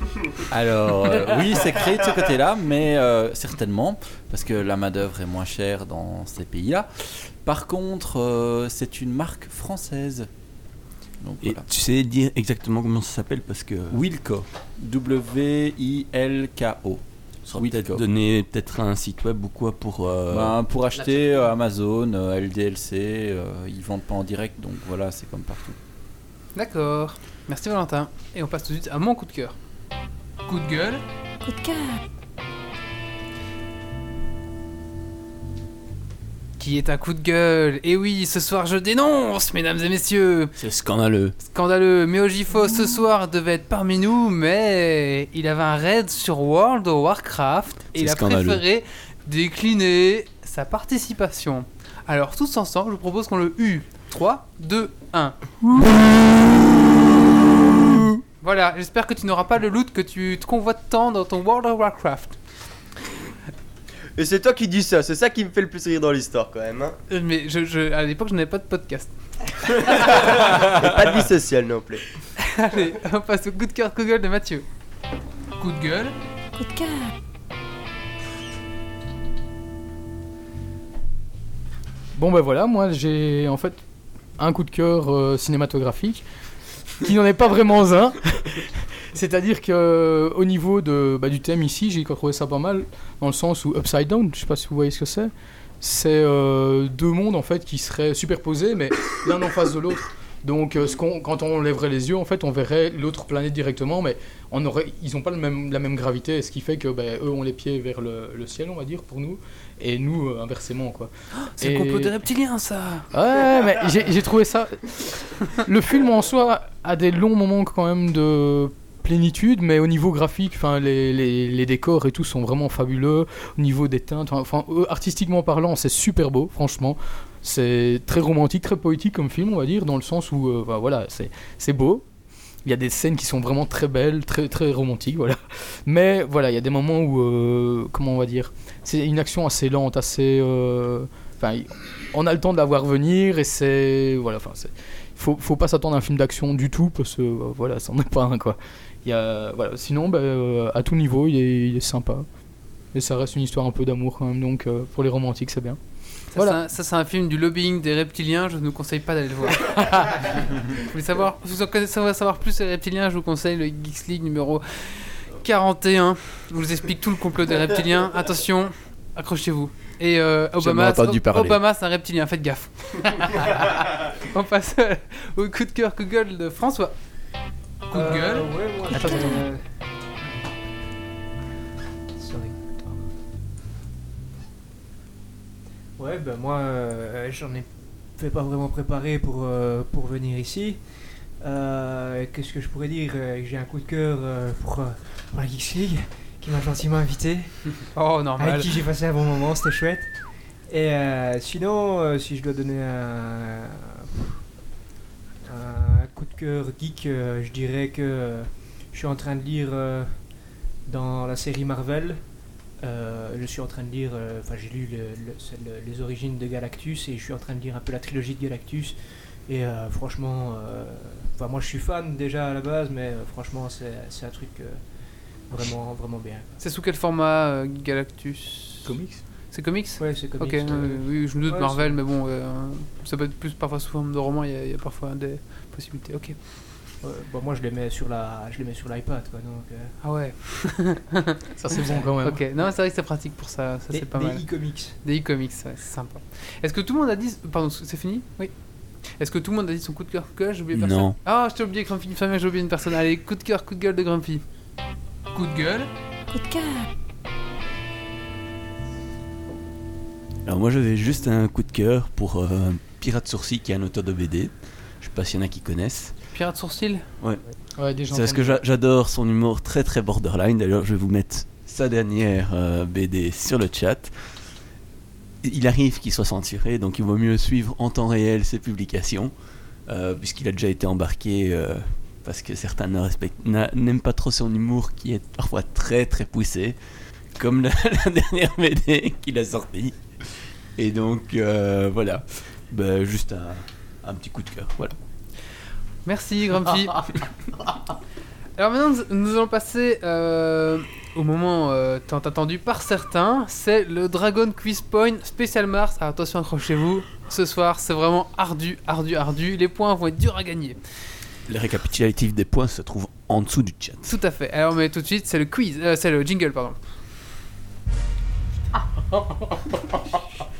Alors, euh, oui, c'est créé de ce côté-là, mais euh, certainement, parce que la main-d'œuvre est moins chère dans ces pays-là. Par contre, euh, c'est une marque française. Donc Et voilà. tu sais dire exactement comment ça s'appelle parce que Wilco. W-I-L-K-O. ça Wilco. peut-être donné peut-être un site web ou quoi pour. euh, Ben, pour acheter euh, Amazon, euh, LDLC, euh, ils vendent pas en direct, donc voilà, c'est comme partout. D'accord. Merci Valentin. Et on passe tout de suite à mon coup de cœur. Coup de gueule. Coup de cœur. Qui est un coup de gueule. Et oui, ce soir je dénonce, mesdames et messieurs. C'est scandaleux. Scandaleux. Meojifo ce soir devait être parmi nous, mais il avait un raid sur World of Warcraft et il a scandaleux. préféré décliner sa participation. Alors tous ensemble, je vous propose qu'on le U. 3, 2, 1. Voilà, j'espère que tu n'auras pas le loot que tu te convoites tant dans ton World of Warcraft. Et c'est toi qui dis ça, c'est ça qui me fait le plus rire dans l'histoire quand même. Hein. Euh, Mais je, je- à l'époque, je n'avais pas de podcast. Et pas de vie sociale non plus. Allez, on passe au coup de cœur, coup de gueule de Mathieu. Coup de gueule. Coup de cœur. Bon ben voilà, moi j'ai en fait un coup de cœur euh, cinématographique qui n'en est pas vraiment un. C'est-à-dire que euh, au niveau de, bah, du thème ici, j'ai trouvé ça pas mal dans le sens où Upside Down, je sais pas si vous voyez ce que c'est. C'est euh, deux mondes en fait qui seraient superposés mais l'un en face de l'autre. Donc euh, quand on lèverait les yeux en fait on verrait l'autre planète directement mais on aurait, ils n'ont pas le même, la même gravité ce qui fait que ben, eux ont les pieds vers le, le ciel on va dire pour nous et nous euh, inversement quoi. C'est le Et- complot des reptiliens, ça. Ouais, mais j'ai trouvé ça. Le film en soi a des longs moments quand même de plénitude, mais au niveau graphique, enfin les, les, décors et tout sont vraiment fabuleux. Au niveau des teintes, enfin euh, artistiquement parlant, c'est super beau, franchement. C'est très romantique, très poétique comme film, on va dire, dans le sens où, euh, bah, voilà, c'est beau. Il y a des scènes qui sont vraiment très belles, très très romantiques, voilà. Mais voilà, il y a des moments où, euh, comment on va dire, c'est une action assez lente, assez. Enfin, on a le temps de la voir venir et c'est voilà enfin faut faut pas s'attendre à un film d'action du tout parce que euh, voilà c'en est pas un quoi y a voilà sinon bah, euh, à tout niveau il est, il est sympa et ça reste une histoire un peu d'amour quand même donc euh, pour les romantiques c'est bien Ça, Voilà. c'est un- ça, c'est un film du lobbying des reptiliens, je ne vous conseille pas d'aller le voir. vous voulez savoir, vous en connaissez- savoir, plus sur les reptiliens, je vous conseille le Geeks League numéro 41. Je vous explique tout le complot des reptiliens. Attention, accrochez-vous. Et euh, Obama. Obama c'est un reptilien, faites gaffe. On passe au coup de cœur, gueule de François. Coup de gueule. Attends, attends, Euh, Sorry. Ouais, ben moi, euh, j'en ai fait pas vraiment préparé pour, euh, pour venir ici. Euh, Qu'est-ce que je pourrais dire? Euh, J'ai un coup de cœur euh, pour, euh, pour la Geeks League qui m'a gentiment invité, Oh, normal. avec qui j'ai passé un bon moment, c'était chouette. Et euh, sinon, euh, si je dois donner un, un coup de cœur geek, euh, je dirais que euh, je suis en train de lire euh, dans la série Marvel. euh, je suis en train de lire, euh, enfin j'ai lu le- le- c'est le- les origines de Galactus et je suis en train de lire un peu la trilogie de Galactus. Et euh, franchement, euh, enfin moi je suis fan déjà à la base, mais euh, franchement c'est c'est un truc euh, vraiment vraiment bien. C'est sous quel format euh, Galactus? Comics? C'est comics? Ouais, c'est comics. Ok, ouais. euh, oui, je me doute Ouais, Marvel, mais bon, euh, ça peut être plus parfois sous forme de roman, il y, a- il y a parfois des possibilités. Ok. Ouais, bon, moi je les mets sur la, je les mets sur l'iPad quoi donc. euh, Ah ouais. ça c'est bon quand même Ok, non, c'est vrai que c'est pratique pour ça, ça des, c'est pas des mal. e-comics. Des e-comics, ouais, c'est sympa. Est-ce que tout le monde a dit. Pardon, c'est fini? Oui. Est-ce que tout le monde a dit son coup de cœur, coup de gueule J'ai oublié personne? Non. Ah, je t'ai oublié Grumpy, une j'ai oublié une personne. Allez, coup de cœur, coup de gueule de Grumpy. Coup de gueule Coup de cœur. Alors moi j'avais juste un coup de cœur pour euh, Pirate Sourcil qui est un auteur de BD. Je sais pas s'il y en a qui connaissent. Pirate sourcil ouais déjà C'est parce que j'adore son humour très très borderline. D'ailleurs je vais vous mettre sa dernière euh, BD sur le chat, il arrive qu'il soit censuré, donc il vaut mieux suivre en temps réel ses publications, euh, puisqu'il a déjà été embarqué, parce que certains n'aiment pas trop son humour, qui est parfois très très poussé, comme la, la dernière BD qu'il a sortie. Et donc, euh, voilà, Bah, juste un, un petit coup de cœur, voilà. Merci, Grumpy. Alors maintenant, nous, allons passer euh, au moment euh, tant attendu par certains. C'est le Dragon Quiz Point Spécial Mars. Alors, attention, accrochez-vous. Ce soir, c'est vraiment ardu, ardu, ardu. Les points vont être durs à gagner. Le récapitulatif des points se trouve en dessous du chat. Tout à fait. Alors, mais tout de suite, c'est le quiz. euh, c'est le jingle, pardon.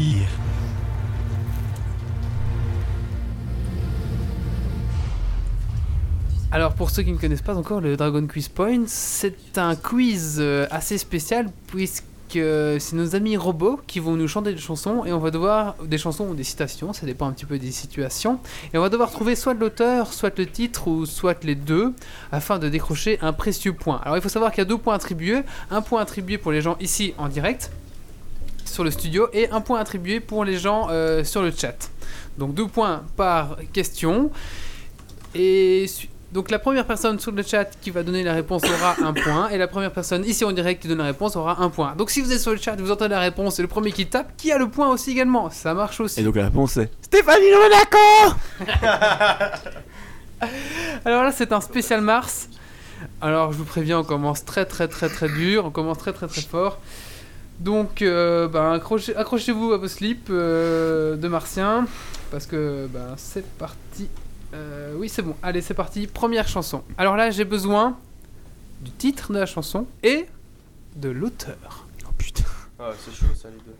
Alors pour ceux qui ne connaissent pas encore le Dragon Quiz Point, c'est un quiz euh, assez spécial puisque c'est nos amis robots qui vont nous chanter des chansons et on va devoir des chansons ou des citations, ça dépend un petit peu des situations et on va devoir trouver soit l'auteur, soit le titre ou soit les deux afin de décrocher un précieux point. Alors il faut savoir qu'il y a deux points attribués, un point attribué pour les gens ici en direct sur le studio et un point attribué pour les gens euh, sur le chat. Donc deux points par question. Et donc la première personne sur le chat qui va donner la réponse aura un point et la première personne ici en direct qui donne la réponse aura un point. Donc si vous êtes sur le chat, vous entendez la réponse et le premier qui tape, qui a le point aussi également. Ça marche aussi. Et donc la réponse est Stéphanie Monaco Alors là, c'est un spécial Mars. Alors je vous préviens, on commence très très très très dur, on commence très très très fort. Donc euh, ben, accrochez- accrochez-vous à vos slips euh, de martiens parce que ben, c'est parti. Euh, oui, c'est bon. Allez, c'est parti. Première chanson. Alors là, j'ai besoin du titre de la chanson et de l'auteur. Oh putain. Ah, c'est chaud ça, les deux.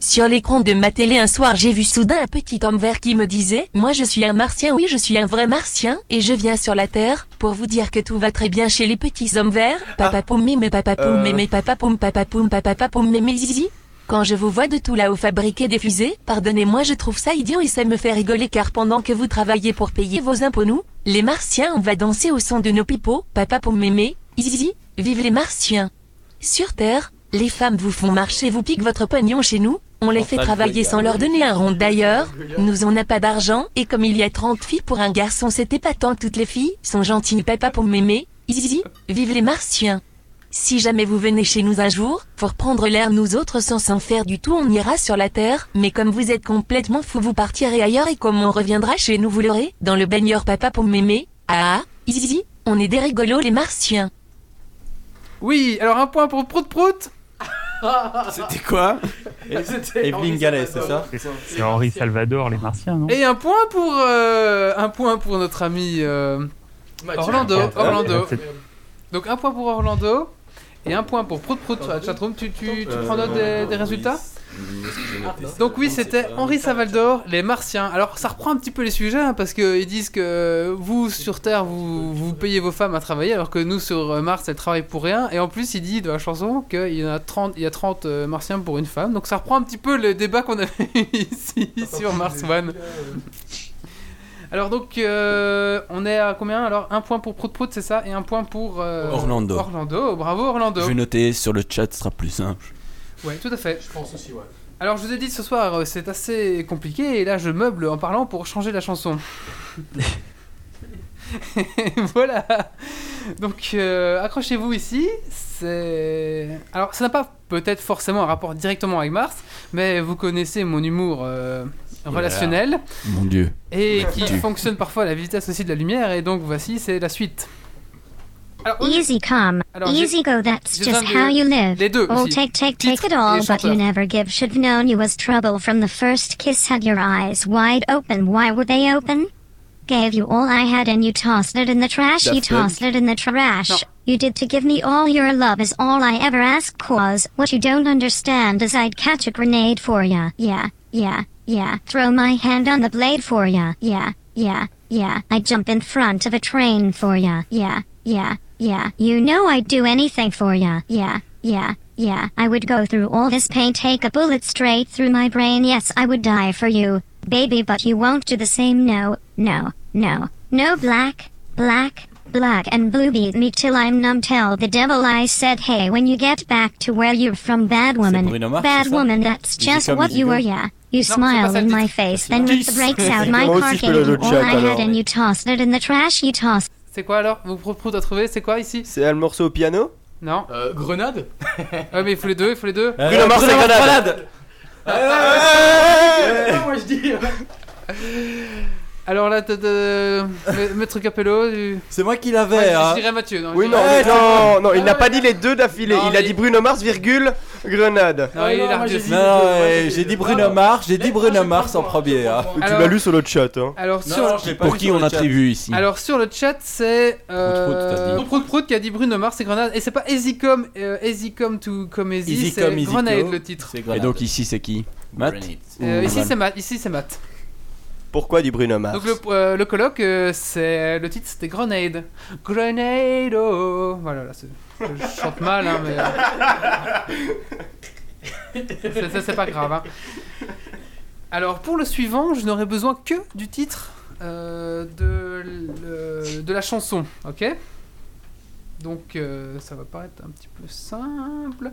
Sur l'écran de ma télé un soir j'ai vu soudain un petit homme vert qui me disait « Moi je suis un martien, oui je suis un vrai martien, et je viens sur la Terre, pour vous dire que tout va très bien chez les petits hommes verts. Papa poum mémé papa poum Euh. mémé papa poum papa poum papa papa poum mémé zizi. Quand je vous vois de tout là-haut fabriquer des fusées, pardonnez-moi je trouve ça idiot et ça me fait rigoler car pendant que vous travaillez pour payer vos impôts nous, les martiens on va danser au son de nos pipeaux, papa poum mémé, zizi, vive les martiens. Sur Terre, les femmes vous font marcher, vous piquent votre pognon chez nous, on les fait travailler le sans leur donner un rond. D'ailleurs, nous on n'a pas d'argent, et comme il y a 30 filles pour un garçon c'est épatant, toutes les filles sont gentilles. Papa pour m'aimer, zizi, vive les martiens. Si jamais vous venez chez nous un jour, pour prendre l'air nous autres sans s'en faire du tout on ira sur la terre, mais comme vous êtes complètement fou vous partirez ailleurs et comme on reviendra chez nous vous l'aurez, dans le baigneur papa pour m'aimer, ah, zizi, on est des rigolos les martiens. Oui, alors un point pour Prout Prout. C'était quoi? Evelyne Gallet, c'est ça? C'est Henri Salvador, les Martiens, non? Et un point pour euh, un point pour notre ami euh, Orlando. Orlando. C'est- Donc un point pour Orlando et un point pour Prout Prout sur la chatroom. Tu, tu, tu prends note des, des résultats Donc oui, c'était Henri Savaldor, les Martiens. Alors ça reprend un petit peu les sujets hein, parce qu'ils disent que vous sur Terre vous, vous payez vos femmes à travailler alors que nous sur euh, Mars elles travaillent pour rien. Et en plus il dit de la chanson qu'il y en a 30, il y a 30 euh, Martiens pour une femme. Donc ça reprend un petit peu le débat qu'on avait eu ici sur Mars One. Alors donc euh, on est à combien Alors? Un point pour Prout Prout c'est ça? Et un point pour euh, Orlando. Orlando, bravo Orlando. Je vais noter sur le chat, ce sera plus simple. Ouais, tout à fait. Je pense aussi, ouais. Alors, je vous ai dit ce soir, euh, c'est assez compliqué, et là, je meuble en parlant pour changer la chanson. voilà. Donc, euh, accrochez-vous ici. C'est. Alors, ça n'a pas peut-être forcément un rapport directement avec Mars, mais vous connaissez mon humour euh, relationnel Mon dieu. et qui fonctionne parfois à la vitesse aussi de la lumière, et donc voici, c'est la suite. Alors, Easy come, Alors, easy go, that's just how you live. les deux Oh, aussi. take, take, Titre take it all, but you never give. Should have known you was trouble from the first kiss. Had your eyes wide open. Why were they open? gave you all I had and you tossed it in the trash. You Daft Punk. tossed it in the trash. No. You did to give me all your love is all I ever asked cause what you don't understand is I'd catch a grenade for ya. Yeah, yeah, yeah. Throw my hand on the blade for ya. Yeah, yeah, yeah. I'd jump in front of a train for ya. Yeah, yeah, yeah. You know I'd do anything for ya. Yeah, yeah, yeah. I would go through all this pain, take a bullet straight through my brain. Yes, I would die for you, baby, but you won't do the same. No, no, no, no black, black, black and blue beat me till I'm numb. Tell the devil I said, hey, when you get back to where you're from, bad woman, bad woman, that's just what you were, yeah. You c'est smile le in my face, then with the brakes out, my car le le all I had and you tossed it in the trash, you tossed. C'est quoi alors? Vous prout à trouver C'est quoi ici? C'est un morceau au piano? Non. Euh, Grenade? Ouais, mais il faut les deux, il faut les deux. Bruno Mars et Grenade. Moi je dis. Alors là, t'as- Ma- Maître Capello. tu- C'est moi qui Ouais, l'avais. je hein. dirais Mathieu. Non, Oui, je non, dirais- non, non, il n'a pas dit les deux d'affilée. Non, Il a mais- dit Bruno Mars, virgule, Grenade. Non, il est largué j'ai dit- Non, ouais, j'ai- j'ai dit. Bruno Mars, j'ai dit Bruno je Mars en premier. je hein. Tu. Alors- l'as lu sur le chat. Hein. Alors sur, je Pour qui on le chat. attribue ici alors sur le chat, c'est euh, Prout, Prout, t'as dit. Prout Prout Prout qui a dit Bruno Mars et Grenade. Et c'est pas Easy Come, euh, Easy Come to Come Easy, Easy c'est comme Easy Grenade Go. le titre. Et donc ici c'est qui? Matt. Euh, ici c'est Matt. Ici c'est Matt. Pourquoi dit Bruno Mars Donc le, euh, le colloque, euh, c'est le titre c'était Grenade. Grenade. oh. Voilà, là, je chante mal, hein, mais. euh, c'est- c'est- pas grave. hein. Alors pour le suivant, je n'aurai besoin que du titre euh, de, le- de la chanson, ok? Donc euh, ça va paraître un petit peu simple.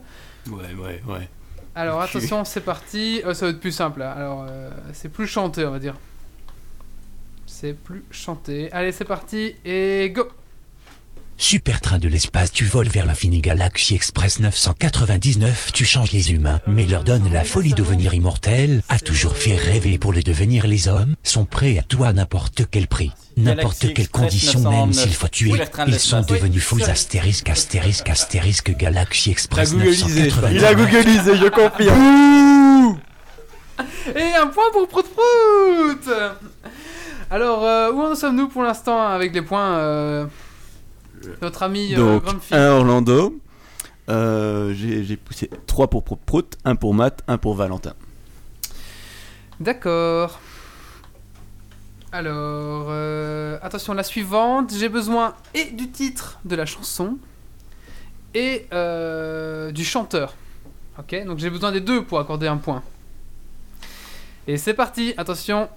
Ouais, ouais, ouais. Alors attention, c'est parti. Euh, ça va être plus simple. là. Alors euh, c'est plus chanté, on va dire. C'est plus chanté. Allez, c'est parti et go. Super train de l'espace, tu voles vers l'infini Galaxy Express 999, tu changes les humains, mais leur donnes la folie de devenir immortels, a toujours fait rêver pour le devenir les hommes, sont prêts à tout à n'importe quel prix, n'importe quelle condition même 999. s'il faut tuer, ils sont devenus fous astérisque astérisque astérisque Galaxy Express T'as googlisé, ça. 999. Il a googlisé, je confirme. Et un point pour Prout Prout Alors, euh, où en sommes-nous pour l'instant avec les points euh, Notre ami euh, Donc, un Orlando. J'ai poussé 3 pour Prout Prout, 1 pour Matt, 1 pour Valentin. D'accord. Alors, euh, attention, la suivante. J'ai besoin et du titre de la chanson et euh, du chanteur. Ok, donc j'ai besoin des deux pour accorder un point. Et c'est parti, attention.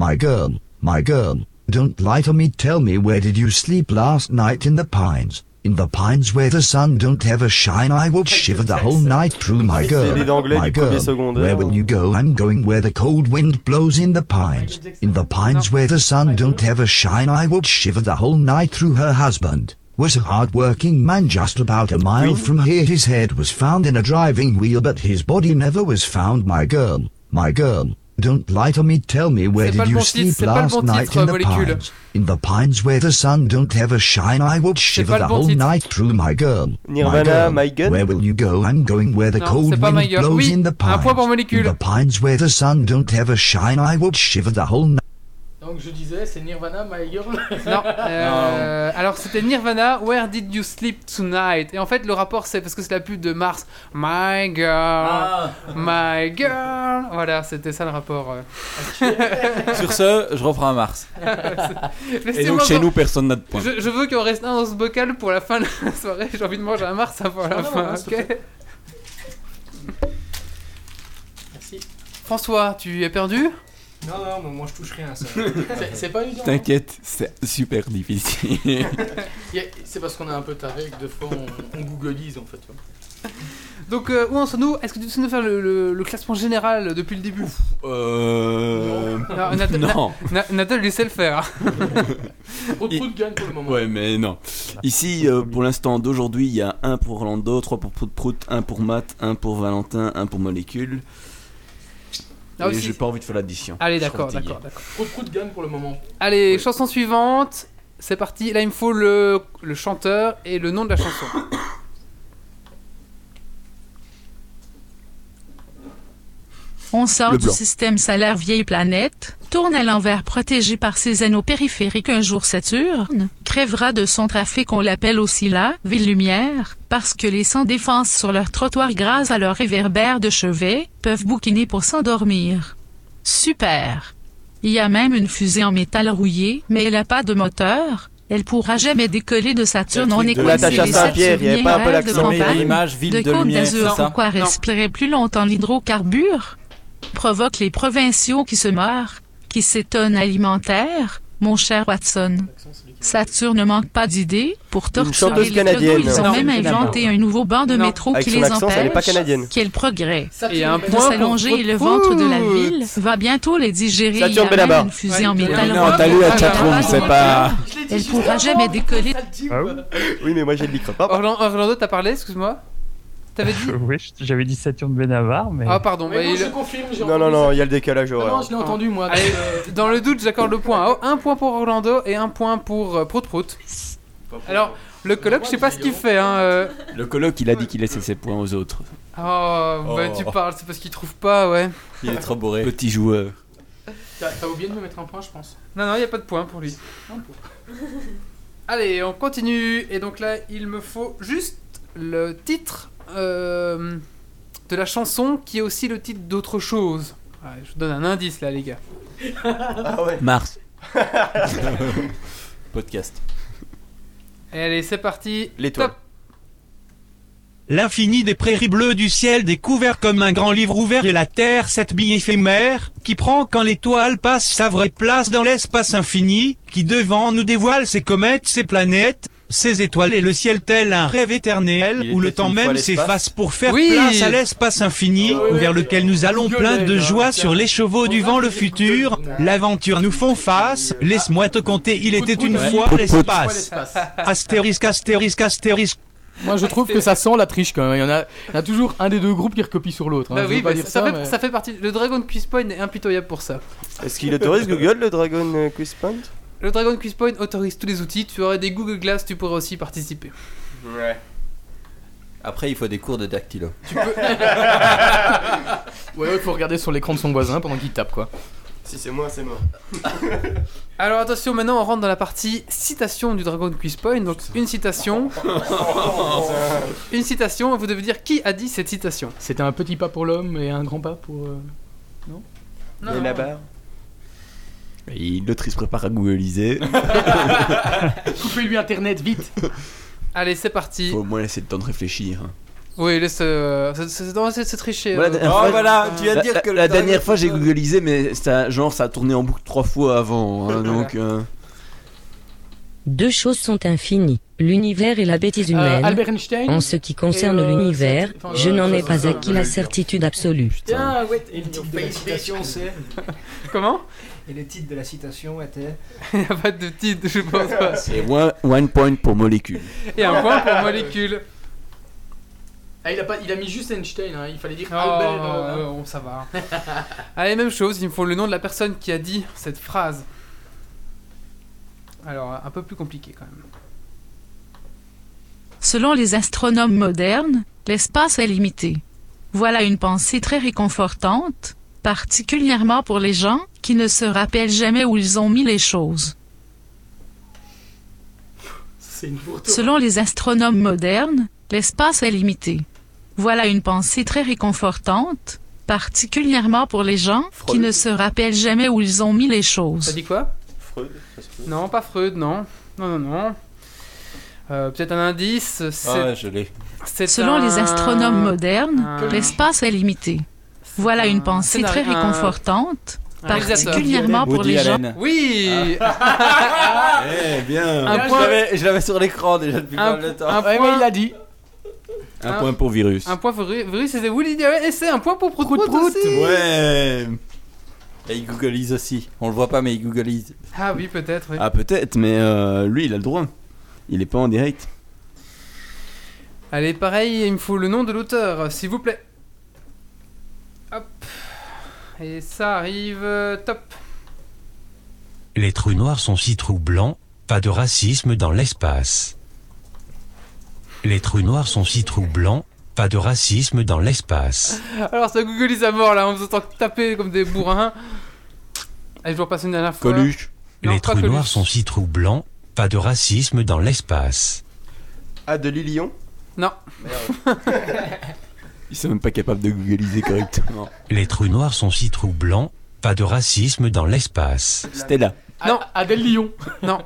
My girl, my girl, don't lie to me, tell me where did you sleep last night in the pines? In the pines where the sun don't ever shine, I will shiver the whole night through, my girl. My girl, where will you go? I'm going where the cold wind blows in the pines. In the pines where the sun don't ever shine, I will shiver the whole night through her husband. Was a hard-working man just about a mile from here. His head was found in a driving wheel, but his body never was found. My girl, my girl, don't lie to me. Tell me where did you bon sleep c'est pas le last bon night titre, in the molécule. pines? In the pines where the sun don't ever shine, I will shiver pas the bon whole titre. night through. My girl, Nirvana, my girl, where will you go? I'm going where the Non, cold c'est pas My wind blows Oui, in the un pines. point pour In the pines where the sun don't ever shine, I will shiver the whole night. Donc je disais, c'est Nirvana, My Girl. Non. euh, alors c'était Nirvana, Where Did You Sleep Tonight? Et en fait le rapport c'est parce que c'est la pub de Mars. My girl, Ah. my girl. Voilà, c'était ça le rapport. euh. Sur ce, je reprends à Mars. Et donc chez nous, personne n'a de points. Je, je veux qu'il en reste un dans ce bocal pour la fin de la soirée. J'ai envie de manger un Mars avant la fin. ok? Merci. François, tu es perdu? Non, non, moi je touche rien. ça. C'est- pas évident. hein. T'inquiète, c'est super difficile. C'est parce qu'on est un peu taré que des fois on, on googleise en fait. Donc euh, où en sommes-nous? Est-ce que tu sais nous faire le, le- le classement général depuis le début? Euh... Non, Nathan, Non. Na- Nathan, lui sait le faire. Prout Prout gagne pour le moment. Ouais, mais non. Ici, euh, pour l'instant d'aujourd'hui, il y a 1 pour Orlando, 3 pour Prout Prout, 1 pour Matt, 1 pour Valentin, 1 pour Molécule. Ah, Et j'ai pas envie de faire l'addition. Allez, d'accord, d'accord, d'accord. Prout Prout gagne pour le moment. Allez, chanson suivante. C'est parti. Là, il me faut le, le chanteur et le nom de la chanson. On sort du système salaire vieille planète. tourne à l'envers protégé par ses anneaux périphériques un jour Saturne, crèvera de son trafic on l'appelle aussi la ville lumière, parce que les sans défense sur leur trottoir grâce à leur réverbère de chevet, peuvent bouquiner pour s'endormir. Super! Il y a même une fusée en métal rouillé, mais elle a pas de moteur. Elle pourra jamais décoller de Saturne. On est de coincé les Saint-Pierre, il y avait Saturniens pas un peu rêvent de l'accent. Mais campagne, l'image ville de de Côte lumière, d'Azur, c'est ça? pourquoi Non. respirer plus longtemps l'hydrocarbure provoque les provinciaux qui se meurent, qui s'étonnent alimentaires, mon cher Watson. Saturne ne manque pas d'idées pour torturer les canadienne. Ils ont Non. même inventé un nouveau banc de Non. métro Avec qui les accent, elle est pas empêche. canadienne. Quel progrès Et un de point s'allonger et le ventre de la ville va bientôt les digérer. Saturne Benabar. une fusée Ouais. en métal Non, t'as lu la chatroom, c'est pas-. Elle pourra jamais décoller. Ah oui Oui, mais moi j'ai le micro. Papa. Orlando, Orlando, t'as parlé, excuse-moi T'avais dit Oui, j'avais dit Saturne Benavar, mais. Ah, pardon. bah, Mais non, il- je confirme, Non, non, non, il y a le décalage horaire. non, je l'ai entendu moi. Allez, euh, dans le doute, j'accorde le point. Oh, un point pour Orlando et un point pour euh, Prout Prout. Alors, le colloque, je sais pas ce qu'il fait. Hein, euh. Le colloque, il a dit qu'il laissait ses points aux autres. Oh, bah Oh. tu parles, c'est parce qu'il trouve pas, ouais. Il est trop bourré. Petit joueur. T'as oublié de me mettre un point, je pense. Non, non, il a pas de point pour lui. Allez, on continue. Et donc là, il me faut juste le titre euh, de la chanson qui est aussi le titre d'autre chose. Ouais, je vous donne un indice là, les gars. Ah ouais. Mars. Podcast. Et allez, c'est parti. L'étoile. L'infini des prairies bleues du ciel découvert comme un grand livre ouvert et la terre, cette bille éphémère, qui prend quand l'étoile passe sa vraie place dans l'espace infini, qui devant nous dévoile ses comètes, ses planètes, ses étoiles et le ciel tel un rêve éternel, Il où le temps même s'efface pour faire Oui. place à l'espace infini, vers lequel nous allons plein de joie sur les chevaux du vent le futur, l'aventure nous font face, laisse-moi te conter, il était une fois l'espace. Astérisque, astérisque, astérisque. Moi je trouve que ça sent la triche quand même. Il y en a, il y en a toujours un des deux groupes qui recopie sur l'autre. hein. Bah oui, bah, ça, ça, fait, mais- ça fait partie. Le Dragon Quiz Point est impitoyable pour ça. Est-ce qu'il autorise Google le Dragon Quiz Point Le Dragon Quiz Point autorise tous les outils. Tu aurais des Google Glass, tu pourrais aussi participer. Ouais. Après, il faut des cours de dactylo. Ouais, il faut regarder sur l'écran de son voisin pendant qu'il tape quoi. Si c'est moi, c'est moi. Alors attention, maintenant on rentre dans la partie citation du Dragon Quiz Point. Donc une citation. une citation, et vous devez dire qui a dit cette citation. C'était un petit pas pour l'homme et un grand pas pour. euh, Non, Et non. là-bas Et L'autre, il se prépare à googliser. Coupez-lui internet vite Allez, c'est parti. Faut au moins laisser le temps de réfléchir. hein. Oui, laisse. euh, c'est- c'est non, c'est- c'est tricher. Voilà, euh. la dernière Oh fois- voilà, tu viens de La, dire que la dernière fois, j'ai googlisé, mais ça, genre, ça a tourné en boucle trois fois avant. hein, donc, euh, Deux choses sont infinies, l'univers et la bêtise Euh, humaine. Albert Einstein En ce qui concerne Et, euh, l'univers, c'est- enfin, je euh, n'en ai ça, pas ça, acquis la certitude absolue. Tiens, ouais, et le titre de la citation c'est. Comment? Et le titre de la citation était Il n'y a pas de titre, je pense pas. et one, one point pour molécule. Et un point pour molécule. Ah, il a, pas, il a mis juste Einstein, hein. il fallait dire Oh, Albert. euh, euh, bon, ça va. Allez, même chose, il me faut le nom de la personne qui a dit cette phrase. Alors, un peu plus compliqué quand même. Selon les astronomes modernes, l'espace est limité. Voilà une pensée très réconfortante, particulièrement pour les gens qui ne se rappellent jamais où ils ont mis les choses. Selon les astronomes modernes, l'espace est limité. Voilà une pensée très réconfortante, particulièrement pour les gens qui ne se rappellent jamais où ils ont mis les T'as choses. dit quoi? Freud ça. Non, pas Freud, non. Non, non, non. Euh, Peut-être un indice. C'est Ah, je l'ai. Selon un- les astronomes modernes, un- l'espace est limité. Voilà une pensée très réconfortante. Particulièrement pour Woody les gens. Oui Eh bien, Un je point. l'avais- je l'avais sur l'écran déjà depuis Un- pas mal de temps. un Ouais, point- mais il a dit. Un Un- point pour virus. Un point pour Virus, c'était Woody Allen. Et c'est un point pour Prout Prout, aussi Ouais. Et il googleise aussi. On le voit pas, mais il googleise. Ah oui, peut-être, oui. Ah, peut-être, mais euh, lui, il a le droit. Il est pas en direct. Allez, pareil, il me faut le nom de l'auteur, s'il vous plaît. Hop. Et ça arrive, euh, top. Les trous noirs sont si troublants, pas de racisme dans l'espace. Les trous noirs sont si troublants, pas de racisme dans l'espace. Alors ça googleise à mort là, on vous entend taper comme des bourrins. Allez, je vous repasse une dernière fois. Coluche. Non, Les trous Coluche. noirs sont six trous blancs. Pas de racisme dans l'espace. Ah, de Lilion Non. Ils sont même pas capables de googliser correctement. Les trous noirs sont six trous blancs. Pas de racisme dans l'espace. Stella. Non. Adèle Lyon. Non.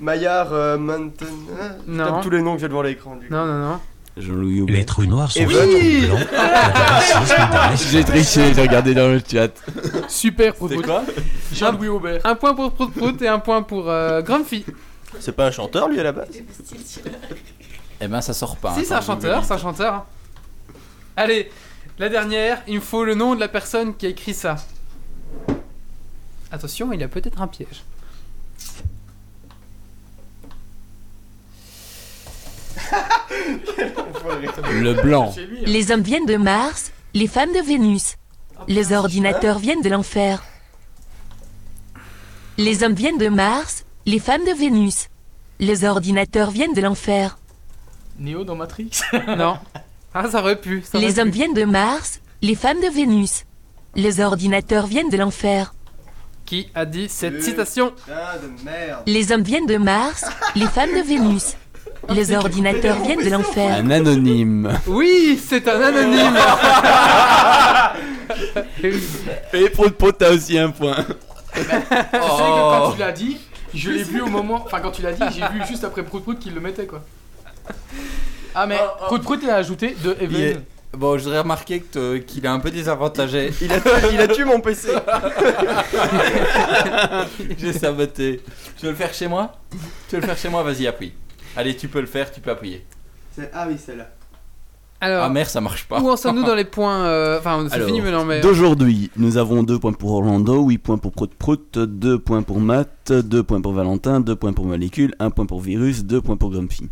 Maillard, euh, Mountain. ah, je Non. tape tous les noms que j'ai devant l'écran. du coup. Non, non, non. Jean-Louis Aubert. Les trous noirs sont six trous oui blancs. Pas de racisme dans l'espace. J'ai triché, j'ai regardé dans le chat. Super Prout C'est Prout. quoi Jean-Louis Aubert. Un point pour Prout Prout et un point pour euh, Grumpy. C'est pas un chanteur lui à la base? Eh ben, ça sort pas. si, hein, c'est un quand je vous chanteur, c'est un chanteur. Allez, la dernière, il me faut le nom de la personne qui a écrit ça. Attention, il y a peut-être un piège. Le blanc. Les hommes viennent de Mars, les femmes de Vénus. Les ordinateurs viennent de l'enfer. Les hommes viennent de Mars, les femmes de Vénus. Les ordinateurs viennent de l'enfer. Néo dans Matrix. Non. Ah, ça aurait pu. ça aurait Les pu. hommes viennent de Mars, les femmes de Vénus. Les ordinateurs viennent de l'enfer. Qui a dit cette citation de merde Les hommes viennent de Mars, les femmes de Vénus. Les ordinateurs viennent de l'enfer. Un anonyme. Oui, c'est un anonyme. Et Prout Prout, t'as aussi un point. Tu sais que quand tu l'as dit, je l'ai vu au moment. Enfin, quand tu l'as dit, j'ai vu juste après Prout Prout qu'il le mettait quoi. Ah, mais Prout Prout il a ajouté de Even. Bon, je voudrais remarquer que te- qu'il est un peu désavantagé. il a, il a tué mon PC J'ai saboté. Tu veux le faire chez moi? Tu veux le faire chez moi? Vas-y, appuie. Allez, tu peux le faire, tu peux appuyer. Ah oui, celle-là. Alors, Ah merde, ça marche pas. où en sommes-nous dans les points euh, Enfin, c'est fini maintenant, mais. D'aujourd'hui, nous avons 2 points pour Orlando, 8 points pour Prout Prout, 2 points pour Matt, 2 points pour Valentin, 2 points pour Molécule, 1 point pour Virus, 2 points pour Grumpy.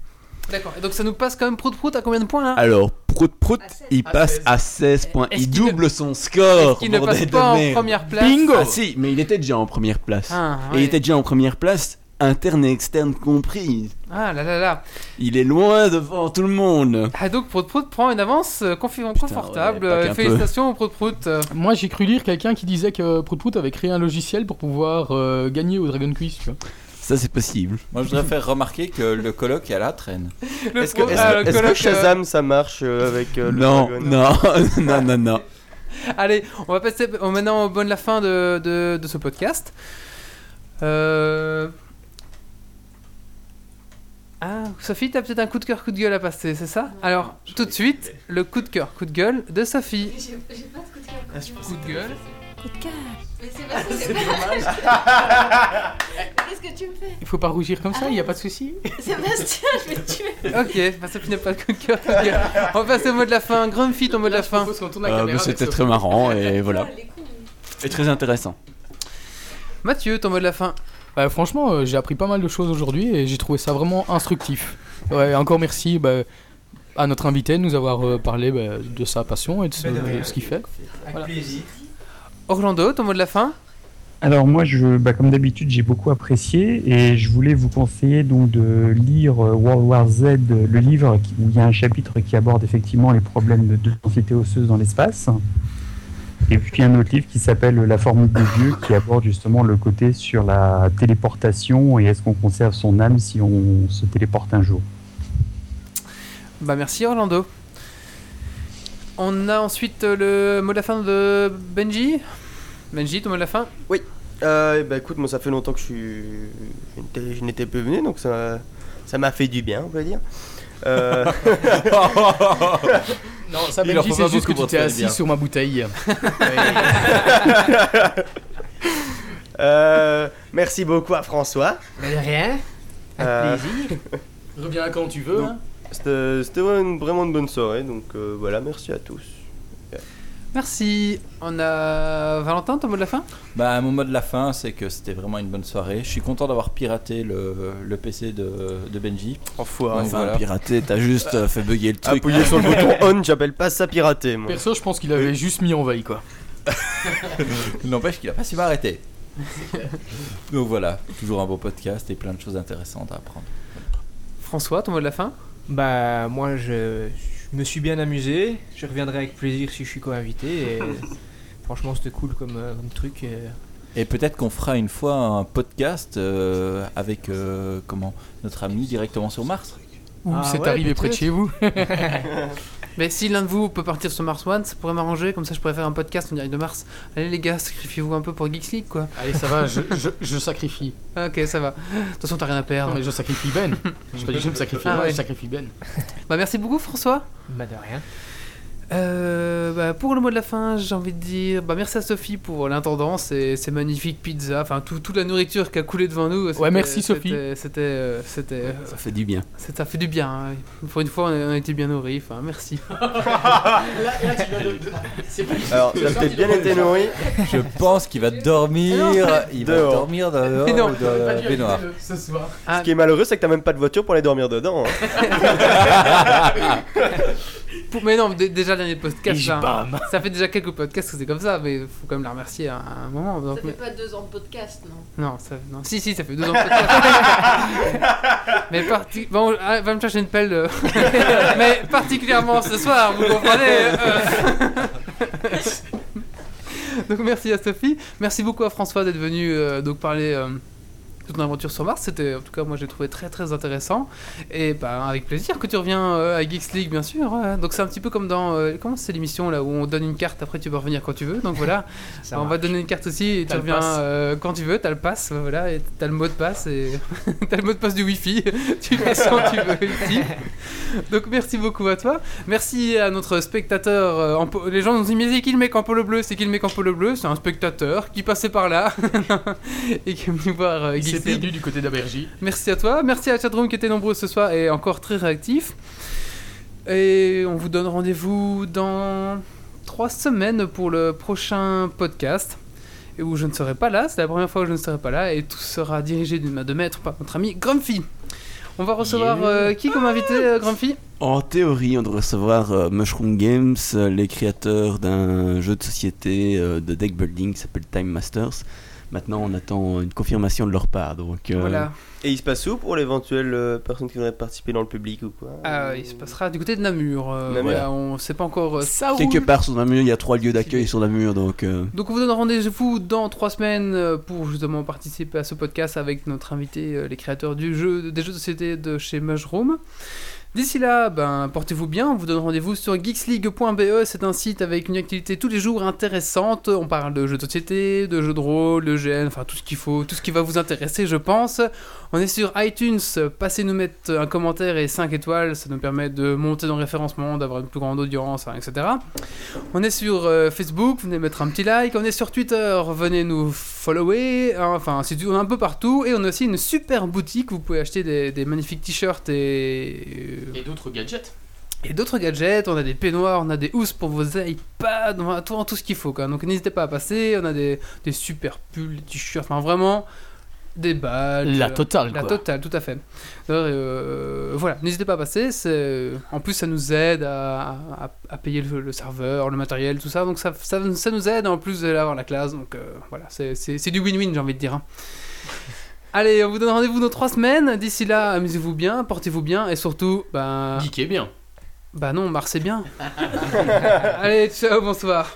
D'accord. Et donc ça nous passe quand même Prout Prout à combien de points là? Alors, Prout Prout, il passe à 16 points. Il double son score. Qu'il ne passe pas en première place Bingo Ah si, mais il était déjà en première place. Ah, Et il était déjà en première place, interne et externe compris. Ah là là là. Il est loin devant tout le monde. Ah donc Prout Prout prend une avance euh, confortable. ouais, Euh, Félicitations Prout Prout. Moi j'ai cru lire quelqu'un qui disait que Prout Prout avait créé un logiciel pour pouvoir euh, gagner au Dragon Quiz, tu vois. Ça, c'est possible. Moi, je voudrais faire remarquer que le colloque est à la traîne. le Est-ce que, pro- est-ce ah, que- le est-ce que colloque, euh, Shazam ça marche euh, avec euh, le non, dragon non, non, non, non. Allez, on va passer euh, maintenant au bon de la fin de, de, de ce podcast. Euh... Ah, Sophie, t'as peut-être un coup de cœur, coup de gueule à passer, c'est ça? Alors, tout de suite, le coup de cœur, coup de gueule de Sophie. J'ai j'ai pas de coup de cœur. Coup de gueule. Coup de cœur. Mais c'est c'est dommage. Qu'est-ce que tu me fais Il faut pas rougir comme ça, il y a pas de souci. Sébastien, je vais te tuer. Ok, bah Sophie n'a pas de coup de cœur. On va passer au mot de la fin. Grumpy, ton mot de la fin. Euh, C'était très marrant et voilà. Et très intéressant. Mathieu, ton mot de la fin. Bah, franchement, euh, j'ai appris pas mal de choses aujourd'hui et j'ai trouvé ça vraiment instructif. Ouais, encore merci bah, à notre invité de nous avoir euh, parlé bah, de sa passion et de ce, qu'il fait. Avec Voilà. plaisir. Orlando, ton mot de la fin? Alors moi, je, bah, comme d'habitude, j'ai beaucoup apprécié et je voulais vous conseiller donc de lire euh, World War Z, le livre où il y a un chapitre qui aborde effectivement les problèmes de densité osseuse dans l'espace. Et puis un autre livre qui s'appelle La formule de Dieu qui aborde justement le côté sur la téléportation et est-ce qu'on conserve son âme si on se téléporte un jour. Bah merci Orlando. On a ensuite euh, le mot de la fin de Benji? Benji, ton mot de la fin? Oui. Euh, bah écoute, moi ça fait longtemps que je suis, je n'étais- pas venu, donc ça, ça m'a fait du bien, on va dire. Euh... Non, ça, Benji, c'est pas juste que tu t'es assis bien. sur ma bouteille. Euh, merci beaucoup à François. Mais de rien. Avec Euh, plaisir. Reviens quand tu veux. Hein. C'était vraiment une, vraiment une bonne soirée, donc euh, voilà, merci à tous. Merci. On a Valentin, ton mot de la fin? Bah, mon mot de la fin, c'est que c'était vraiment une bonne soirée. Je suis content d'avoir piraté le, le PC de, de Benji. Enfoiré. Donc, Enfin, voilà. piraté, t'as juste euh, fait bugger le truc. Appuyez sur le bouton on, j'appelle pas ça pirater, moi. Perso, je pense qu'il avait juste mis en veille quoi. N'empêche qu'il a pas su m'arrêter. Donc voilà, toujours un beau podcast et plein de choses intéressantes à apprendre. François, ton mot de la fin? Bah, moi, je, je me suis bien amusé. Je reviendrai avec plaisir si je suis co-invité. Et franchement, c'était cool comme, euh, comme truc. et Et peut-être qu'on fera une fois un podcast euh, avec euh, comment notre ami directement sur Mars. Ou Ah c'est ouais, arrivé près de chez vous. Mais si l'un de vous peut partir sur Mars One, ça pourrait m'arranger, comme ça je pourrais faire un podcast en direct de Mars. Allez les gars, sacrifiez-vous un peu pour Geeks League quoi. Allez, ça va, je, je, je sacrifie. Ok, ça va. De toute façon, t'as rien à perdre. Non, mais je sacrifie Ben. Je pas dit que je me sacrifie Ah moi, ouais. je sacrifie Ben. Bah merci beaucoup François. Bah de rien. Euh, bah, pour le mot de la fin, j'ai envie de dire bah, merci à Sophie pour l'intendance et ces magnifiques pizzas, enfin tout- toute la nourriture qui a coulé devant nous. C'était- merci, Sophie. C'était, c'était, euh, Ça fait du bien. ça fait du bien. hein. Pour une fois, on a, on a été bien nourris. Enfin, merci. Alors, ça a peut-être bien été nourri. Je pense qu'il va dormir. il va Dehors. dormir dans la baignoire. Ce soir. Ah, Ce qui est malheureux, c'est que t'as même pas de voiture pour aller dormir dedans. hein. Pour- mais non, dé- déjà le dernier podcast, là, ça fait déjà quelques podcasts que c'est comme ça, mais faut quand même la remercier à un moment. donc, Ça mais- fait pas deux ans de podcast, non? Non, ça, non, si, si, ça fait deux ans de podcast. mais parti... Bon, ah, va me chercher une pelle. euh. mais particulièrement ce soir, vous comprenez euh. Donc merci à Sophie. Merci beaucoup à François d'être venu euh, donc parler euh, de ton aventure sur Mars. C'était, en tout cas, moi j'ai trouvé très très intéressant. Et bah, avec plaisir que tu reviens euh, à Geeks League, bien sûr. hein. Donc c'est un petit peu comme dans. euh, comment c'est l'émission là où on donne une carte, après tu peux revenir quand tu veux. Donc voilà. On va te donner une carte aussi et tu reviens euh, quand tu veux, t'as le pass, voilà, et t'as le mot de passe et t'as le mot de passe du wifi, tu passes quand tu veux ici. Donc merci beaucoup à toi, merci à notre spectateur, en po- les gens nous disent mais c'est qui le mec en polo bleu, c'est qui le mec en polo bleu, c'est un spectateur qui passait par là et qui est venu voir Il s'est perdu du côté d'Abergy. Merci à toi, merci à la chatroom qui était nombreux ce soir et encore très réactif. Et on vous donne rendez-vous dans trois semaines pour le prochain podcast. Et où je ne serai pas là, c'est la première fois où je ne serai pas là, et tout sera dirigé d'une main de maître par notre ami Grumpy. On va recevoir Yeah. euh, qui comme invité, euh, Grumpy? En théorie, on devrait recevoir euh, Mushroom Games, euh, les créateurs d'un jeu de société euh, de deck building qui s'appelle Time Masters. Maintenant, on attend une confirmation de leur part. Donc, euh, Voilà. Et il se passe où pour l'éventuelle euh, personne qui voudrait participer dans le public ou quoi Ah, il se passera du côté de Namur. euh, Namur. voilà, on sait pas encore. euh, ça quelque part sur Namur, il y a trois lieux d'accueil sur Namur. Donc, euh, Donc on vous donne rendez-vous dans trois semaines euh, pour justement participer à ce podcast avec notre invité, euh, les créateurs du jeu, des jeux de société de chez Mushroom. D'ici là, ben, portez-vous bien, on vous donne rendez-vous sur geeksleague.be, c'est un site avec une activité tous les jours intéressante, on parle de jeux de société, de jeux de rôle, de GN, enfin tout ce qu'il faut, tout ce qui va vous intéresser je pense. On est sur iTunes, passez nous mettre un commentaire et 5 étoiles, ça nous permet de monter dans le référencement, d'avoir une plus grande audience, hein, etc. On est sur euh, Facebook, venez mettre un petit like. On est sur Twitter, venez nous follower. hein, Enfin, on est un peu partout. Et on a aussi une super boutique. Vous pouvez acheter des, des magnifiques t-shirts et, Et d'autres gadgets. et d'autres gadgets. On a des peignoirs, on a des housses pour vos iPads, on a tout, tout ce qu'il faut. Quoi. Donc n'hésitez pas à passer. On a des, des super pulls, des t-shirts. Enfin, vraiment. Des badges. La totale, La quoi. totale, tout à fait. Euh, voilà, n'hésitez pas à passer. En plus, ça nous aide à, à- à payer le, le serveur, le matériel, tout ça. Donc ça, ça, ça nous aide. En plus, vous allez avoir la classe. Donc euh, voilà, c'est du win-win, j'ai envie de dire. hein. Allez, on vous donne rendez-vous dans trois semaines. D'ici là, amusez-vous bien, portez-vous bien et surtout, bah. Geekez bien. Bah non, Mars est bien. Allez, ciao, bonsoir.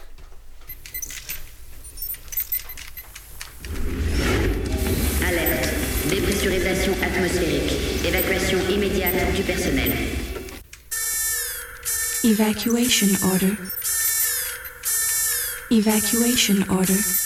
Alerte. Dépressurisation atmosphérique. Évacuation immédiate du personnel. Evacuation order. Evacuation order.